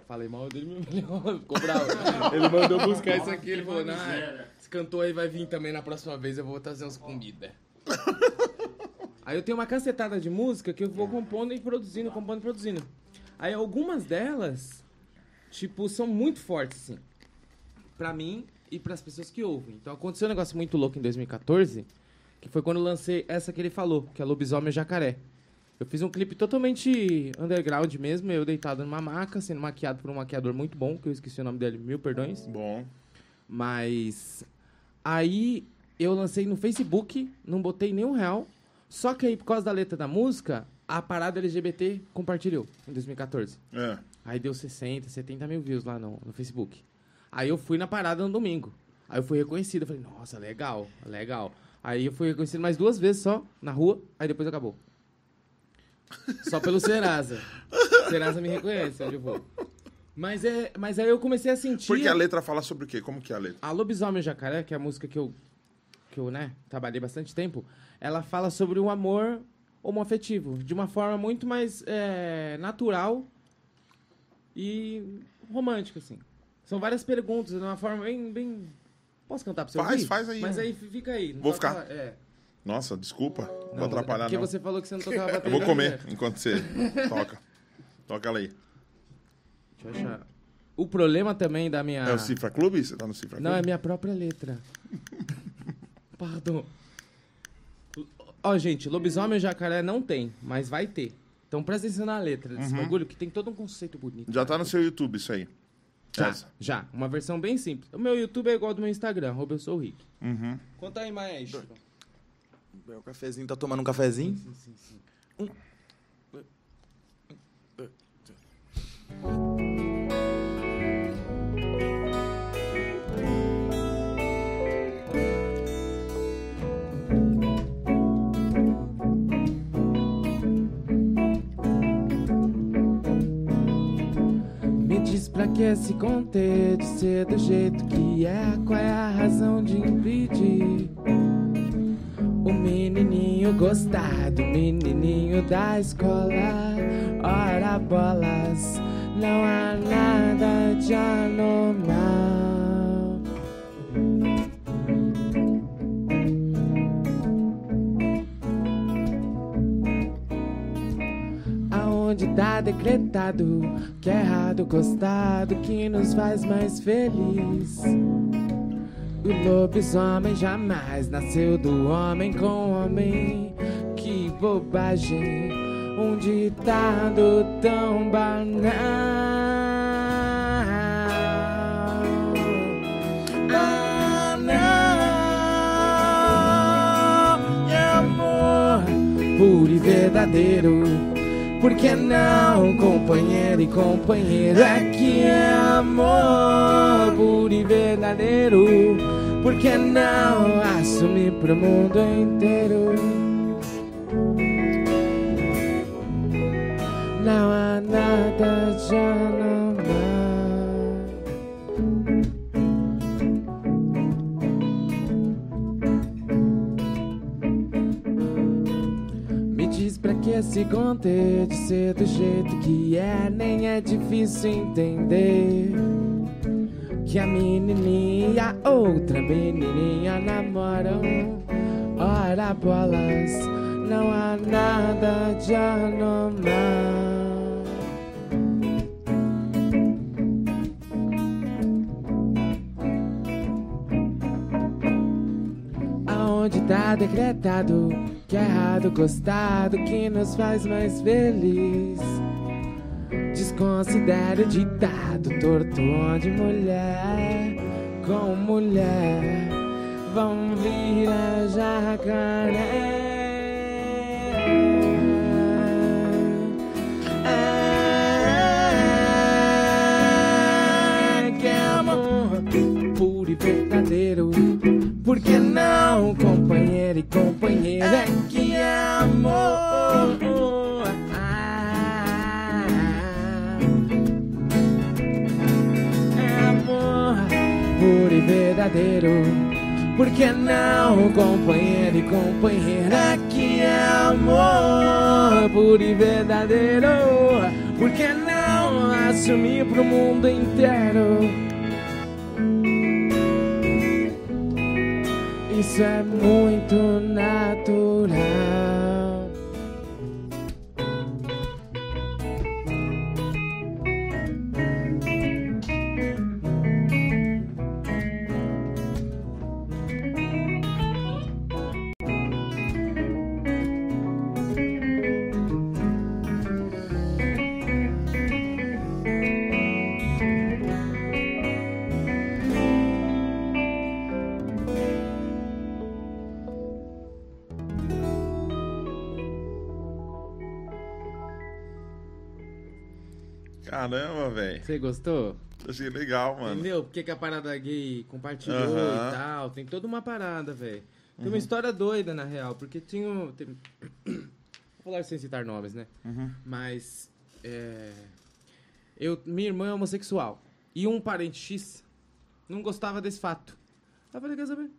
Speaker 2: Falei mal dele, meu. <laughs> Ficou bravo. Ele mandou buscar isso aqui, ele falou, não, esse cantor aí vai vir também na próxima vez, eu vou trazer uns comida. <laughs> Aí eu tenho uma cacetada de música que eu vou compondo e produzindo, compondo e produzindo. Aí algumas delas, tipo, são muito fortes, assim. Pra mim e pras pessoas que ouvem. Então aconteceu um negócio muito louco em 2014, que foi quando eu lancei essa que ele falou, que é Lobisomem Jacaré. Eu fiz um clipe totalmente underground mesmo, eu deitado numa maca, sendo maquiado por um maquiador muito bom, que eu esqueci o nome dele, mil perdões.
Speaker 4: Bom.
Speaker 2: Mas aí eu lancei no Facebook, não botei nenhum real. Só que aí, por causa da letra da música, a parada LGBT compartilhou em 2014.
Speaker 4: É.
Speaker 2: Aí deu 60, 70 mil views lá no, no Facebook. Aí eu fui na parada no domingo. Aí eu fui reconhecido. Eu falei, nossa, legal, legal. Aí eu fui reconhecido mais duas vezes só, na rua, aí depois acabou. Só pelo Serasa. Serasa me reconhece onde eu vou. Mas, é, mas aí eu comecei a sentir...
Speaker 4: Porque a letra fala sobre o quê? Como que é a letra?
Speaker 2: A Lobisomem Jacaré, que é a música que eu, que eu né, trabalhei bastante tempo, ela fala sobre o amor homoafetivo, de uma forma muito mais é, natural e romântica, assim. São várias perguntas, de uma forma bem... bem... Posso cantar pra você
Speaker 4: Faz,
Speaker 2: ouvir?
Speaker 4: faz aí.
Speaker 2: Mas aí fica aí.
Speaker 4: Vou ficar.
Speaker 2: É.
Speaker 4: Nossa, desculpa. Não, vou atrapalhar,
Speaker 2: porque
Speaker 4: não.
Speaker 2: você falou que você não tocava <laughs>
Speaker 4: Eu
Speaker 2: bateria.
Speaker 4: vou comer
Speaker 2: né?
Speaker 4: enquanto você toca. Toca ela aí.
Speaker 2: Deixa eu achar. O problema também da minha...
Speaker 4: É o Cifra Clube? Você tá no Cifra
Speaker 2: Não, é
Speaker 4: Clube?
Speaker 2: minha própria letra. <laughs> Pardon. Ó, gente, lobisomem e jacaré não tem, mas vai ter. Então presta atenção na letra desse bagulho, que tem todo um conceito bonito.
Speaker 4: Já tá no seu YouTube isso aí.
Speaker 2: Já,
Speaker 4: Essa.
Speaker 2: já. Uma versão bem simples. O meu YouTube é igual ao do meu Instagram, arroba eu sou o Rick.
Speaker 4: Uhum.
Speaker 2: Conta aí, maestro.
Speaker 5: O cafezinho, tá tomando um cafezinho?
Speaker 2: Me diz pra que se conter de ser do jeito que é? Qual é a razão de impedir? O menininho gostar do menininho da escola. Ora bolas, não há nada de anormal. Aonde tá decretado que é errado gostar do que nos faz mais feliz. O lobisomem jamais nasceu do homem com homem. Que bobagem, um ditado tão banal. Ah, não, é amor puro e verdadeiro. Por que não, companheiro e companheiro? É que amor puro e verdadeiro. Por que não assumir pro mundo inteiro? Não há nada de anormal. Se conter de ser do jeito que é, nem é difícil entender. Que a menininha e a outra menininha namoram. Ora bolas, não há nada de anormal. Aonde tá decretado que é errado gostar do que nos faz mais feliz. Desconsidere o ditado torto onde mulher com mulher vão virar jacaré. É é e verdadeiro. Por que não, mulher e companheira que amor. puro e verdadeiro. Porque não, companheiro e companheira, que é amor puro e verdadeiro? Porque não assumir pro mundo inteiro? Isso é muito natural.
Speaker 4: Caramba, velho.
Speaker 2: Você gostou?
Speaker 4: Achei legal, mano.
Speaker 2: Entendeu? Porque que a parada gay compartilhou e tal. Tem toda uma parada, velho. Tem
Speaker 4: Uhum.
Speaker 2: uma história doida, na real. Porque tinha. um- tem- <coughs> Vou falar sem citar nomes, né?
Speaker 4: Uhum.
Speaker 2: Mas. É... Eu, minha irmã é homossexual. E um parente X não gostava desse fato. Aí eu falei, quer saber?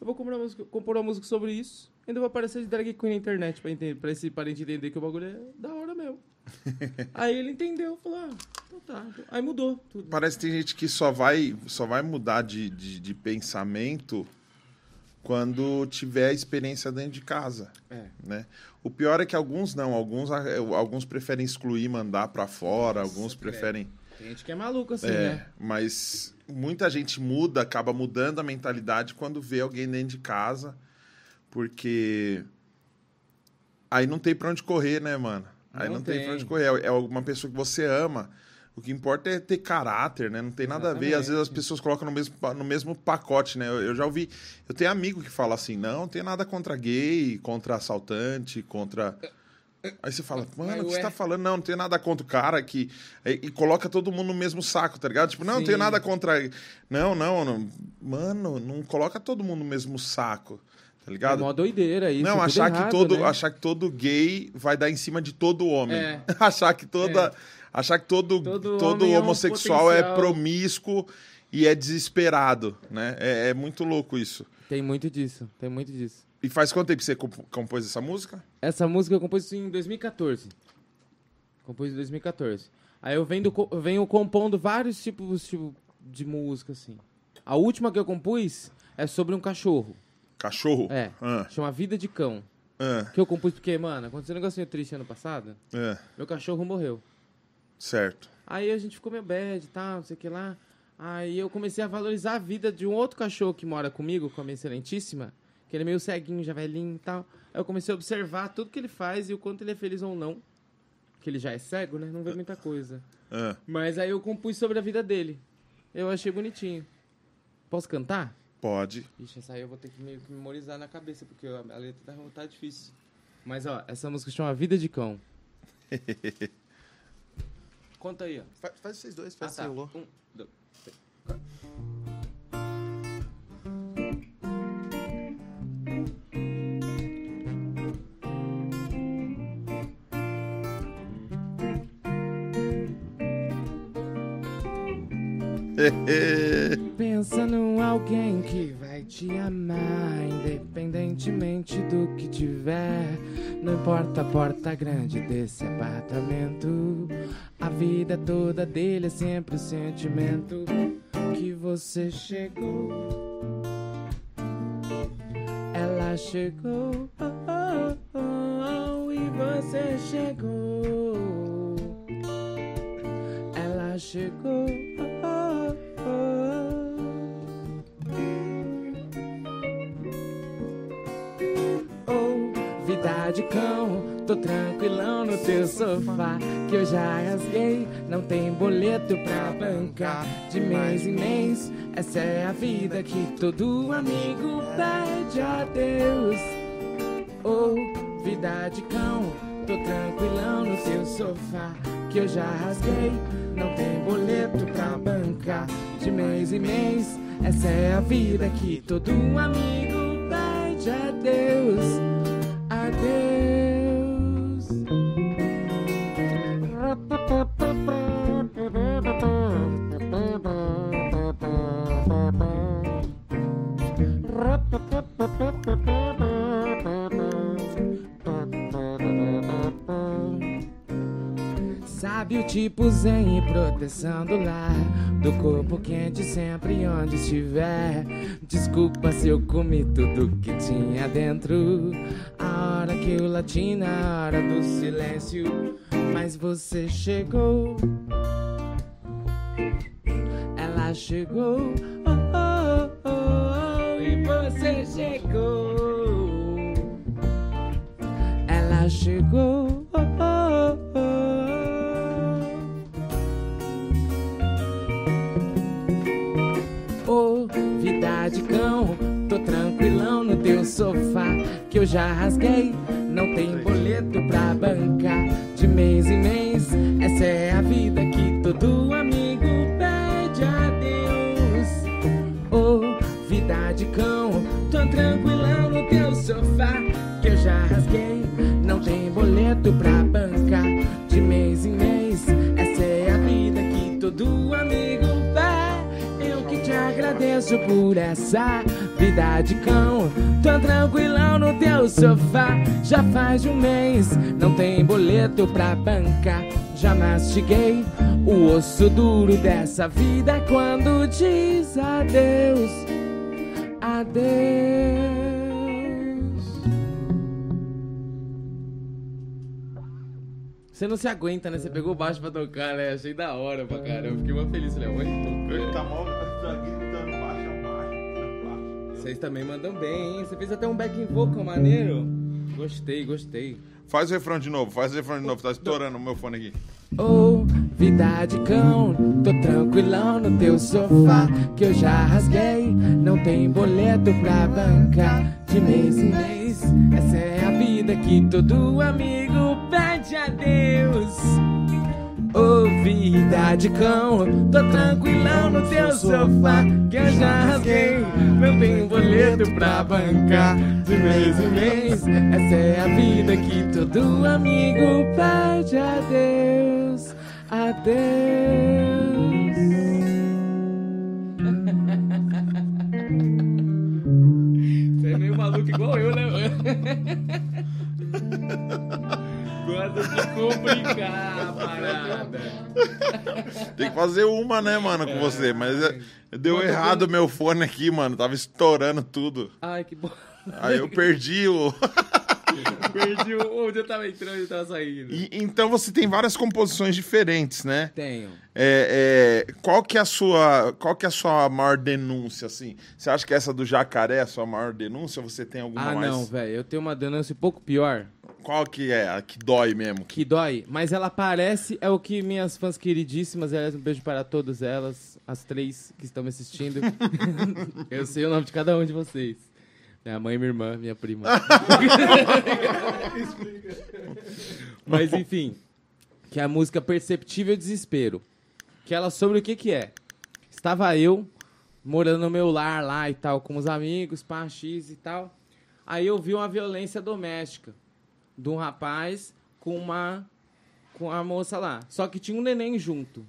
Speaker 2: Eu vou comprar uma música, compor uma música sobre isso. Ainda vou aparecer de drag queen na internet pra, entender, pra esse parente entender que o bagulho é da hora mesmo. <laughs> Aí ele entendeu, falou, ah, então tá. Aí mudou tudo.
Speaker 4: Parece que tem gente que só vai, só vai mudar de, de, de pensamento quando tiver a experiência dentro de casa,
Speaker 2: É.
Speaker 4: né? O pior é que alguns não, alguns, alguns preferem excluir, mandar pra fora, alguns
Speaker 2: credo.
Speaker 4: preferem...
Speaker 2: Tem gente que é maluco assim,
Speaker 4: É,
Speaker 2: né?
Speaker 4: mas muita gente muda, acaba mudando a mentalidade quando vê alguém dentro de casa, porque aí não tem pra onde correr, né, mano? Aí não,
Speaker 2: Não
Speaker 4: tem. pra onde correr. É uma pessoa que você ama. O que importa é ter caráter, né? Não tem nada a ver. Às vezes as
Speaker 2: Exatamente.
Speaker 4: pessoas colocam no mesmo, no mesmo pacote, né? Eu, eu já ouvi. Eu tenho amigo que fala assim: não, não tem nada contra gay, contra assaltante, contra. Aí você fala, mano, o que você tá falando? Não, não tem nada contra o cara que. E, e coloca todo mundo no mesmo saco, tá ligado? Tipo, não, não tem
Speaker 2: Sim.
Speaker 4: nada contra. Não, não, não. Mano, não coloca todo mundo no mesmo saco, tá
Speaker 2: É
Speaker 4: ligado?
Speaker 2: mó doideira isso.
Speaker 4: não, achar
Speaker 2: errado,
Speaker 4: que todo,
Speaker 2: né?
Speaker 4: achar que todo gay vai dar em cima de todo homem.
Speaker 2: É. <laughs>
Speaker 4: achar que toda, achar que todo,
Speaker 2: Todo
Speaker 4: todo,
Speaker 2: é um
Speaker 4: homossexual é,
Speaker 2: potencial.
Speaker 4: promíscuo e é desesperado, né? É, é muito louco isso.
Speaker 2: Tem muito disso, tem muito disso.
Speaker 4: E faz quanto tempo que você comp- compôs essa música?
Speaker 2: Essa música eu compus em 2014. Compus em 2014. Aí eu venho, eu venho compondo vários tipos tipo, de música, assim. A última que eu compus é sobre um cachorro.
Speaker 4: Cachorro?
Speaker 2: É.
Speaker 4: Ah,
Speaker 2: Chama Vida de Cão.
Speaker 4: ah,
Speaker 2: Que eu compus porque, mano, aconteceu um negocinho triste ano passado.
Speaker 4: ah.
Speaker 2: Meu cachorro morreu.
Speaker 4: Certo.
Speaker 2: Aí a gente ficou meio bad e tal, não sei o que lá. Aí eu comecei a valorizar a vida de um outro cachorro que mora comigo, com a minha excelentíssima, que ele é meio ceguinho, já velhinho e tal. Aí eu comecei a observar tudo que ele faz e o quanto ele é feliz ou não. Que ele já é cego, né? Não vê muita coisa.
Speaker 4: Ah.
Speaker 2: Mas aí eu compus sobre a vida dele. Eu achei bonitinho. Posso cantar?
Speaker 4: Pode.
Speaker 2: Ixi, essa aí eu vou ter que meio que memorizar na cabeça, porque a a letra tá, tá difícil. Mas ó, essa música chama Vida de Cão. <laughs> Conta aí, ó.
Speaker 5: Faz, faz vocês dois,
Speaker 2: Ah,
Speaker 5: faz
Speaker 2: tá.
Speaker 5: seu Lô.
Speaker 2: Um, dois. <laughs> Pensa num alguém que vai te amar, independentemente do que tiver. Não importa a porta grande desse apartamento, a vida toda dele é sempre o sentimento que você chegou. Ela chegou, oh, oh, oh, e você chegou. Ela chegou. Oh, vida de cão, tô tranquilão no teu sofá. Que eu já rasguei, não tem boleto pra bancar. De mês em mês, essa é a vida que todo amigo pede a Deus. Oh, vida de cão, tô tranquilão no teu sofá. Que eu já rasguei, não tem boleto pra bancar. De mês em mês, essa é a vida que todo amigo pede a Deus. Adeus. Sabe o tipo zen e proteção do lar Do corpo quente sempre onde estiver. Desculpa se eu comi tudo que tinha dentro. A hora que eu lati na hora do silêncio Mas você chegou. Ela chegou. Oh, oh, oh, oh, E você chegou. Ela chegou tranquilão no teu sofá. Que eu já rasguei, não tem boleto pra bancar. De mês em mês, essa é a vida que todo amigo pede a Deus. Ô, vida de cão, tô tranquilão no teu sofá. Que eu já rasguei, não tem boleto pra bancar. De mês em mês, essa é a vida que todo amigo agradeço por essa vida de cão. Tô tranquilão no teu sofá. Já faz um mês, não tem boleto pra bancar. Já mastiguei o osso duro dessa vida quando diz adeus. Adeus. Você não se aguenta, né? Você pegou baixo pra tocar, né? Achei da hora pra caramba. Fiquei muito feliz. Oi,
Speaker 4: Ele tá mal, tá baixa.
Speaker 2: Vocês também mandam bem, hein? Você fez até um backing vocal maneiro. Gostei, gostei.
Speaker 4: Faz o refrão de novo, faz o refrão de novo, tá estourando o meu fone aqui.
Speaker 2: Ô, vida de cão, tô tranquilão no teu sofá. Que eu já rasguei, não tem boleto pra bancar. De mês em mês, essa é a vida que todo amigo pede a Deus. Ô, vida de cão, tô tranquilão no teu sofá. Que eu já rasguei, não tem boleto pra bancar. De mês em mês, essa é a vida que todo amigo pede a Deus. Adeus.
Speaker 4: Tem que fazer uma, né, mano, com você. Mas é, deu errado meu fone aqui, mano. Tava estourando tudo.
Speaker 2: Ai, que bom.
Speaker 4: Aí eu perdi o. <laughs> <laughs>
Speaker 2: Perdi o- onde eu tava entrando e tava saindo.
Speaker 4: E- então você tem várias composições diferentes, né?
Speaker 2: Tenho.
Speaker 4: É, é, qual que é a sua qual que é a sua maior denúncia assim? Você acha que essa do jacaré é a sua maior denúncia? Ou você tem alguma
Speaker 2: Ah,
Speaker 4: mais?
Speaker 2: não, velho. Eu tenho uma denúncia um pouco pior.
Speaker 4: Qual que é a que dói mesmo?
Speaker 2: Que dói, mas ela parece, é o que minhas fãs queridíssimas, aliás, um beijo para todas elas, as três que estão me assistindo. <laughs> eu sei o nome de cada um de vocês. Minha mãe, minha irmã, minha prima. <laughs> mas enfim, que é a música Perceptível Desespero. Que ela sobre o que que é? Estava eu morando no meu lar lá e tal, com os amigos, pá, X e tal. Aí eu vi uma violência doméstica de um rapaz com uma com a moça lá. Só que tinha um neném junto,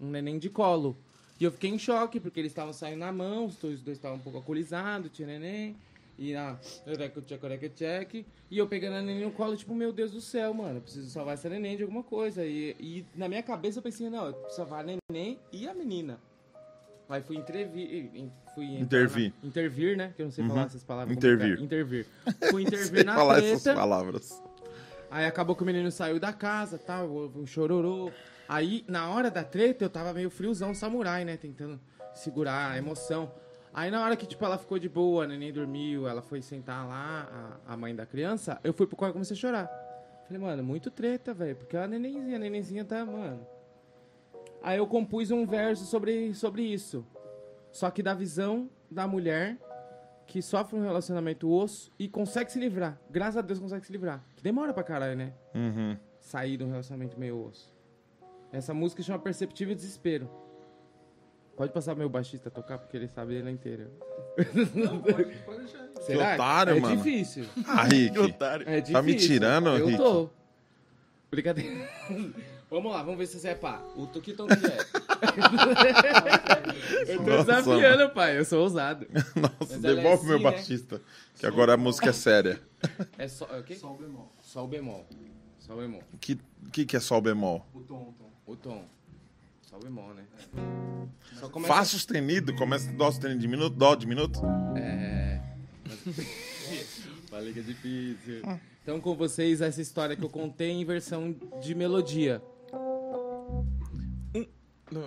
Speaker 2: um neném de colo. E eu fiquei em choque porque eles estavam saindo na mão, os dois, estavam um pouco alcoolizados, tinha neném. E na check, check, e eu pegando a neném no colo, tipo, meu Deus do céu, mano, eu preciso salvar essa neném de alguma coisa. E, e na minha cabeça eu pensei, não, eu preciso salvar a neném e a menina. Aí fui intervir. Fui
Speaker 4: Intervir.
Speaker 2: na- intervir, né? Que eu não sei falar essas palavras.
Speaker 4: Intervir.
Speaker 2: complicadas. Intervir. Fui intervir <laughs> na
Speaker 4: falar
Speaker 2: treta.
Speaker 4: essas palavras.
Speaker 2: Aí acabou que o menino saiu da casa, tal, houve um chororô. Aí, na hora da treta, eu tava meio friozão samurai, né? Tentando segurar a emoção. Aí, na hora que, tipo, ela ficou de boa, neném dormiu, ela foi sentar lá, a, a mãe da criança, eu fui pro quarto e comecei a chorar. Falei, mano, muito treta, velho, porque a nenenzinha, a nenenzinha tá, mano... Aí eu compus um verso sobre, sobre isso. Só que da visão da mulher que sofre um relacionamento osso e consegue se livrar. Graças a Deus consegue se livrar. Que demora pra caralho, né?
Speaker 4: Uhum.
Speaker 2: Sair de um relacionamento meio osso. Essa música chama Perceptível Desespero. Pode passar meu baixista a tocar, porque ele sabe ela inteira. Será?
Speaker 4: otário,
Speaker 2: é
Speaker 4: mano.
Speaker 2: difícil.
Speaker 4: Ah, Rick. <laughs>
Speaker 2: É difícil.
Speaker 4: Tá me tirando,
Speaker 2: Eu
Speaker 4: Rick?
Speaker 2: tô. Brincadeira. <laughs> vamos lá, vamos ver se você é pá. O que que é? Eu tô
Speaker 4: Nossa,
Speaker 2: desafiando, pai. Eu sou ousado. <laughs>
Speaker 4: Nossa,
Speaker 2: é
Speaker 4: devolve meu
Speaker 2: assim, né?
Speaker 4: baixista. Que agora a música é séria.
Speaker 2: É só, é o quê? Sol bemol. Sol bemol. Sol bemol.
Speaker 4: O que, que, que é sol bemol?
Speaker 6: O tom, o tom.
Speaker 2: O tom. Sol bemol, né? Só começa...
Speaker 4: Fá sustenido, começa dó sustenido diminuto, dó diminuto.
Speaker 2: É. <laughs> Falei que é difícil. Então, com vocês, essa história que eu contei em versão de melodia. La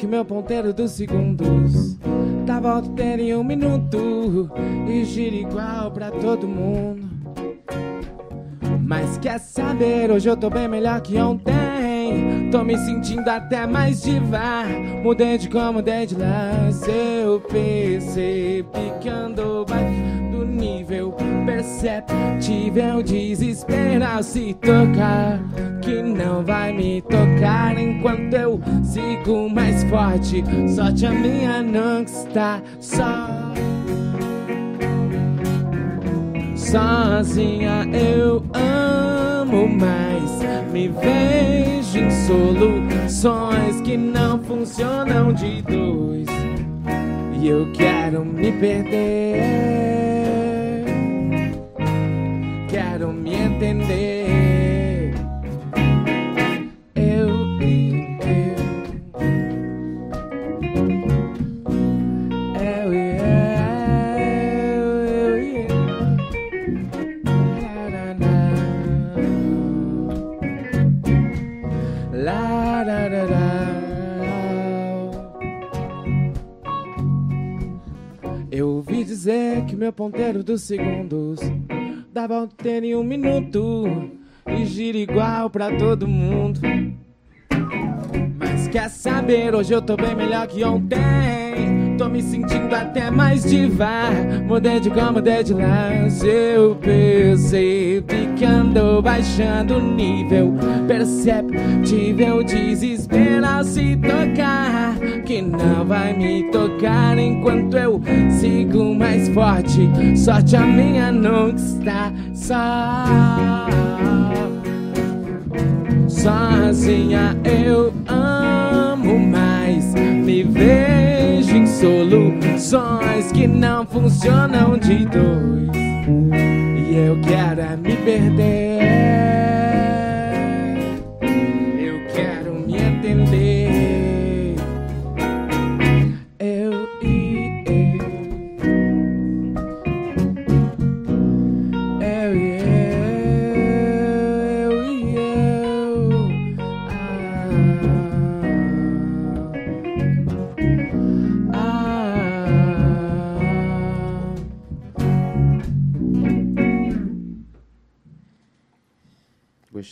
Speaker 2: que meu ponteiro dos segundos tá voltando em um minuto e gira igual pra todo mundo. Mas quer saber, hoje eu tô bem melhor que ontem. Tô me sentindo até mais diva. Mudei de como, mudei de lance. Eu percebi que ando baixo nível perceptível. Desespero ao se tocar. Que não vai me tocar enquanto eu sigo mais forte. Sorte a minha não está só. Sozinha eu amo mais. Me vejo em soluções que não funcionam de dois. E eu quero me perder. Quero me entender. Eu e eu. Eu e eu. Eu e eu. La da da da. Eu ouvi dizer que meu ponteiro dos segundos dá volta em um minuto e gira igual pra todo mundo. Mas quer saber, hoje eu tô bem melhor que ontem. Tô me sentindo até mais diva. Mudei de cor, mudei de lance. Eu percebi que andou baixando o nível perceptível. Desespero ao se tocar. Que não vai me tocar enquanto eu sigo mais forte. Sorte a minha não está só. Sozinha eu amo mais. Me vejo em soluções que não funcionam de dois. E eu quero é me perder.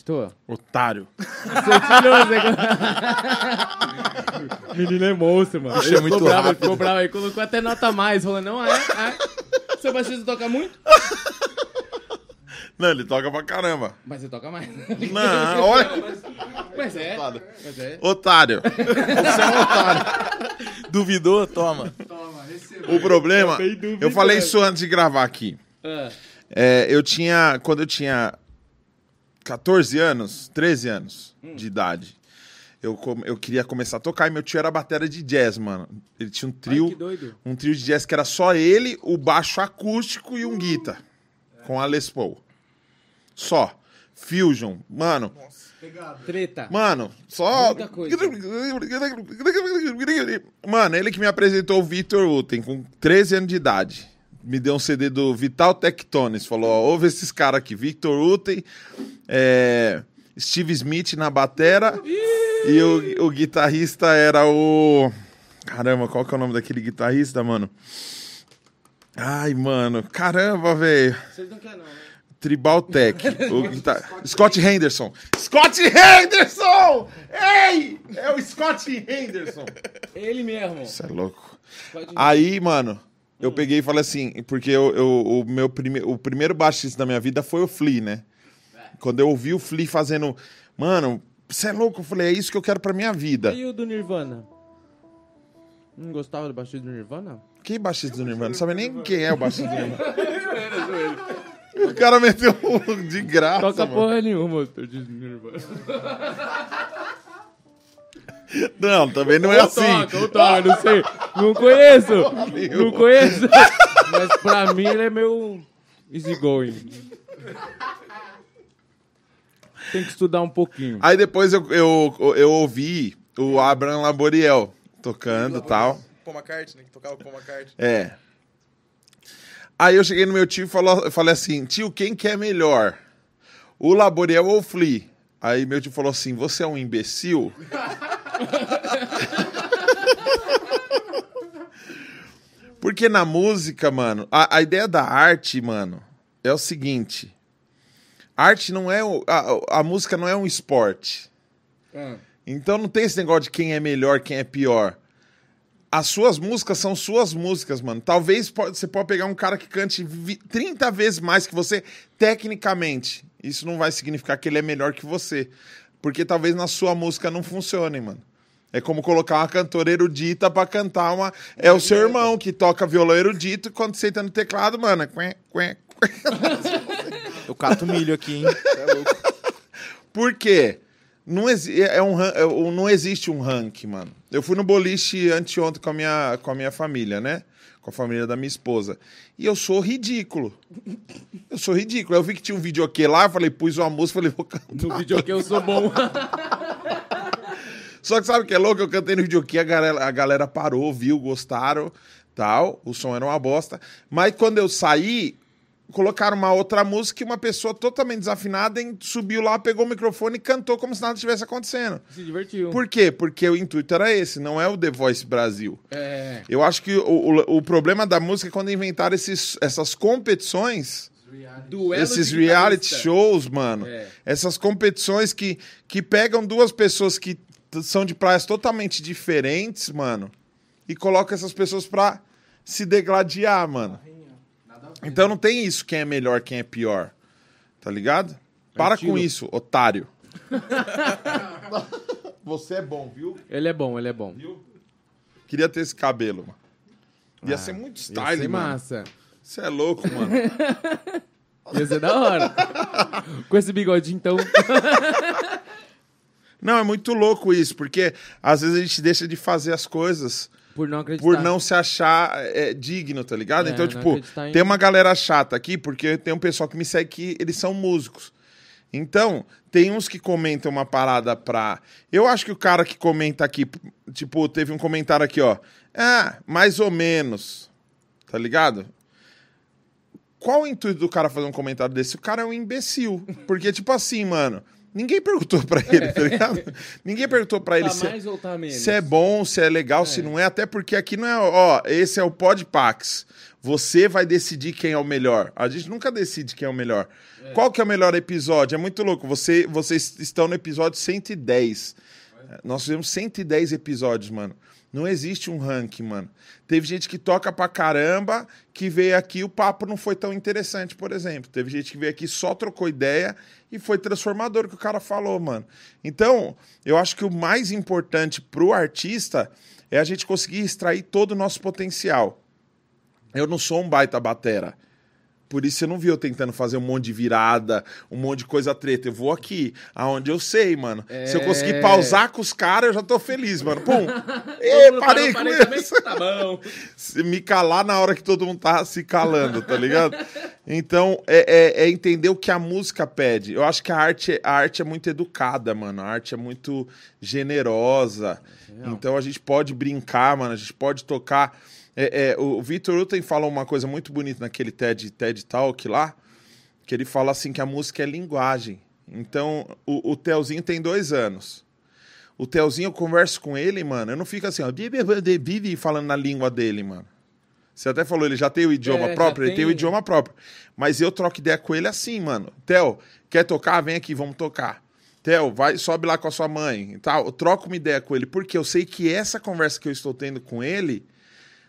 Speaker 2: Gostou?
Speaker 4: Otário. <laughs>
Speaker 2: Menino é monstro, mano.
Speaker 4: Achei muito
Speaker 2: ficou bravo,
Speaker 4: rápido.
Speaker 2: ficou bravo aí, colocou até nota mais, falando, não, é, é. Seu baixista toca muito?
Speaker 4: Não, ele toca pra caramba.
Speaker 2: Mas você toca mais.
Speaker 4: Não, olha.
Speaker 2: Mas é. Mas é.
Speaker 4: Otário.
Speaker 5: Você é um otário. Duvidou? Toma.
Speaker 4: O problema,
Speaker 2: dúvida,
Speaker 4: eu falei isso antes de gravar aqui.
Speaker 2: Ah,
Speaker 4: É, eu tinha, quando eu tinha 14 anos, 13 anos
Speaker 2: Hum.
Speaker 4: de idade, eu, eu queria começar a tocar e meu tio era batera de jazz, mano. Ele tinha um trio,
Speaker 2: Ai,
Speaker 4: um trio de jazz que era só ele, o baixo acústico e um guitar com a Les Paul. Só. Fusion, mano.
Speaker 2: treta.
Speaker 4: Mano, só.
Speaker 2: Muita coisa.
Speaker 4: Mano, ele que me apresentou o Victor Uten com 13 anos de idade. Me deu um CD do Vital Tectones. Falou: ó, ouve esses caras aqui. Victor Uten, é, Steve Smith na batera. E o, o guitarrista era o. Caramba, qual que é o nome daquele guitarrista, mano? Ai, mano. Caramba, velho.
Speaker 2: Vocês não querem, não, né?
Speaker 4: Tribal Tech. <laughs> o guitar... Scott Henderson. Scott Henderson! Ei! É o Scott Henderson.
Speaker 2: Ele mesmo.
Speaker 4: Isso é louco. Aí, mano, Eu peguei e falei assim, porque eu, eu- o, meu prime, o primeiro baixista da minha vida foi o Flea, né? Quando eu ouvi o Flea fazendo. Mano, você é louco? Eu falei, é isso que eu quero pra minha vida.
Speaker 1: E o do Nirvana? Não gostava do baixista do Nirvana?
Speaker 4: Que baixista do Nirvana? Não sabe nem quem é o baixista do Nirvana. <laughs> o cara meteu de graça.
Speaker 1: Toca
Speaker 4: mano.
Speaker 1: porra nenhuma, o de Nirvana. <laughs>
Speaker 4: Não, também não é
Speaker 1: Ou
Speaker 4: assim.
Speaker 1: Toca, ou toca, não sei. Não conheço. <laughs> Não conheço. Mas pra mim ele é meio easygoing. Tem que estudar um pouquinho.
Speaker 4: Aí depois eu, eu, eu ouvi o Abraham Laboriel tocando e tal.
Speaker 5: Paul McCartney, que tocava Paul McCartney.
Speaker 4: É. Aí eu cheguei no meu tio e falou- eu falei assim, tio, quem que é melhor? O Laboriel ou o Flea? Aí meu tio falou assim, você é um imbecil? <laughs> <laughs> Porque na música, mano, a, a ideia da arte, mano, é o seguinte. Arte não é. o- A, a música não é um esporte. Então não tem esse negócio de quem é melhor, quem é pior. As suas músicas são suas músicas, mano. Talvez pode- você pode pegar um cara que cante vi- 30 vezes mais que você, tecnicamente. Isso não vai significar que ele é melhor que você. Porque talvez na sua música não funcione, mano. É como colocar uma cantora erudita pra cantar uma. É o seu irmão que toca violão erudito e quando senta no teclado, mano. é Quê, quê, quê.
Speaker 5: Eu cato milho aqui, hein? É louco.
Speaker 4: Por quê? Não, exi é um, ran- é um- não existe um ranking, mano. Eu fui no boliche anteontem com a, minha, com a minha família, né? Com a família da minha esposa. E eu sou ridículo. Eu sou ridículo. Eu vi que tinha um videokê lá, falei, pus uma música, falei, vou cantar.
Speaker 1: No vídeo que eu sou bom. <laughs>
Speaker 4: Só que sabe o que é louco? Eu cantei no videokê, a galera, a galera parou, viu, gostaram, tal. O som era uma bosta. Mas quando eu saí, colocaram uma outra música e uma pessoa totalmente desafinada subiu lá, pegou o microfone e cantou como se nada tivesse acontecendo.
Speaker 1: Se divertiu.
Speaker 4: Por quê? Porque o intuito era esse, não é o The Voice Brasil.
Speaker 1: É.
Speaker 4: Eu acho que o, o, o problema da música é quando inventaram esses, essas competições,
Speaker 1: Duelo
Speaker 4: esses reality shows, mano.
Speaker 1: É.
Speaker 4: Essas competições que, que pegam duas pessoas que são de praias totalmente diferentes, mano, e colocam essas pessoas pra se degladiar, mano. Então não tem isso, quem é melhor, quem é pior. Tá ligado? Para com isso, otário. <laughs> Você é bom, viu?
Speaker 1: Ele é bom, ele é bom.
Speaker 4: Queria ter esse cabelo, mano. Ia
Speaker 1: Ah,
Speaker 4: ser muito
Speaker 1: Ia
Speaker 4: style,
Speaker 1: ser
Speaker 4: mano.
Speaker 1: massa.
Speaker 4: Você é louco, mano. <laughs>
Speaker 1: Ia ser da hora. Com esse bigodinho, então. <laughs>
Speaker 4: Não, é muito louco isso, porque às vezes a gente deixa de fazer as coisas
Speaker 1: Por não acreditar.
Speaker 4: por não se achar é, digno, tá ligado?
Speaker 1: É,
Speaker 4: então, tipo,
Speaker 1: em-
Speaker 4: tem uma galera chata aqui, porque tem um pessoal que me segue que eles são músicos. Então, tem uns que comentam uma parada pra. Eu acho que o cara que comenta aqui, tipo, teve um comentário aqui, ó. Ah, mais ou menos. Tá ligado? Qual o intuito do cara fazer um comentário desse? O cara é um imbecil. Porque, tipo assim, mano, ninguém perguntou pra ele, tá ligado? Ninguém perguntou pra ele
Speaker 1: Tá
Speaker 4: se,
Speaker 1: tá
Speaker 4: se é bom, se é legal, se não é. Até porque aqui não é, ó, esse é o Podpax. Você vai decidir quem é o melhor. A gente nunca decide quem é o melhor. Qual que é o melhor episódio? É muito louco. Você, vocês estão no episódio 110. Nós fizemos 110 episódios, mano. Não existe um ranking, mano. Teve gente que toca pra caramba, que veio aqui o papo não foi tão interessante, por exemplo. Teve gente que veio aqui só trocou ideia e foi transformador que o cara falou, mano. Então, eu acho que o mais importante pro artista é a gente conseguir extrair todo o nosso potencial. Eu não sou um baita batera. Por isso você não viu eu tentando fazer um monte de virada, um monte de coisa treta. Eu vou aqui, aonde eu sei, mano. Se eu conseguir
Speaker 1: É.
Speaker 4: pausar com os caras, eu já tô feliz, mano. Pum! <laughs>
Speaker 1: Todo mundo
Speaker 4: parei
Speaker 1: parou,
Speaker 4: com
Speaker 1: também?
Speaker 4: isso.
Speaker 1: Tá bom. <laughs>
Speaker 4: Se me calar na hora que todo mundo tá se calando, tá ligado? Então, é, é- é entender o que a música pede. Eu acho que a arte, a arte é muito educada, mano. A arte é muito generosa. Então a gente pode brincar, mano. A gente pode tocar. É, é, o Victor Uten falou uma coisa muito bonita naquele TED, TED Talk lá, que ele fala assim que a música é linguagem. Então, o, o Telzinho tem dois anos. O Telzinho, eu converso com ele, mano. Eu não fico assim, ó, vive falando na língua dele, mano. Você até falou, ele já tem o idioma
Speaker 1: É,
Speaker 4: próprio, ele tem o
Speaker 1: tem.
Speaker 4: idioma próprio. Mas eu troco ideia com ele assim, mano. Tel, quer tocar? Vem aqui, vamos tocar. Tel, vai, sobe lá com a sua mãe e tal. Eu troco uma ideia com ele, porque eu sei que essa conversa que eu estou tendo com ele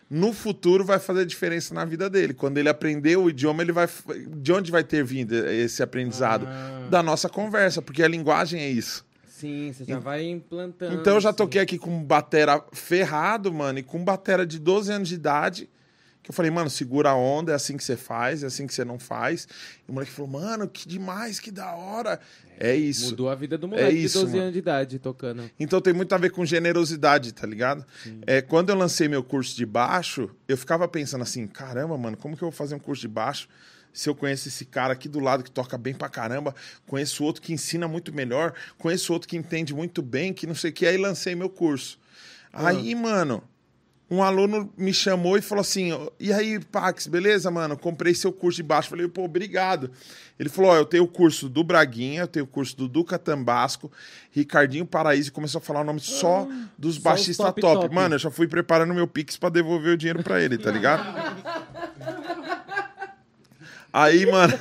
Speaker 4: no futuro vai fazer diferença na vida dele. Quando ele aprender o idioma, ele vai. De onde vai ter vindo esse aprendizado?
Speaker 1: Ah.
Speaker 4: Da nossa conversa, porque a linguagem é isso.
Speaker 1: Sim, você já vai implantando.
Speaker 4: Então eu já toquei aqui com batera ferrado, mano, e com batera de 12 anos de idade. Que eu falei, mano, segura a onda, é assim que você faz, é assim que você não faz. E o moleque falou, mano, que demais, que da hora. É isso.
Speaker 1: Mudou a vida do moleque
Speaker 4: isso,
Speaker 1: de 12
Speaker 4: mano.
Speaker 1: anos de idade tocando.
Speaker 4: Então tem muito a ver com generosidade, tá ligado? É, quando eu lancei meu curso de baixo, eu ficava pensando assim, caramba, mano, como que eu vou fazer um curso de baixo se eu conheço esse cara aqui do lado que toca bem pra caramba, conheço outro que ensina muito melhor, conheço outro que entende muito bem, que não sei o que, aí lancei meu curso. Aí, mano, um aluno me chamou e falou assim: E aí, Pax, beleza, mano? Comprei seu curso de baixo. Falei, pô, obrigado. Ele falou: Ó, eu tenho o curso do Braguinha, eu tenho o curso do Duca Tambasco, Ricardinho Paraíso, e começou a falar o nome só dos
Speaker 1: só os
Speaker 4: baixistas
Speaker 1: top,
Speaker 4: top,
Speaker 1: top.
Speaker 4: Mano, eu já fui preparando meu Pix pra devolver o dinheiro pra ele, tá ligado? Aí, mano,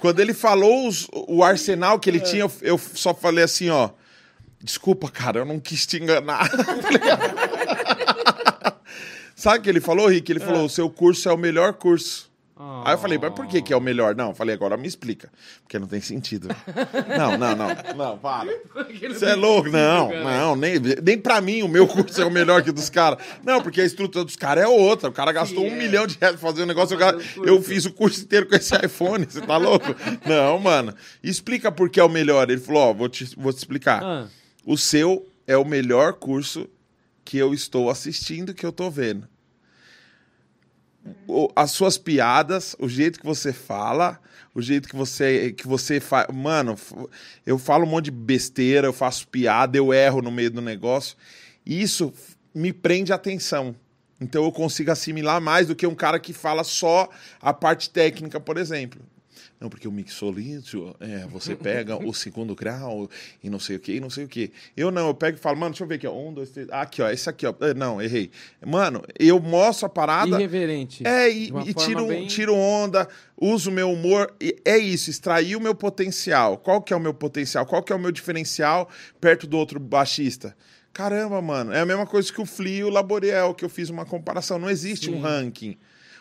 Speaker 4: quando ele falou os- o arsenal que ele tinha, eu, eu só falei assim, ó. Desculpa, cara, eu não quis te enganar. <laughs> Sabe o que ele falou, Rick? Ele falou: o seu curso é o melhor curso. Aí eu falei, mas por que, que é o melhor? Não, eu falei, agora me explica. Porque não tem sentido. <laughs> Não, não, não. Não, para. <laughs> Você é louco? Não, não, nem, nem pra mim o meu curso é o melhor que o dos caras. Não, porque a estrutura dos caras é outra. O cara gastou um milhão de reais pra fazer um negócio. cara- eu fiz o curso inteiro com esse iPhone. Você tá louco? <laughs> Não, mano. Explica por que é o melhor. Ele falou, ó, vou te, vou te explicar.
Speaker 1: Ah,
Speaker 4: O seu é o melhor curso que eu estou assistindo, que eu tô vendo. As suas piadas, o jeito que você fala, o jeito que você que você faz, mano, eu falo um monte de besteira, eu faço piada, eu erro no meio do negócio. Isso me prende a atenção. Então eu consigo assimilar mais do que um cara que fala só a parte técnica, por exemplo. Não, porque o mixolídio, é, você pega o segundo grau e não sei o que, e não sei o que. Eu não, eu pego e falo, mano, deixa eu ver aqui, ó. Um, dois, três. Ah, aqui, ó, esse aqui, ó. Eh, Não, errei. Mano, eu mostro a parada.
Speaker 1: irreverente.
Speaker 4: É, e, e tiro,
Speaker 1: bem-
Speaker 4: tiro onda, uso o meu humor. é isso, extrair o meu potencial. Qual que é o meu potencial? Qual que é o meu diferencial perto do outro baixista? Caramba, mano, é a mesma coisa que o Flea e o Laboriel, que eu fiz uma comparação. Não existe um ranking.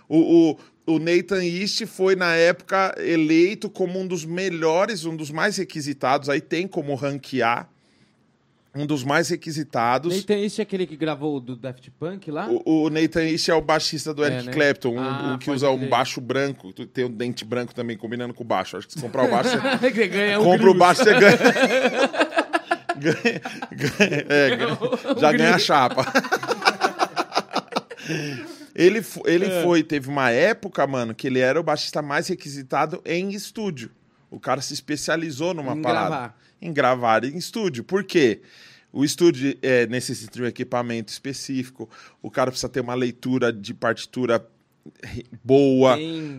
Speaker 4: O, o, Nathan East foi, na época, eleito como um dos melhores, um dos mais requisitados. Aí tem como ranquear. Um dos mais requisitados.
Speaker 1: Nathan East é aquele que gravou do Daft Punk lá?
Speaker 4: O, o Nathan East é o baixista do
Speaker 1: É,
Speaker 4: Eric
Speaker 1: né?
Speaker 4: Clapton, um-
Speaker 1: Ah,
Speaker 4: o que usa um
Speaker 1: crer.
Speaker 4: baixo branco. Tem um dente branco também, combinando com o baixo. Acho que se comprar o baixo, <laughs> você
Speaker 1: Você ganha um
Speaker 4: compra o baixo, você ganha. <laughs> ganha, ganha- é, ganha- já ganha a chapa. <laughs> Ele, ele
Speaker 1: É.
Speaker 4: foi, teve uma época, mano, que ele era o baixista mais requisitado em estúdio. O cara se especializou numa
Speaker 1: Em
Speaker 4: parada.
Speaker 1: gravar.
Speaker 4: Em gravar em estúdio. Por quê? O estúdio é, necessita de um equipamento específico, o cara precisa ter uma leitura de partitura boa,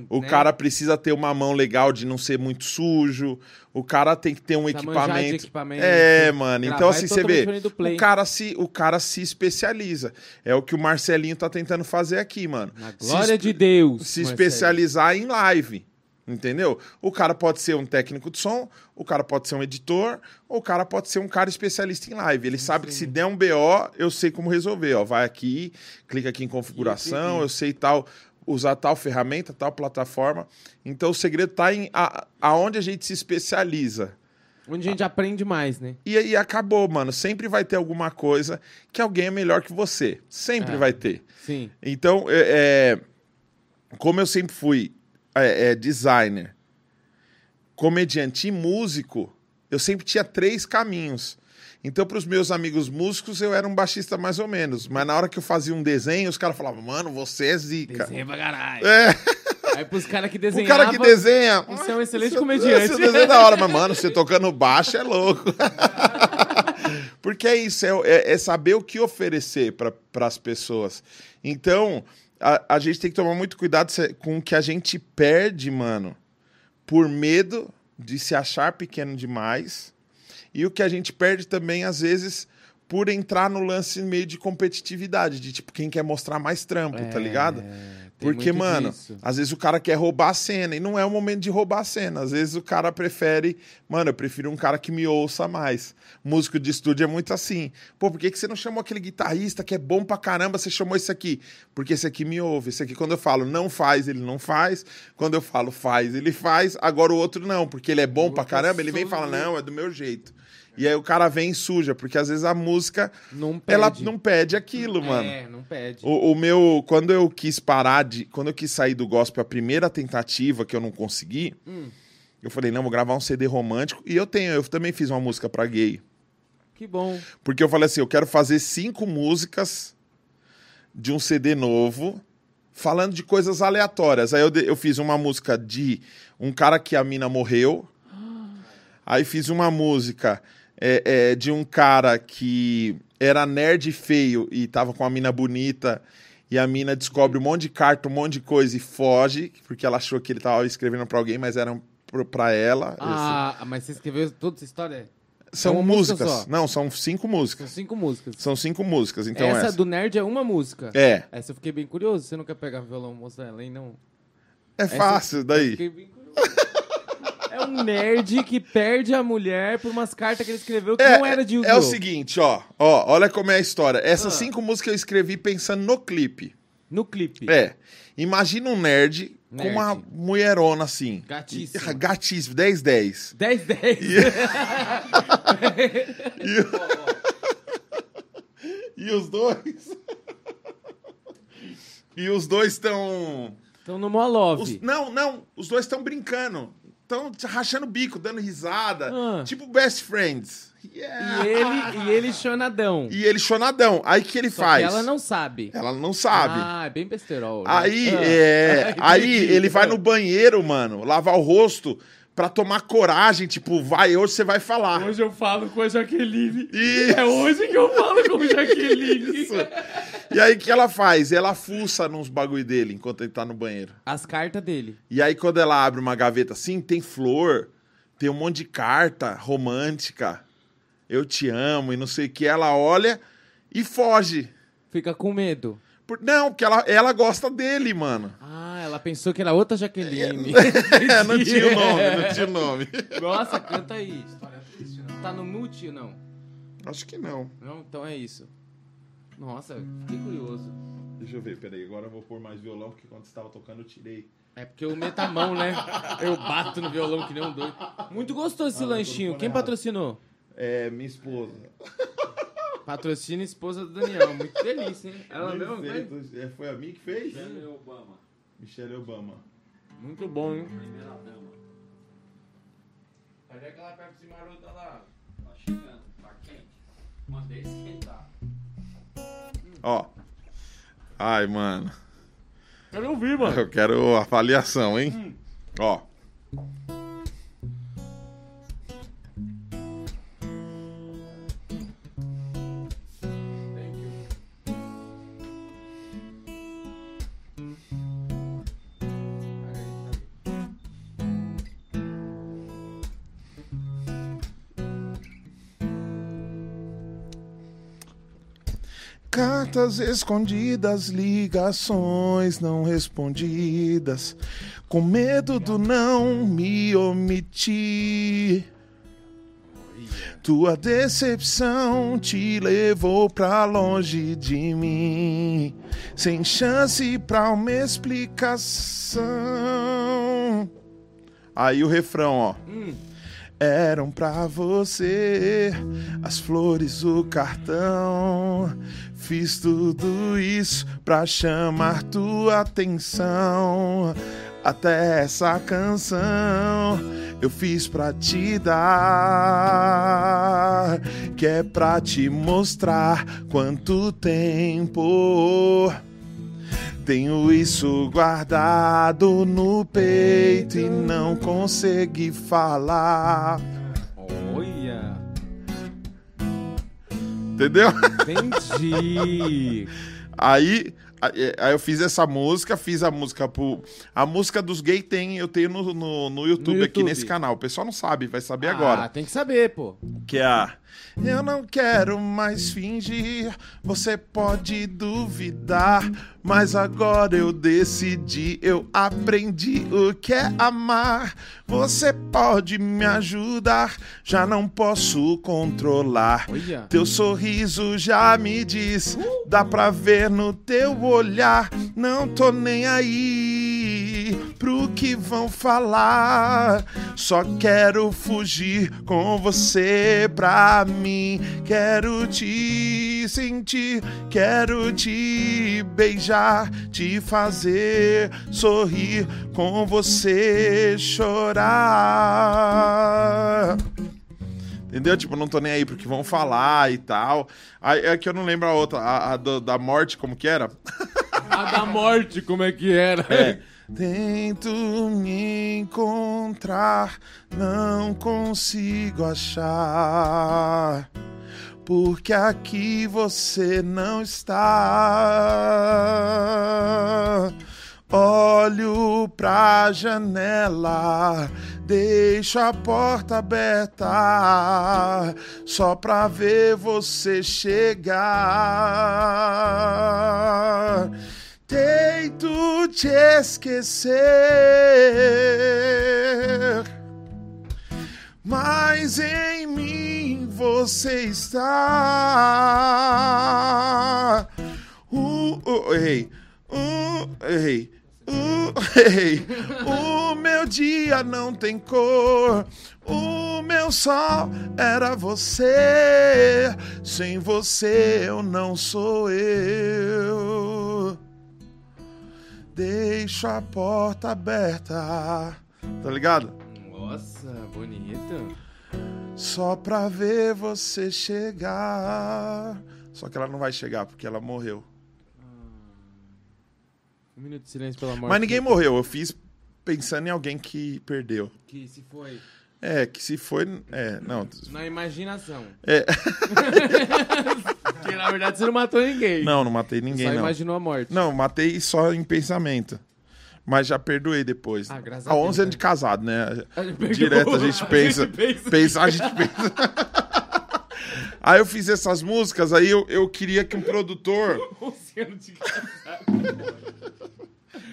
Speaker 4: o
Speaker 1: né?
Speaker 4: cara precisa ter uma mão legal de não ser muito sujo, o cara tem que ter um equipamento.
Speaker 1: equipamento.
Speaker 4: É, mano. Então,
Speaker 1: é
Speaker 4: assim, você vê, o cara, se, o cara se especializa. É o que o Marcelinho tá tentando fazer aqui, mano.
Speaker 1: Na glória de Deus.
Speaker 4: se especializar em live. Entendeu? O cara pode ser um técnico de som, o cara pode ser um editor, ou o cara pode ser um cara especialista em live. Ele sabe que se der um BO, eu sei como resolver. Ó, vai aqui, clica aqui em configuração, eu sei tal, usar tal ferramenta, tal plataforma. Então o segredo tá em a, aonde a gente se especializa.
Speaker 1: Onde a gente aprende mais, né?
Speaker 4: E aí acabou, mano. Sempre vai ter alguma coisa que alguém é melhor que você. Sempre
Speaker 1: É.
Speaker 4: vai ter.
Speaker 1: Sim.
Speaker 4: Então, é, é, como eu sempre fui é, é, designer, comediante e músico, eu sempre tinha três caminhos. Então, para os meus amigos músicos, eu era um baixista mais ou menos. Mas na hora que eu fazia um desenho, os caras falavam, mano, você é zica.
Speaker 1: Desenha pra caralho.
Speaker 4: É,
Speaker 1: Aí pros caras que <laughs>
Speaker 4: o
Speaker 1: desenhavam...
Speaker 4: cara que desenha.
Speaker 1: Você é um excelente
Speaker 4: "Seu-
Speaker 1: comediante."
Speaker 4: Seu desenho é da hora, mas, mano, você tocando baixo é louco. <laughs> Porque é isso, é, é- é saber o que oferecer para as pessoas. Então, a, a gente tem que tomar muito cuidado com o que a gente perde, mano, por medo de se achar pequeno demais. E o que a gente perde também, às vezes, por entrar no lance meio de competitividade, de tipo, quem quer mostrar mais trampo, tá ligado?
Speaker 2: Tem
Speaker 4: Porque,
Speaker 2: muito
Speaker 4: mano,
Speaker 2: disso.
Speaker 4: às vezes o cara quer roubar a cena e não é o momento de roubar a cena. Às vezes o cara prefere, mano, eu prefiro um cara que me ouça mais. Músico de estúdio é muito assim. Pô, por que, que você não chamou aquele guitarrista que é bom pra caramba? Você chamou esse aqui? Porque esse aqui me ouve. Esse aqui, quando eu falo não faz, ele não faz. Quando eu falo faz, ele faz. Agora o outro não, porque ele é bom pra
Speaker 2: outro é
Speaker 4: caramba. Ele vem e fala, não, é do meu jeito. E aí o cara vem e suja, porque às vezes a música,
Speaker 2: Não pede.
Speaker 4: ela não pede aquilo, mano.
Speaker 2: É, não pede.
Speaker 4: O, o meu, quando eu quis parar de, quando eu quis sair do gospel, a primeira tentativa que eu não consegui,
Speaker 2: Hum.
Speaker 4: eu falei, não, vou gravar um CD romântico. E eu tenho, eu também fiz uma música pra gay.
Speaker 2: Que bom.
Speaker 4: Porque eu falei assim, eu quero fazer cinco músicas de um CD novo, falando de coisas aleatórias. Aí eu, eu fiz uma música de um cara que a mina morreu. <gasps> Aí fiz uma música é, é, de um cara que era nerd e feio e tava com uma mina bonita. E a mina descobre um monte de carta, um monte de coisa e foge, porque ela achou que ele tava escrevendo pra alguém, mas eram pro- pra ela.
Speaker 2: Ah, mas você escreveu toda essa história?
Speaker 4: São
Speaker 2: é música
Speaker 4: músicas.
Speaker 2: só?
Speaker 4: Não, são cinco
Speaker 2: São
Speaker 4: músicas.
Speaker 2: cinco músicas.
Speaker 4: São cinco músicas, então
Speaker 2: essa,
Speaker 4: essa.
Speaker 2: do Nerd é uma música.
Speaker 4: É,
Speaker 2: Essa eu fiquei bem curioso. Você não quer pegar violão e mostrar ela, hein? Não.
Speaker 4: é fácil daí.
Speaker 2: Fiquei bem curioso. Nerd que perde a mulher por umas cartas que ele escreveu que
Speaker 4: É,
Speaker 2: não era de Yu-Gi-Oh!
Speaker 4: é o seguinte, ó, ó, olha como é a história. Essas
Speaker 2: Ah.
Speaker 4: cinco músicas eu escrevi pensando no clipe.
Speaker 2: No clipe.
Speaker 4: É, imagina um nerd, com
Speaker 2: Nerd.
Speaker 4: uma mulherona assim.
Speaker 2: Gatíssimo.
Speaker 4: E- Gatíssimo, 10, 10.
Speaker 2: 10, 10.
Speaker 4: E os dois... e os dois estão...
Speaker 2: Então no Molove.
Speaker 4: Não, não, os dois estão brincando. Estão rachando o bico, dando risada.
Speaker 2: Ah.
Speaker 4: Tipo best friends. Yeah.
Speaker 2: E ele, e ele chonadão.
Speaker 4: E ele chonadão. Aí o que ele
Speaker 2: Só
Speaker 4: faz?
Speaker 2: que ela não sabe.
Speaker 4: Ela não sabe.
Speaker 2: Ah, é bem besterol. né?
Speaker 4: Aí,
Speaker 2: Ah.
Speaker 4: é, <laughs> aí ele vai no banheiro, mano, lavar o rosto pra tomar coragem, tipo, vai, hoje você vai falar.
Speaker 2: Hoje eu falo com a Jaqueline.
Speaker 4: Isso.
Speaker 2: É hoje que eu falo com a Jaqueline. <laughs>
Speaker 4: Isso. E aí o que ela faz? Ela fuça nos bagulho dele enquanto ele tá no banheiro.
Speaker 2: As cartas dele.
Speaker 4: E aí quando ela abre uma gaveta assim, tem flor, tem um monte de carta romântica. Eu te amo e não sei o que. Ela olha e foge.
Speaker 2: Fica com medo.
Speaker 4: Por- Não, porque ela, ela gosta dele, mano.
Speaker 2: Ah, ela pensou que era outra Jaqueline.
Speaker 4: É, não <laughs> tinha o <laughs> nome, não tinha o nome.
Speaker 2: Nossa, canta aí. Tá no mute ou não?
Speaker 4: Acho que não.
Speaker 2: Não? Então é isso. Nossa, fiquei curioso.
Speaker 4: Deixa eu ver, peraí. Agora eu vou pôr mais violão, porque quando você tava tocando eu tirei.
Speaker 2: É porque eu meto a mão, né? Eu bato no violão que nem um doido. Muito gostoso esse lanchinho. Quem patrocinou?
Speaker 4: É, minha esposa.
Speaker 2: Patrocina a esposa do Daniel. Muito delícia, hein? Ela mesmo fez?
Speaker 4: Feito, é, Foi a mim que fez?
Speaker 3: Michelle Obama,
Speaker 4: Michelle Obama.
Speaker 2: Muito bom, hein?
Speaker 3: primeira dama.
Speaker 2: Cadê aquela Pepsi marota lá?
Speaker 3: Tá chegando, tá quente. Mandei esquentar.
Speaker 4: Ó. Ai, mano.
Speaker 2: Quero ouvir, mano.
Speaker 4: Eu quero avaliação, hein? Ó. Escondidas, ligações não respondidas, com medo do não me omitir. Tua decepção te levou pra longe de mim, sem chance pra uma explicação. Aí o refrão, ó. Eram pra você as flores, o cartão. Fiz tudo isso pra chamar tua atenção. Até essa canção eu fiz pra te dar. Que é pra te mostrar quanto tempo. Tenho isso guardado no peito e não consegui falar.
Speaker 2: Olha.
Speaker 4: Entendeu?
Speaker 2: Entendi. <laughs>
Speaker 4: Aí, Aí eu fiz essa música, fiz a música pro. A música dos gays tem, eu tenho no, no, no YouTube, aqui
Speaker 1: YouTube.
Speaker 4: nesse canal. O pessoal não sabe, vai saber
Speaker 1: Ah,
Speaker 4: agora.
Speaker 1: tem que saber, pô.
Speaker 4: Que é a. Eu não quero mais fingir, você pode duvidar, mas agora eu decidi, eu aprendi o que é amar. Você pode me ajudar, já não posso controlar.
Speaker 1: Olha.
Speaker 4: Teu sorriso já me diz, dá pra ver no teu olhar. Não tô nem aí pro que vão falar. Só quero fugir com você pra mim. Quero te sentir, quero te beijar, te fazer sorrir, com você chorar. Entendeu? Tipo, não tô nem aí pro que vão falar e tal. Aí é que eu não lembro a outra, a, a do- da morte, como que era?
Speaker 1: A da morte, como é que era?
Speaker 4: É. Tento me encontrar, não consigo achar. Porque aqui você não está. Olho pra janela, deixo a porta aberta, só pra ver você chegar. Tento te esquecer, mas em mim você está. Uh, uh, ei, uh, ei, uh. <laughs> O meu dia não tem cor. O meu sol era você. Sem você eu não sou eu. Deixo a porta aberta. Tá ligado?
Speaker 1: Nossa, bonito.
Speaker 4: Só pra ver você chegar. Só que ela não vai chegar porque ela morreu.
Speaker 1: Um minuto de silêncio pela morte.
Speaker 4: Mas ninguém morreu. Eu fiz pensando em alguém que perdeu.
Speaker 1: Que se foi.
Speaker 4: É, que se foi. É, não.
Speaker 1: Na imaginação.
Speaker 4: É. <laughs>
Speaker 1: Porque na verdade você não matou ninguém.
Speaker 4: Não, não matei ninguém,
Speaker 1: Só
Speaker 4: não.
Speaker 1: imaginou a morte.
Speaker 4: Não, matei só em pensamento. Mas já perdoei depois.
Speaker 1: Ah, graças
Speaker 4: Há
Speaker 1: a Deus,
Speaker 4: 11 anos
Speaker 1: né?
Speaker 4: de casado, né?
Speaker 1: A gente.
Speaker 4: Direto a gente pensa.
Speaker 1: pensa.
Speaker 4: pensa, <laughs> a gente pensa. aí eu fiz essas músicas, aí eu, eu queria que um produtor. <laughs>
Speaker 1: 11 anos de casado.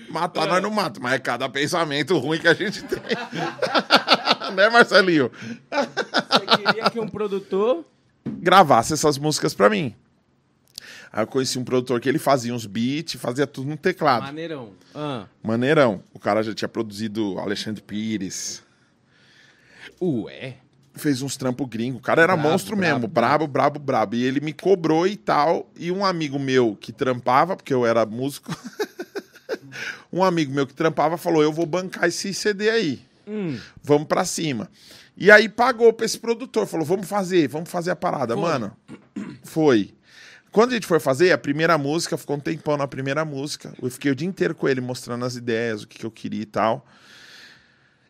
Speaker 4: Matar nós não mata, mas é cada pensamento ruim que a gente tem. <laughs> né, Marcelinho?
Speaker 1: Você queria que um produtor...
Speaker 4: Gravasse essas músicas pra mim. Aí eu conheci um produtor que ele fazia uns beats, fazia tudo no teclado.
Speaker 1: Maneirão. Ah.
Speaker 4: Maneirão. O cara já tinha produzido Alexandre Pires.
Speaker 1: Ué.
Speaker 4: Fez uns trampos gringos. O cara era
Speaker 1: Brabo,
Speaker 4: monstro
Speaker 1: brabo,
Speaker 4: mesmo. Brabo, brabo, brabo. E ele me cobrou e tal. E um amigo meu que trampava, porque eu era músico. <laughs> <laughs> um amigo meu que trampava falou: Eu vou bancar esse CD aí.
Speaker 1: Hum.
Speaker 4: Vamos pra cima. E aí pagou pra esse produtor. Falou: Vamos fazer, vamos fazer a parada.
Speaker 1: Foi.
Speaker 4: Mano, foi. Quando a gente foi fazer, a primeira música, ficou um tempão na primeira música. Eu fiquei o dia inteiro com ele mostrando as ideias, o que, que eu queria e tal.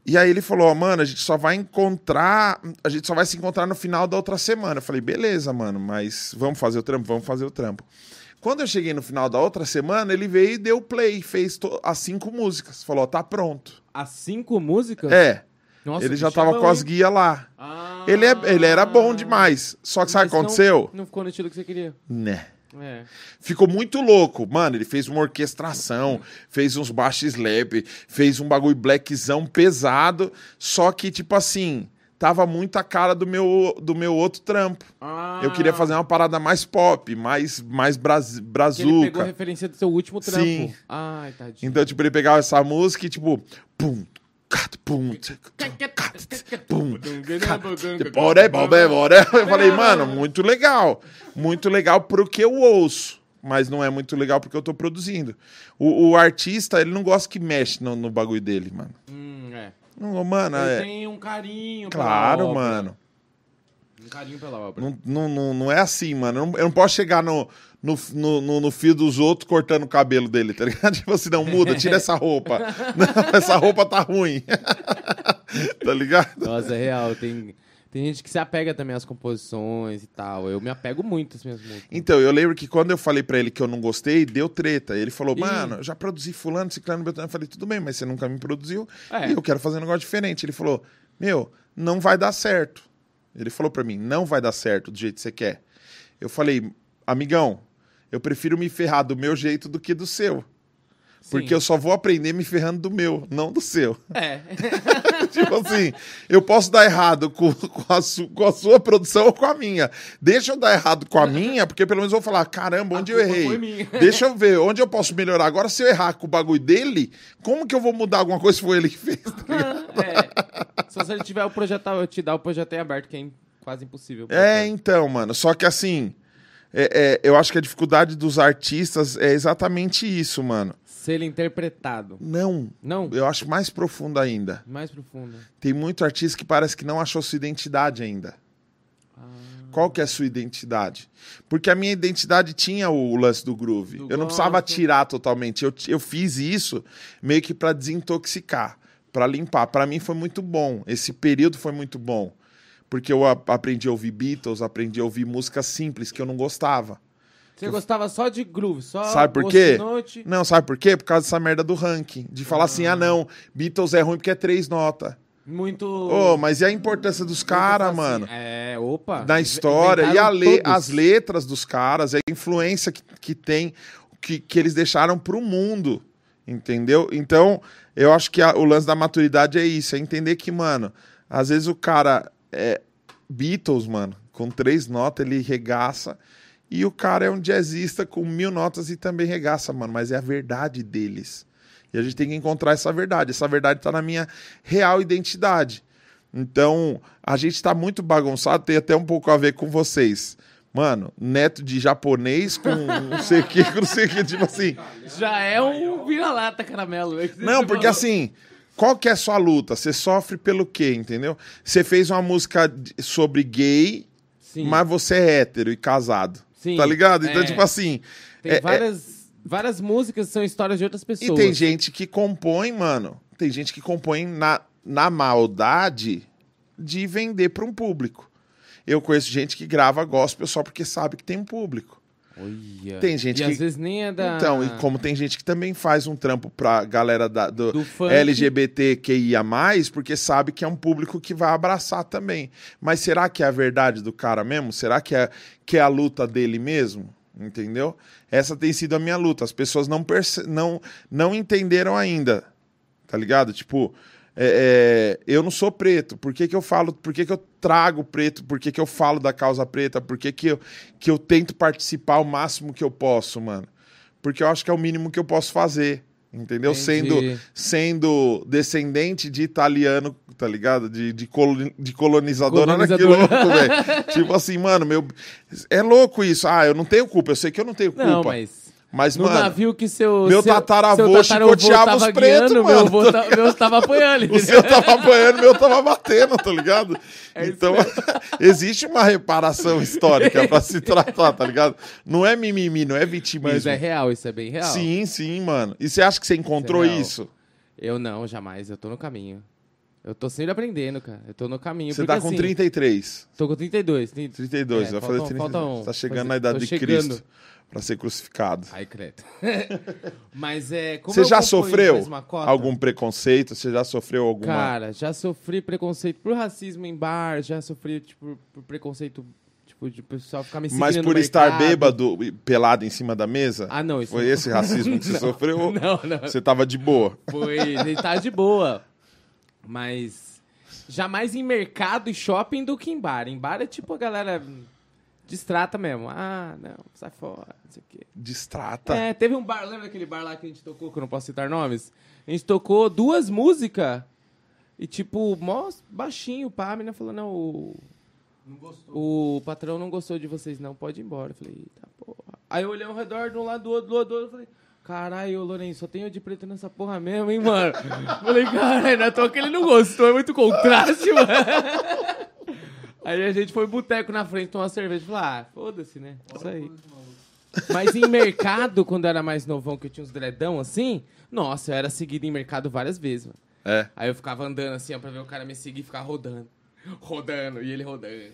Speaker 4: E aí ele falou, ó, mano, a gente só vai encontrar, a gente só vai se encontrar no final da outra semana. Eu falei, beleza, mano, mas vamos fazer o trampo, vamos fazer o trampo. Quando eu cheguei no final da outra semana, ele veio e deu play, fez as cinco músicas. Falou, tá pronto.
Speaker 1: As cinco músicas?
Speaker 4: É,
Speaker 1: Nossa,
Speaker 4: ele já tava com as guias lá.
Speaker 1: Ah.
Speaker 4: Ele, é, ele era bom demais. Só que sabe o que aconteceu?
Speaker 1: Não, não ficou no estilo que você queria.
Speaker 4: Né.
Speaker 1: É.
Speaker 4: Ficou muito louco. Mano, ele fez uma orquestração, fez uns baixo slap, fez um bagulho blackzão pesado, só que, tipo assim, tava muito a cara do meu, do meu outro trampo.
Speaker 1: Ah,
Speaker 4: Eu queria fazer uma parada mais pop, mais, mais braz,
Speaker 1: que Ele pegou
Speaker 4: brazuca.
Speaker 1: referência do seu último trampo.
Speaker 4: Sim.
Speaker 1: Ai, tadinho.
Speaker 4: Então, tipo, ele pegava essa música e, tipo, pum, cat, pum, pum, cat, Bora, bora, bora. Eu falei, mano, muito legal. Muito legal pro que eu ouço. Mas não é muito legal porque eu tô produzindo. O, o artista, ele não gosta que mexe no, no bagulho dele, mano.
Speaker 1: Hum, é.
Speaker 4: Não, mano,
Speaker 1: Ele
Speaker 4: é.
Speaker 1: tem um carinho pela
Speaker 4: Claro,
Speaker 1: obra.
Speaker 4: mano.
Speaker 1: Um carinho pela obra.
Speaker 4: Não, não, não, não é assim, mano. Eu não, eu não posso chegar no, no, no, no- no fio dos outros cortando o cabelo dele, tá ligado? <laughs> Tipo assim, não muda, tira essa roupa. <laughs> Não, essa roupa tá ruim. <laughs> tá ligado?
Speaker 1: Nossa, é real. Tem,
Speaker 2: Tem gente que se apega também às composições e tal. Eu me apego muito às minhas músicas.
Speaker 4: Então, eu lembro que quando eu falei pra ele que eu não gostei, deu treta. Ele falou,
Speaker 2: Ih.
Speaker 4: mano, já produzi fulano, ciclano, beltrano. Eu falei, tudo bem, mas você nunca me produziu
Speaker 2: É.
Speaker 4: e eu quero fazer um negócio diferente. Ele falou, meu, não vai dar certo. Ele falou pra mim, não vai dar certo do jeito que você quer. Eu falei, amigão, eu prefiro me ferrar do meu jeito do que do seu. Porque
Speaker 2: Sim.
Speaker 4: eu só vou aprender me ferrando do meu, não do seu.
Speaker 2: É. <laughs>
Speaker 4: tipo assim, eu posso dar errado com, com, a su- com a sua produção ou com a minha. Deixa eu dar errado com a minha, porque pelo menos eu vou falar, caramba, onde eu
Speaker 2: culpa
Speaker 4: errei? <laughs> Deixa eu ver, onde eu posso melhorar. Agora, se eu errar com o bagulho dele, como que eu vou mudar alguma coisa se foi ele que fez? <laughs>
Speaker 2: é. Só se ele tiver o projeto, eu te dar o projeto em aberto, que é quase impossível.
Speaker 4: É, então, mano. Só que assim, é- é, eu acho que a dificuldade dos artistas é exatamente isso, mano.
Speaker 2: Ser ele interpretado.
Speaker 4: Não,
Speaker 2: Não,
Speaker 4: eu acho mais profundo ainda.
Speaker 2: mais profundo.
Speaker 4: Tem muito artista que parece que não achou sua identidade ainda. Qual que é a sua identidade? Porque a minha identidade tinha o lance do groove.
Speaker 2: Do
Speaker 4: eu não precisava
Speaker 2: gosto.
Speaker 4: tirar totalmente. Eu, eu fiz isso meio que para desintoxicar, para limpar. Para mim foi muito bom. Esse período foi muito bom. Porque eu aprendi a ouvir Beatles, aprendi a ouvir músicas simples que eu não gostava.
Speaker 2: Você gostava só de groove, só
Speaker 4: Sabe por quê?
Speaker 2: Note.
Speaker 4: Não, sabe por quê? Por causa dessa merda do ranking. De falar assim, ah não, Beatles é ruim porque é três notas.
Speaker 2: Muito.
Speaker 4: Ô, mas e a importância dos caras,
Speaker 2: assim,
Speaker 4: mano?
Speaker 2: É, opa.
Speaker 4: na história e a le- as letras dos caras, a influência que, que tem, que, que eles deixaram pro mundo, entendeu? Então, eu acho que a- o lance da maturidade é isso, é entender que, mano, às vezes o cara é Beatles, mano, com três notas ele regaça, e o cara é um jazzista com mil notas e também regaça, mano, mas é a verdade deles. E a gente tem que encontrar essa verdade. Essa verdade tá na minha real identidade. Então, a gente tá muito bagunçado, tem até um pouco a ver com vocês. Mano, neto de japonês com <laughs> não sei o que, com não sei o que, tipo assim.
Speaker 2: Já é um vira-lata caramelo.
Speaker 4: Não, porque <laughs> assim, qual que é a sua luta? Você sofre pelo quê, entendeu? Você fez uma música sobre gay,
Speaker 2: Sim,
Speaker 4: mas você é hétero e casado.
Speaker 2: Sim,
Speaker 4: Tá ligado? Então,
Speaker 2: é.
Speaker 4: tipo assim.
Speaker 2: tem
Speaker 4: é- é-
Speaker 2: várias, várias músicas são histórias de outras pessoas.
Speaker 4: E tem gente que compõe, mano. Tem gente que compõe na, na maldade de vender para um público. Eu conheço gente que grava gospel só porque sabe que tem um público.
Speaker 2: Olha.
Speaker 4: Tem gente
Speaker 2: e
Speaker 4: que-
Speaker 2: às vezes nem é da...
Speaker 4: Então, e como tem gente que também faz um trampo pra galera da, do,
Speaker 2: Do funk.
Speaker 4: LGBTQIA, porque sabe que é um público que vai abraçar também. Mas será que é a verdade do cara mesmo? Será que é, que é a luta dele mesmo? Entendeu? Essa tem sido a minha luta. As pessoas não, perce- não, não entenderam ainda. Tá ligado? Tipo, é, é, eu não sou preto. Por que, que eu falo? Por que, que eu trago preto? Por que, que eu falo da causa preta? Por que, que, eu, que eu tento participar o máximo que eu posso, mano? Porque eu acho que é o mínimo que eu posso fazer. Entendeu?
Speaker 2: Entendi.
Speaker 4: Sendo, sendo descendente de italiano, tá ligado? De, de, coloni- de colonizador. Olha que
Speaker 2: Colonizador.
Speaker 4: louco, velho. tipo assim, mano, meu. É louco isso. Ah, eu não tenho culpa. Eu sei que eu não tenho culpa.
Speaker 2: Não, mas...
Speaker 4: Mas,
Speaker 2: No
Speaker 4: mano.
Speaker 2: navio que seu.
Speaker 4: meu
Speaker 2: seu,
Speaker 4: tataravô
Speaker 2: seu
Speaker 4: chicoteava os pretos, mano,
Speaker 2: Meu avô
Speaker 4: tá
Speaker 2: meu tava apoiando. <laughs>
Speaker 4: O seu tava apanhando, meu tava batendo, tá ligado?
Speaker 2: É
Speaker 4: então, <laughs> existe uma reparação histórica pra se tratar, tá ligado? Não é mimimi, não é vitimismo.
Speaker 2: Mas é real, isso é bem real.
Speaker 4: Sim, sim, mano. E você acha que você encontrou
Speaker 2: Isso é
Speaker 4: isso?
Speaker 2: Eu não, jamais. Eu tô no caminho. Eu tô sempre aprendendo, cara. Eu tô no caminho.
Speaker 4: Você
Speaker 2: porque,
Speaker 4: tá com
Speaker 2: assim,
Speaker 4: 33.
Speaker 2: Tô com 32. 30...
Speaker 4: 32,
Speaker 2: É,
Speaker 4: vai fazer
Speaker 2: faltam-
Speaker 4: 33.
Speaker 2: faltam-
Speaker 4: tá chegando
Speaker 2: fazer-
Speaker 4: na idade de
Speaker 2: chegando.
Speaker 4: Cristo pra ser crucificado.
Speaker 2: Ai, credo. <laughs> Mas é. Como
Speaker 4: Você já sofreu algum preconceito? Você já sofreu alguma...
Speaker 2: Cara, já sofri preconceito por racismo em bar, já sofri, tipo, por preconceito, tipo, de pessoal ficar me seguindo
Speaker 4: Mas por estar bêbado e pelado em cima da mesa?
Speaker 2: Ah, não, isso
Speaker 4: Foi
Speaker 2: não.
Speaker 4: esse racismo que você <laughs>
Speaker 2: Não.
Speaker 4: sofreu? <laughs>
Speaker 2: Não, não.
Speaker 4: Você tava de boa?
Speaker 2: Foi, ele tá de boa. Mas jamais em mercado e shopping do que em bar. Em bar é tipo a galera distrata mesmo. Ah, não, sai fora, não sei o quê.
Speaker 4: Distrata.
Speaker 2: É, teve um bar, lembra aquele bar lá que a gente tocou, que eu não posso citar nomes? A gente tocou duas músicas e, tipo, mó baixinho, pá, a menina falou, não, o... O patrão não gostou de vocês, não, pode ir embora. Eu falei, eita porra. Aí eu olhei ao redor, de um lado, do outro, do outro, do outro, eu falei, caralho, Lourenço, só tem eu de preto nessa porra mesmo, hein, mano? falei, caralho, na toa que ele não gostou, é muito contraste, <laughs> mano. Aí a gente foi boteco na frente tomar cerveja. Falei, ah, foda-se, né? Isso aí. Mas em mercado, quando eu era mais novão, que eu tinha uns dredão assim, nossa, eu era seguido em mercado várias vezes, mano.
Speaker 4: É.
Speaker 2: Aí eu ficava andando assim, ó, pra ver o cara me seguir e ficar rodando. <laughs> rodando, e ele rodando.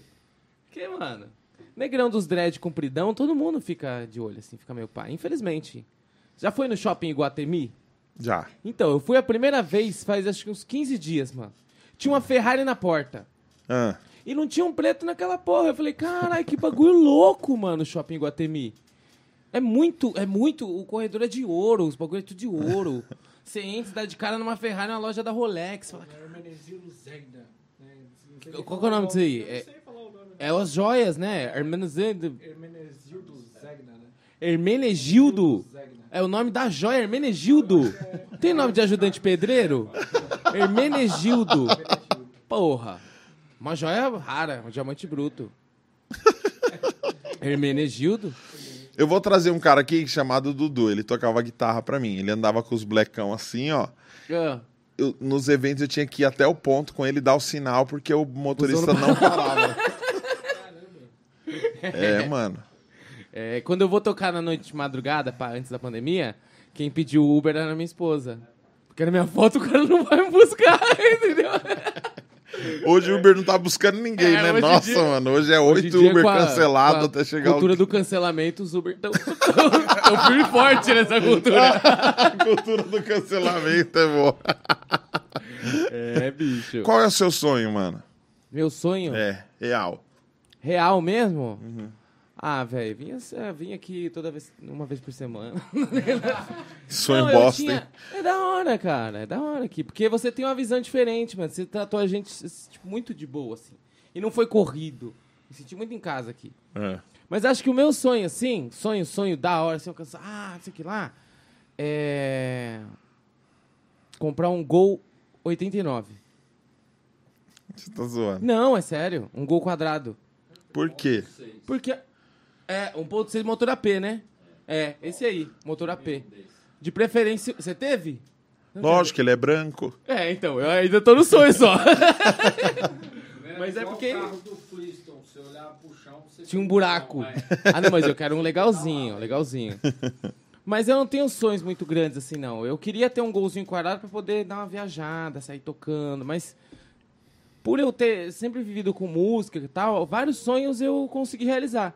Speaker 2: Que, mano? Negrão dos dread compridão, todo mundo fica de olho, assim, fica meio pá. Infelizmente. Já foi no shopping Iguatemi?
Speaker 4: Já.
Speaker 2: Então, eu fui a primeira vez faz acho que uns 15 dias, mano. Tinha uma Ferrari na porta.
Speaker 4: Ah,
Speaker 2: E não tinha um preto naquela porra. Eu falei, caralho, que bagulho louco, mano, o shopping Guatemi. É muito, é muito. O corredor é de ouro, os bagulho é tudo de ouro. <laughs> Você entra, dá de cara numa Ferrari na loja da Rolex. Fala,
Speaker 3: Zegda. né?
Speaker 2: qual que é o nome disso aí? É, é as joias, né? Hermenegildo.
Speaker 3: Hermenegildo Zegda, né?
Speaker 2: Hermenegildo. É o nome da joia, Hermenegildo. Tem nome de ajudante pedreiro? <laughs> Hermenegildo. Porra. Uma joia rara, um diamante bruto. <laughs> Hermenegildo?
Speaker 4: Eu vou trazer um cara aqui chamado Dudu. Ele tocava guitarra pra mim. Ele andava com os blackão assim, ó.
Speaker 2: Ah,
Speaker 4: Eu- nos eventos eu tinha que ir até o ponto com ele dar o sinal porque o motorista
Speaker 2: não <laughs>
Speaker 4: parava. é, <laughs> mano.
Speaker 2: é, quando eu vou tocar na noite de madrugada, pá, antes da pandemia, quem pediu o Uber era minha esposa. Porque na minha foto o cara não vai me buscar, entendeu?
Speaker 4: Hoje o Uber não tá buscando ninguém,
Speaker 2: É,
Speaker 4: né? Nossa,
Speaker 2: dia-
Speaker 4: mano. Hoje é oito Uber cancelado até chegar
Speaker 2: cultura
Speaker 4: o...
Speaker 2: do cancelamento, os Uber estão <laughs> firme e forte nessa cultura. <laughs>
Speaker 4: Cultura do cancelamento é boa.
Speaker 2: É, bicho.
Speaker 4: Qual é o seu sonho, mano?
Speaker 2: Meu sonho?
Speaker 4: É, real.
Speaker 2: Real mesmo? Ah, velho, vinha, é, vinha aqui toda vez, uma vez por semana. <laughs>
Speaker 4: Sonho
Speaker 2: Não,
Speaker 4: bosta,
Speaker 2: tinha-
Speaker 4: hein?
Speaker 2: É da hora, cara. É da hora aqui. Porque você tem uma visão diferente, mano. Você tratou a gente tipo, muito de boa, assim. E não foi corrido. Me senti muito em casa aqui.
Speaker 4: É.
Speaker 2: Mas acho que o meu sonho, assim, sonho, sonho da hora, assim, alcançar, ah, não sei o que lá, é. Comprar um Gol 89.
Speaker 4: Você tá zoando.
Speaker 2: Não, é sério. Um Gol quadrado.
Speaker 4: Por quê?
Speaker 2: Porque. É, 1.6 motor AP, né? É, esse aí, motor AP. De preferência. Você teve?
Speaker 4: Lógico, ele é branco.
Speaker 2: É, então, eu ainda tô no sonho só. <laughs> Mas é porque- Tinha um buraco. Ah, não, mas eu quero um legalzinho, legalzinho. Mas eu não tenho sonhos muito grandes assim, não. Eu queria ter um golzinho quadrado pra poder dar uma viajada, sair tocando, mas por eu ter sempre vivido com música e tal, vários sonhos eu consegui realizar.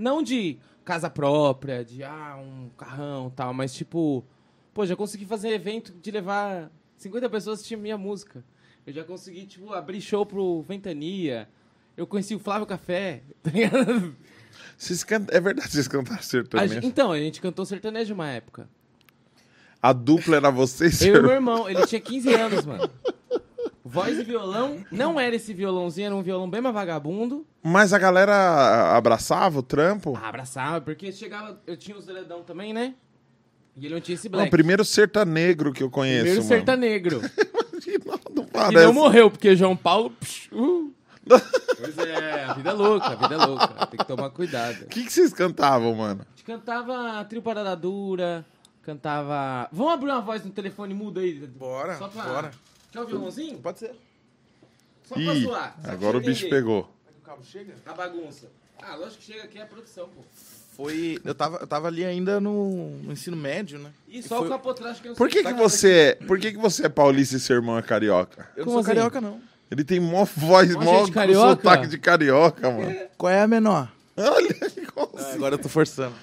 Speaker 2: Não de casa própria, de ah, um carrão e tal, mas tipo, pô, já consegui fazer evento de levar 50 pessoas assistir minha música. Eu já consegui, tipo, abrir show pro Ventania. Eu conheci o Flávio Café, <laughs> tá ligado?
Speaker 4: Vocês cantam... É verdade, vocês cantaram
Speaker 2: A
Speaker 4: sertanejo.
Speaker 2: gente- então, a gente cantou sertanejo uma época.
Speaker 4: A dupla era vocês?
Speaker 2: Eu e meu irmão, ele tinha 15 anos, mano. Voz e violão, não era esse violãozinho, era um violão bem mais vagabundo.
Speaker 4: Mas a galera abraçava o trampo?
Speaker 2: Ah, abraçava, porque chegava, eu tinha os deledão também, né? E ele não tinha esse
Speaker 4: Não,
Speaker 2: black.
Speaker 4: o primeiro sertanegro que eu conheço,
Speaker 2: Primeiro
Speaker 4: mano.
Speaker 2: sertanegro. <laughs>
Speaker 4: Não, não
Speaker 2: E
Speaker 4: parece.
Speaker 2: não morreu, porque João Paulo... psh, uh. Pois é, a vida é louca, a vida é louca. Tem que tomar cuidado.
Speaker 4: O que, que vocês cantavam, mano?
Speaker 2: A gente cantava Trio Parada Dura, cantava... Vamos abrir uma voz no telefone mudo aí?
Speaker 5: Bora,
Speaker 2: Só pra...
Speaker 5: bora.
Speaker 2: Quer o violãozinho?
Speaker 5: Pode ser.
Speaker 2: Só pra
Speaker 4: Ih,
Speaker 2: zoar. só pra
Speaker 4: agora o
Speaker 2: você
Speaker 4: bicho
Speaker 2: entender
Speaker 4: pegou.
Speaker 5: O cabo chega?
Speaker 2: A bagunça. Ah, lógico que chega aqui é a produção, pô.
Speaker 5: Foi. Eu tava, eu tava ali ainda no, no ensino médio, né?
Speaker 2: E só
Speaker 5: foi-
Speaker 2: o capotraste que eu não
Speaker 4: Por
Speaker 2: sei
Speaker 4: que, que
Speaker 2: tá
Speaker 4: você é, por que, que você é paulista e seu irmão é carioca?
Speaker 5: Eu
Speaker 2: Como
Speaker 5: não sou
Speaker 2: assim?
Speaker 5: carioca, não.
Speaker 4: Ele tem mó voz,
Speaker 2: Mó
Speaker 4: mó
Speaker 2: gente carioca?
Speaker 4: sotaque de carioca, mano.
Speaker 5: Qual é a menor?
Speaker 4: Olha, igual
Speaker 5: Ah, agora eu tô forçando.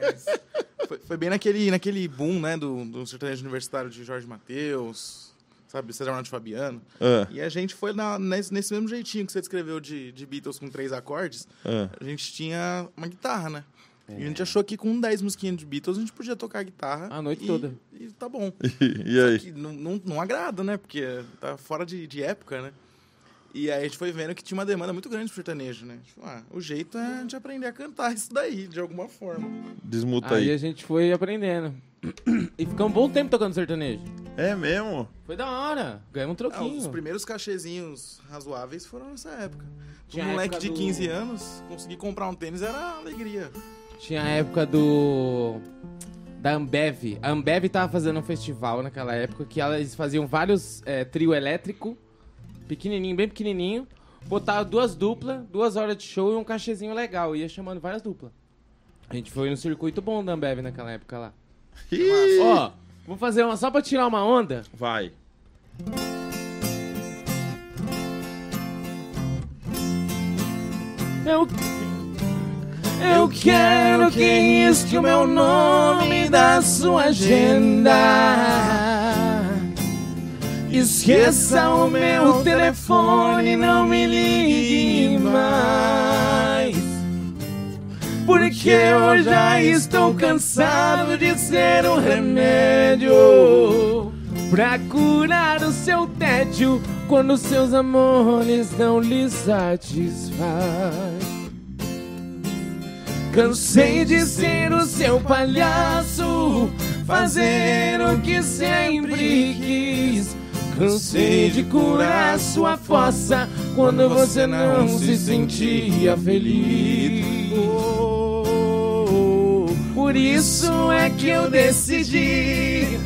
Speaker 5: Mas <laughs> foi, foi bem naquele, naquele boom, né, do, do sertanejo universitário de Jorge Mateus, sabe, César Ronaldo Fabiano.
Speaker 4: Ah,
Speaker 5: E a gente foi na- nesse, nesse mesmo jeitinho que você descreveu de, de Beatles com três acordes.
Speaker 4: ah.
Speaker 5: A gente tinha uma guitarra, né? E a gente achou que com 10 musiquinhas de Beatles a gente podia tocar guitarra.
Speaker 2: A noite
Speaker 5: e-
Speaker 2: toda.
Speaker 5: E tá bom. <laughs>
Speaker 4: E, e
Speaker 5: Só
Speaker 4: aí?
Speaker 5: que não, não, não agrada, né? Porque tá fora de, de época, né? E aí a gente foi vendo que tinha uma demanda muito grande pro sertanejo, né? Tipo, ah, o jeito é a gente aprender a cantar isso daí, de alguma forma.
Speaker 4: Desmuta
Speaker 2: Aí
Speaker 4: aí.
Speaker 2: a gente foi aprendendo. E ficamos um bom tempo tocando sertanejo.
Speaker 4: É mesmo?
Speaker 2: Foi da hora. Ganhamos um
Speaker 5: Ah,
Speaker 2: troquinho.
Speaker 5: os primeiros cachezinhos razoáveis foram nessa época.
Speaker 2: Tinha
Speaker 5: um moleque de
Speaker 2: do-
Speaker 5: 15 anos, conseguir comprar um tênis era alegria.
Speaker 2: Tinha a época do. Da Ambev. A Ambev tava fazendo um festival naquela época que elas faziam vários é, trio elétrico, pequenininho, bem pequenininho. Botava duas duplas, duas horas de show e um cachezinho legal. Ia chamando várias duplas. A gente foi no circuito bom da Ambev naquela época lá.
Speaker 4: Ih,
Speaker 2: Ó, vou fazer uma só pra tirar uma onda.
Speaker 4: Vai.
Speaker 5: Eu, eu quero que risque o meu nome da sua agenda. Esqueça o meu telefone, não me ligue mais. Porque eu já estou cansado de ser um remédio pra curar o seu tédio quando seus amores não lhe satisfaz. Cansei de ser o seu palhaço, fazer o que sempre quis. Cansei de curar sua fossa quando você não se sentia feliz. Por isso é que eu decidi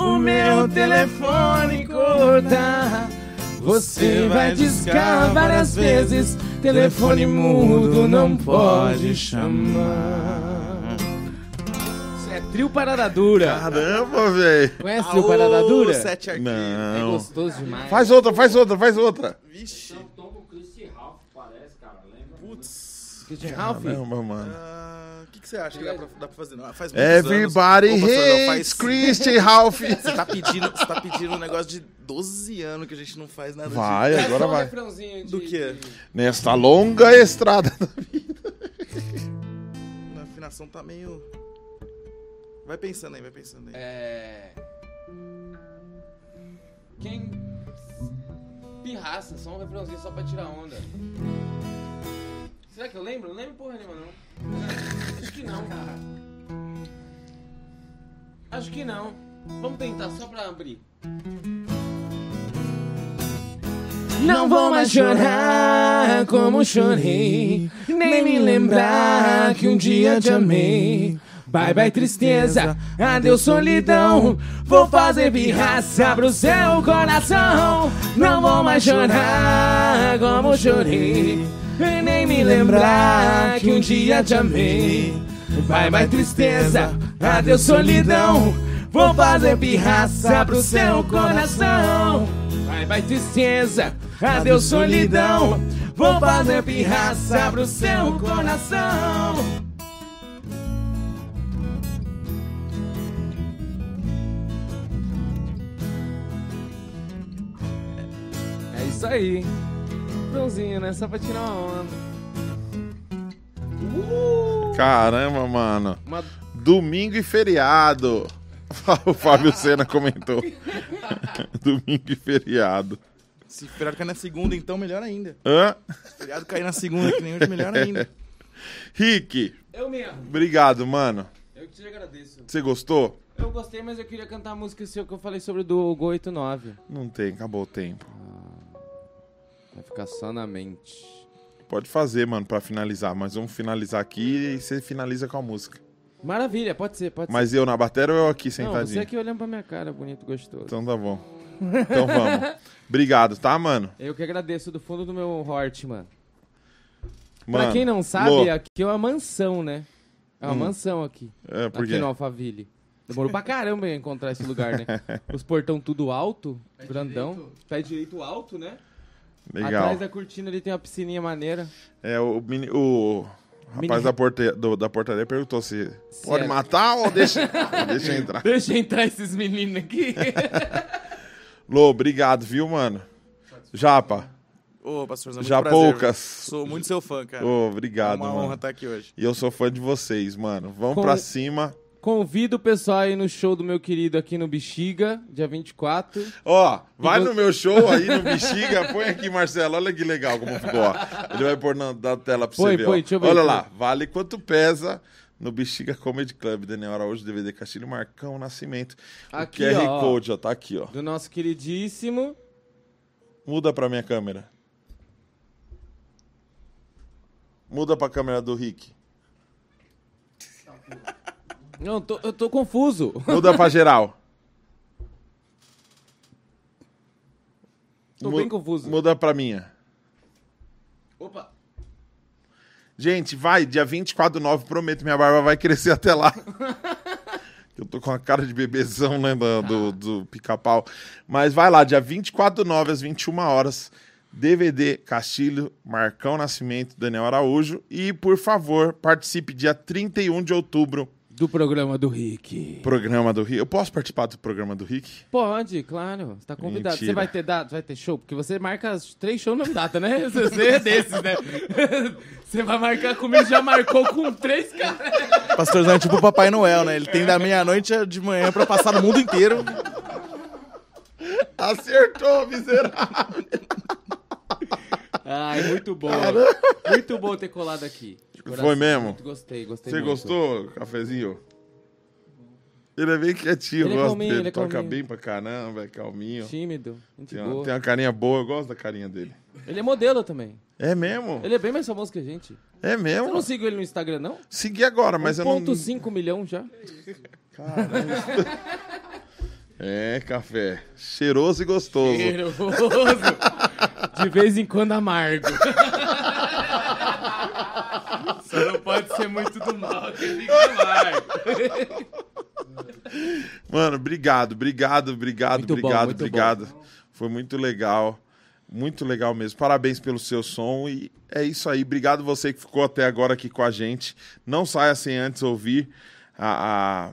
Speaker 5: o meu telefone cortar. Você vai discar várias vezes, telefone mudo não pode chamar. Isso é trio parada dura.
Speaker 4: Caramba, velho.
Speaker 2: Conhece trio parada dura?
Speaker 7: Sete arquivos.
Speaker 2: É
Speaker 4: Não.
Speaker 2: gostoso demais.
Speaker 4: Faz outra, faz outra, faz outra.
Speaker 7: Vixe.
Speaker 3: Tom com o Christy Ralph, parece, cara. Lembra?
Speaker 7: Putz.
Speaker 2: Christian Ralph?
Speaker 4: Caramba, mano.
Speaker 7: Ah, O que, que você acha que dá pra, dá pra fazer? Não, faz anos.
Speaker 4: Everybody
Speaker 7: não,
Speaker 4: hates
Speaker 7: faz-
Speaker 4: Christy Ralph. <laughs>
Speaker 7: Você tá pedindo, você tá pedindo um negócio de 12 anos que a gente não faz nada
Speaker 4: Vai,
Speaker 2: Faz
Speaker 4: agora
Speaker 2: um
Speaker 4: vai.
Speaker 2: refrãozinho de-
Speaker 7: Do quê?
Speaker 2: de-
Speaker 4: Nesta longa estrada.
Speaker 7: disso. <laughs> A afinação tá meio... Vai pensando aí, vai pensando aí.
Speaker 2: É. Quem. Pirraça, só um refrãozinho só pra tirar onda. Será que eu lembro? Não lembro porra nenhuma, não. Acho que não. Acho que não. Vamos tentar só pra abrir. Não vou mais chorar como chorei, nem me lembrar que um dia te amei. Bye bye tristeza, adeus solidão. Vou fazer pirraça pro seu coração. Não vou mais chorar como chorei, nem me lembrar que um dia te amei. Bye bye tristeza, adeus solidão. Vou fazer pirraça pro seu coração. Bye bye tristeza, adeus solidão. Vou fazer pirraça pro seu coração. É isso aí. Pãozinho, né? Só pra tirar uma onda. Uh!
Speaker 4: Caramba, mano.
Speaker 2: Uma...
Speaker 4: Domingo e feriado. <laughs> O Fábio Sena comentou. <laughs> Domingo e feriado.
Speaker 7: Se feriado cair na segunda, então, melhor ainda.
Speaker 4: Hã?
Speaker 7: Se feriado cair na segunda, que nem hoje, melhor ainda. <laughs>
Speaker 4: Rick,
Speaker 2: Eu mesmo.
Speaker 4: obrigado, mano.
Speaker 2: Eu que te agradeço.
Speaker 4: Você gostou?
Speaker 2: Eu gostei, mas eu queria cantar a música seu que eu falei sobre do Go 89.
Speaker 4: Não tem, acabou o tempo.
Speaker 2: Ficar só na mente.
Speaker 4: Pode fazer, mano, pra finalizar. Mas vamos finalizar aqui e você finaliza com a música.
Speaker 2: Maravilha, pode ser, pode
Speaker 4: Mas eu na bateria ou eu aqui
Speaker 2: ser. Não,
Speaker 4: sentadinho?
Speaker 2: você aqui olhando pra minha cara, bonito, gostoso.
Speaker 4: Então tá bom. Então vamos. Obrigado, tá, mano?
Speaker 2: Eu que agradeço do fundo do meu heart, mano.
Speaker 4: Mano,
Speaker 2: pra quem não sabe,
Speaker 4: Lô,
Speaker 2: aqui é uma mansão, né? É uma
Speaker 4: Hum.
Speaker 2: mansão aqui.
Speaker 4: é, por
Speaker 2: aqui
Speaker 4: quê?
Speaker 2: no Alphaville. Demorou pra caramba eu encontrar esse lugar, né? <laughs> Os portão tudo alto, grandão. Pé direito alto, né?
Speaker 4: Legal.
Speaker 2: Atrás da cortina ali tem uma piscininha maneira.
Speaker 4: É, o, o rapaz
Speaker 2: Mini-
Speaker 4: da, porte- do- da portaria perguntou se pode
Speaker 2: Certo.
Speaker 4: matar ou deixa, <laughs> deixa entrar.
Speaker 2: Deixa entrar esses meninos aqui. <laughs>
Speaker 4: Lô, obrigado, viu, mano? Japa,
Speaker 7: Ô, pastorzão, muito
Speaker 4: já
Speaker 7: prazer,
Speaker 4: poucas.
Speaker 7: Sou muito seu fã, cara.
Speaker 4: Ô,
Speaker 7: é
Speaker 4: obrigado,
Speaker 7: uma honra
Speaker 4: mano.
Speaker 7: estar aqui hoje.
Speaker 4: E eu sou fã de vocês, mano. Vamos
Speaker 2: Com-
Speaker 4: pra cima.
Speaker 2: Convido o pessoal aí no show do meu querido aqui no Bexiga, dia 24.
Speaker 4: Ó, vai no meu show aí no Bexiga, põe aqui, Marcelo. Olha que legal como ficou, ó. Ele vai pôr na, na tela pra
Speaker 2: Põe,
Speaker 4: você ver,
Speaker 2: põe,
Speaker 4: ó.
Speaker 2: deixa eu ver
Speaker 4: Olha lá, vale quanto pesa no Bexiga Comedy Club, Daniel Araújo, DVD Castilho, Marcão Nascimento.
Speaker 2: Aqui,
Speaker 4: o QR
Speaker 2: ó.
Speaker 4: Code, ó, tá aqui, ó.
Speaker 2: Do nosso queridíssimo.
Speaker 4: Muda pra minha câmera. Muda pra câmera do Rick.
Speaker 2: Não, eu tô, eu tô confuso.
Speaker 4: Muda pra geral.
Speaker 2: Tô
Speaker 4: Mu-
Speaker 2: bem confuso.
Speaker 4: Muda pra minha.
Speaker 2: Opa.
Speaker 4: Gente, vai, dia 24 do 9, prometo, minha barba vai crescer até lá. <laughs> Eu tô com a cara de bebezão, né, do, do, do pica-pau. Mas vai lá, dia 24 do 9, às 21 horas, DVD Castilho, Marcão Nascimento, Daniel Araújo. E, por favor, participe dia 31 de outubro,
Speaker 2: Do programa do Rick.
Speaker 4: programa do Rick. Eu posso participar do programa do Rick?
Speaker 2: Pode, claro. Você tá convidado.
Speaker 4: Mentira.
Speaker 2: Você vai ter data, vai ter show? Porque você marca as três shows na data, né? <laughs> Você é desses, né? <laughs> Você vai marcar comigo, já marcou com três caras.
Speaker 5: Pastorzão é tipo o Papai Noel, né? Ele tem da meia-noite a de manhã pra passar no mundo inteiro.
Speaker 4: Acertou, miserável!
Speaker 2: Ai, muito bom. Muito bom ter colado aqui. Coração.
Speaker 4: Foi mesmo?
Speaker 2: Muito gostei, gostei
Speaker 4: Você
Speaker 2: muito.
Speaker 4: gostou, cafezinho? Ele é bem quietinho,
Speaker 2: Ele
Speaker 4: eu
Speaker 2: é
Speaker 4: gosto
Speaker 2: calminho,
Speaker 4: dele.
Speaker 2: ele é
Speaker 4: Toca
Speaker 2: calminho.
Speaker 4: bem pra caramba, é calminho.
Speaker 2: Tímido,
Speaker 4: Tem uma, tem uma carinha boa, eu gosto da carinha dele.
Speaker 2: Ele é modelo também.
Speaker 4: É mesmo?
Speaker 2: Ele é bem mais famoso que a gente.
Speaker 4: É
Speaker 2: Você
Speaker 4: mesmo?
Speaker 2: não sigo ele no Instagram, não?
Speaker 4: Segui agora, mas eu não.
Speaker 2: 1.5 milhão já.
Speaker 4: É, café. Cheiroso e gostoso.
Speaker 2: Cheiroso. De vez em quando amargo. Só não pode ser muito do mal, que fica amargo.
Speaker 4: Mano, obrigado, obrigado, obrigado,
Speaker 2: Muito bom,
Speaker 4: obrigado,
Speaker 2: muito
Speaker 4: obrigado. Foi muito legal. Muito legal mesmo. Parabéns pelo seu som e é isso aí. Obrigado você que ficou até agora aqui com a gente. Não saia sem antes ouvir a, a,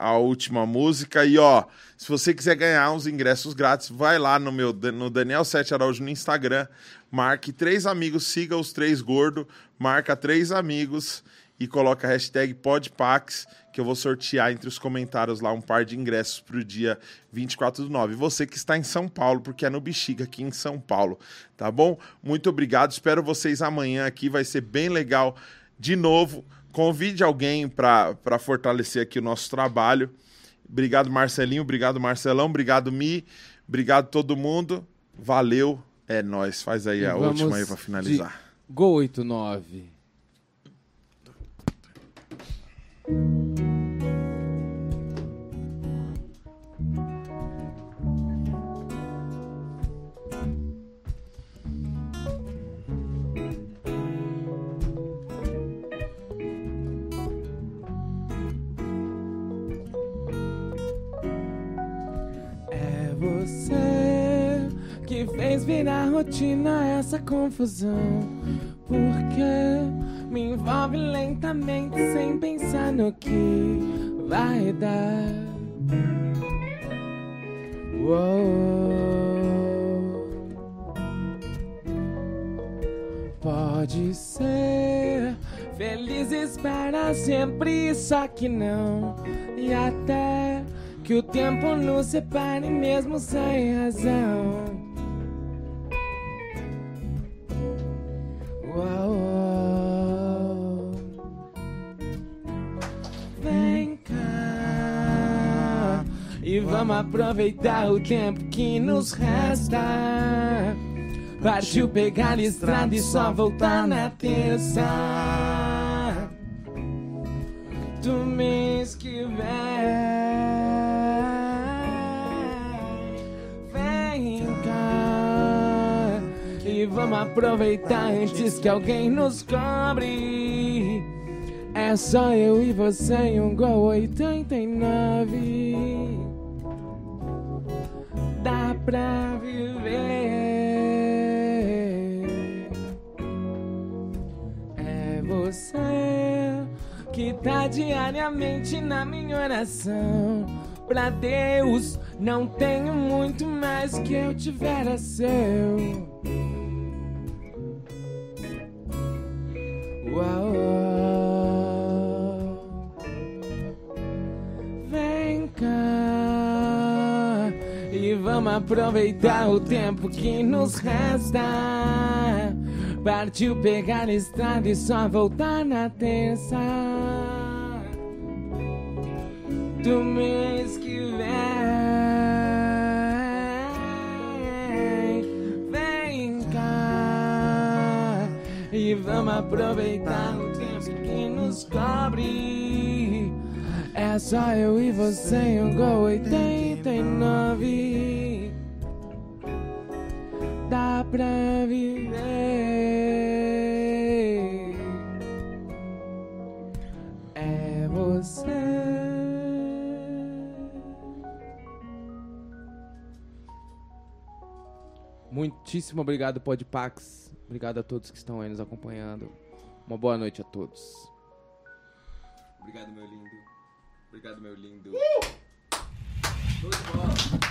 Speaker 4: a última música. E ó, se você quiser ganhar uns ingressos grátis, vai lá no meu no Daniel Sete Araújo no Instagram, marque três amigos, siga os três gordo, marca três amigos e coloca a hashtag Podpax, que eu vou sortear entre os comentários lá um par de ingressos para o dia 24 do 9. Você que está em São Paulo, porque é no Bexiga, aqui em São Paulo, tá bom? Muito obrigado, espero vocês amanhã aqui, vai ser bem legal de novo. Convide alguém para fortalecer aqui o nosso trabalho. Obrigado, Marcelinho, obrigado, Marcelão, obrigado, Mi, obrigado todo mundo. Valeu, é nóis. Faz aí a
Speaker 2: Vamos
Speaker 4: última aí para finalizar.
Speaker 2: Gol 89. Virar rotina essa confusão. Porque me envolve lentamente sem pensar no que vai dar. Uou. Pode ser felizes para sempre, só que não. E até que o tempo nos separe mesmo sem razão. Uau. Vem cá e vamos aproveitar o tempo que nos resta. Partiu pegar a estrada e só voltar na terça do mês que. Vem e vamos aproveitar antes que alguém nos cobre. É só eu e você em um gol 89. Dá pra viver. É você que tá diariamente na minha oração. Pra Deus, não tenho muito mais que eu tivera seu. Uau. Vem cá e vamos aproveitar o tempo que nos resta. Partiu pegar a estrada e só voltar na terça do mês que e vamos aproveitar o tempo que nos cobre. É só eu e você em um gol 89. Dá pra viver. É você. Muitíssimo obrigado, Podpax. Obrigado a todos que estão aí nos acompanhando. Uma boa noite a todos.
Speaker 3: Obrigado, meu lindo. Obrigado, meu lindo. Show de bola.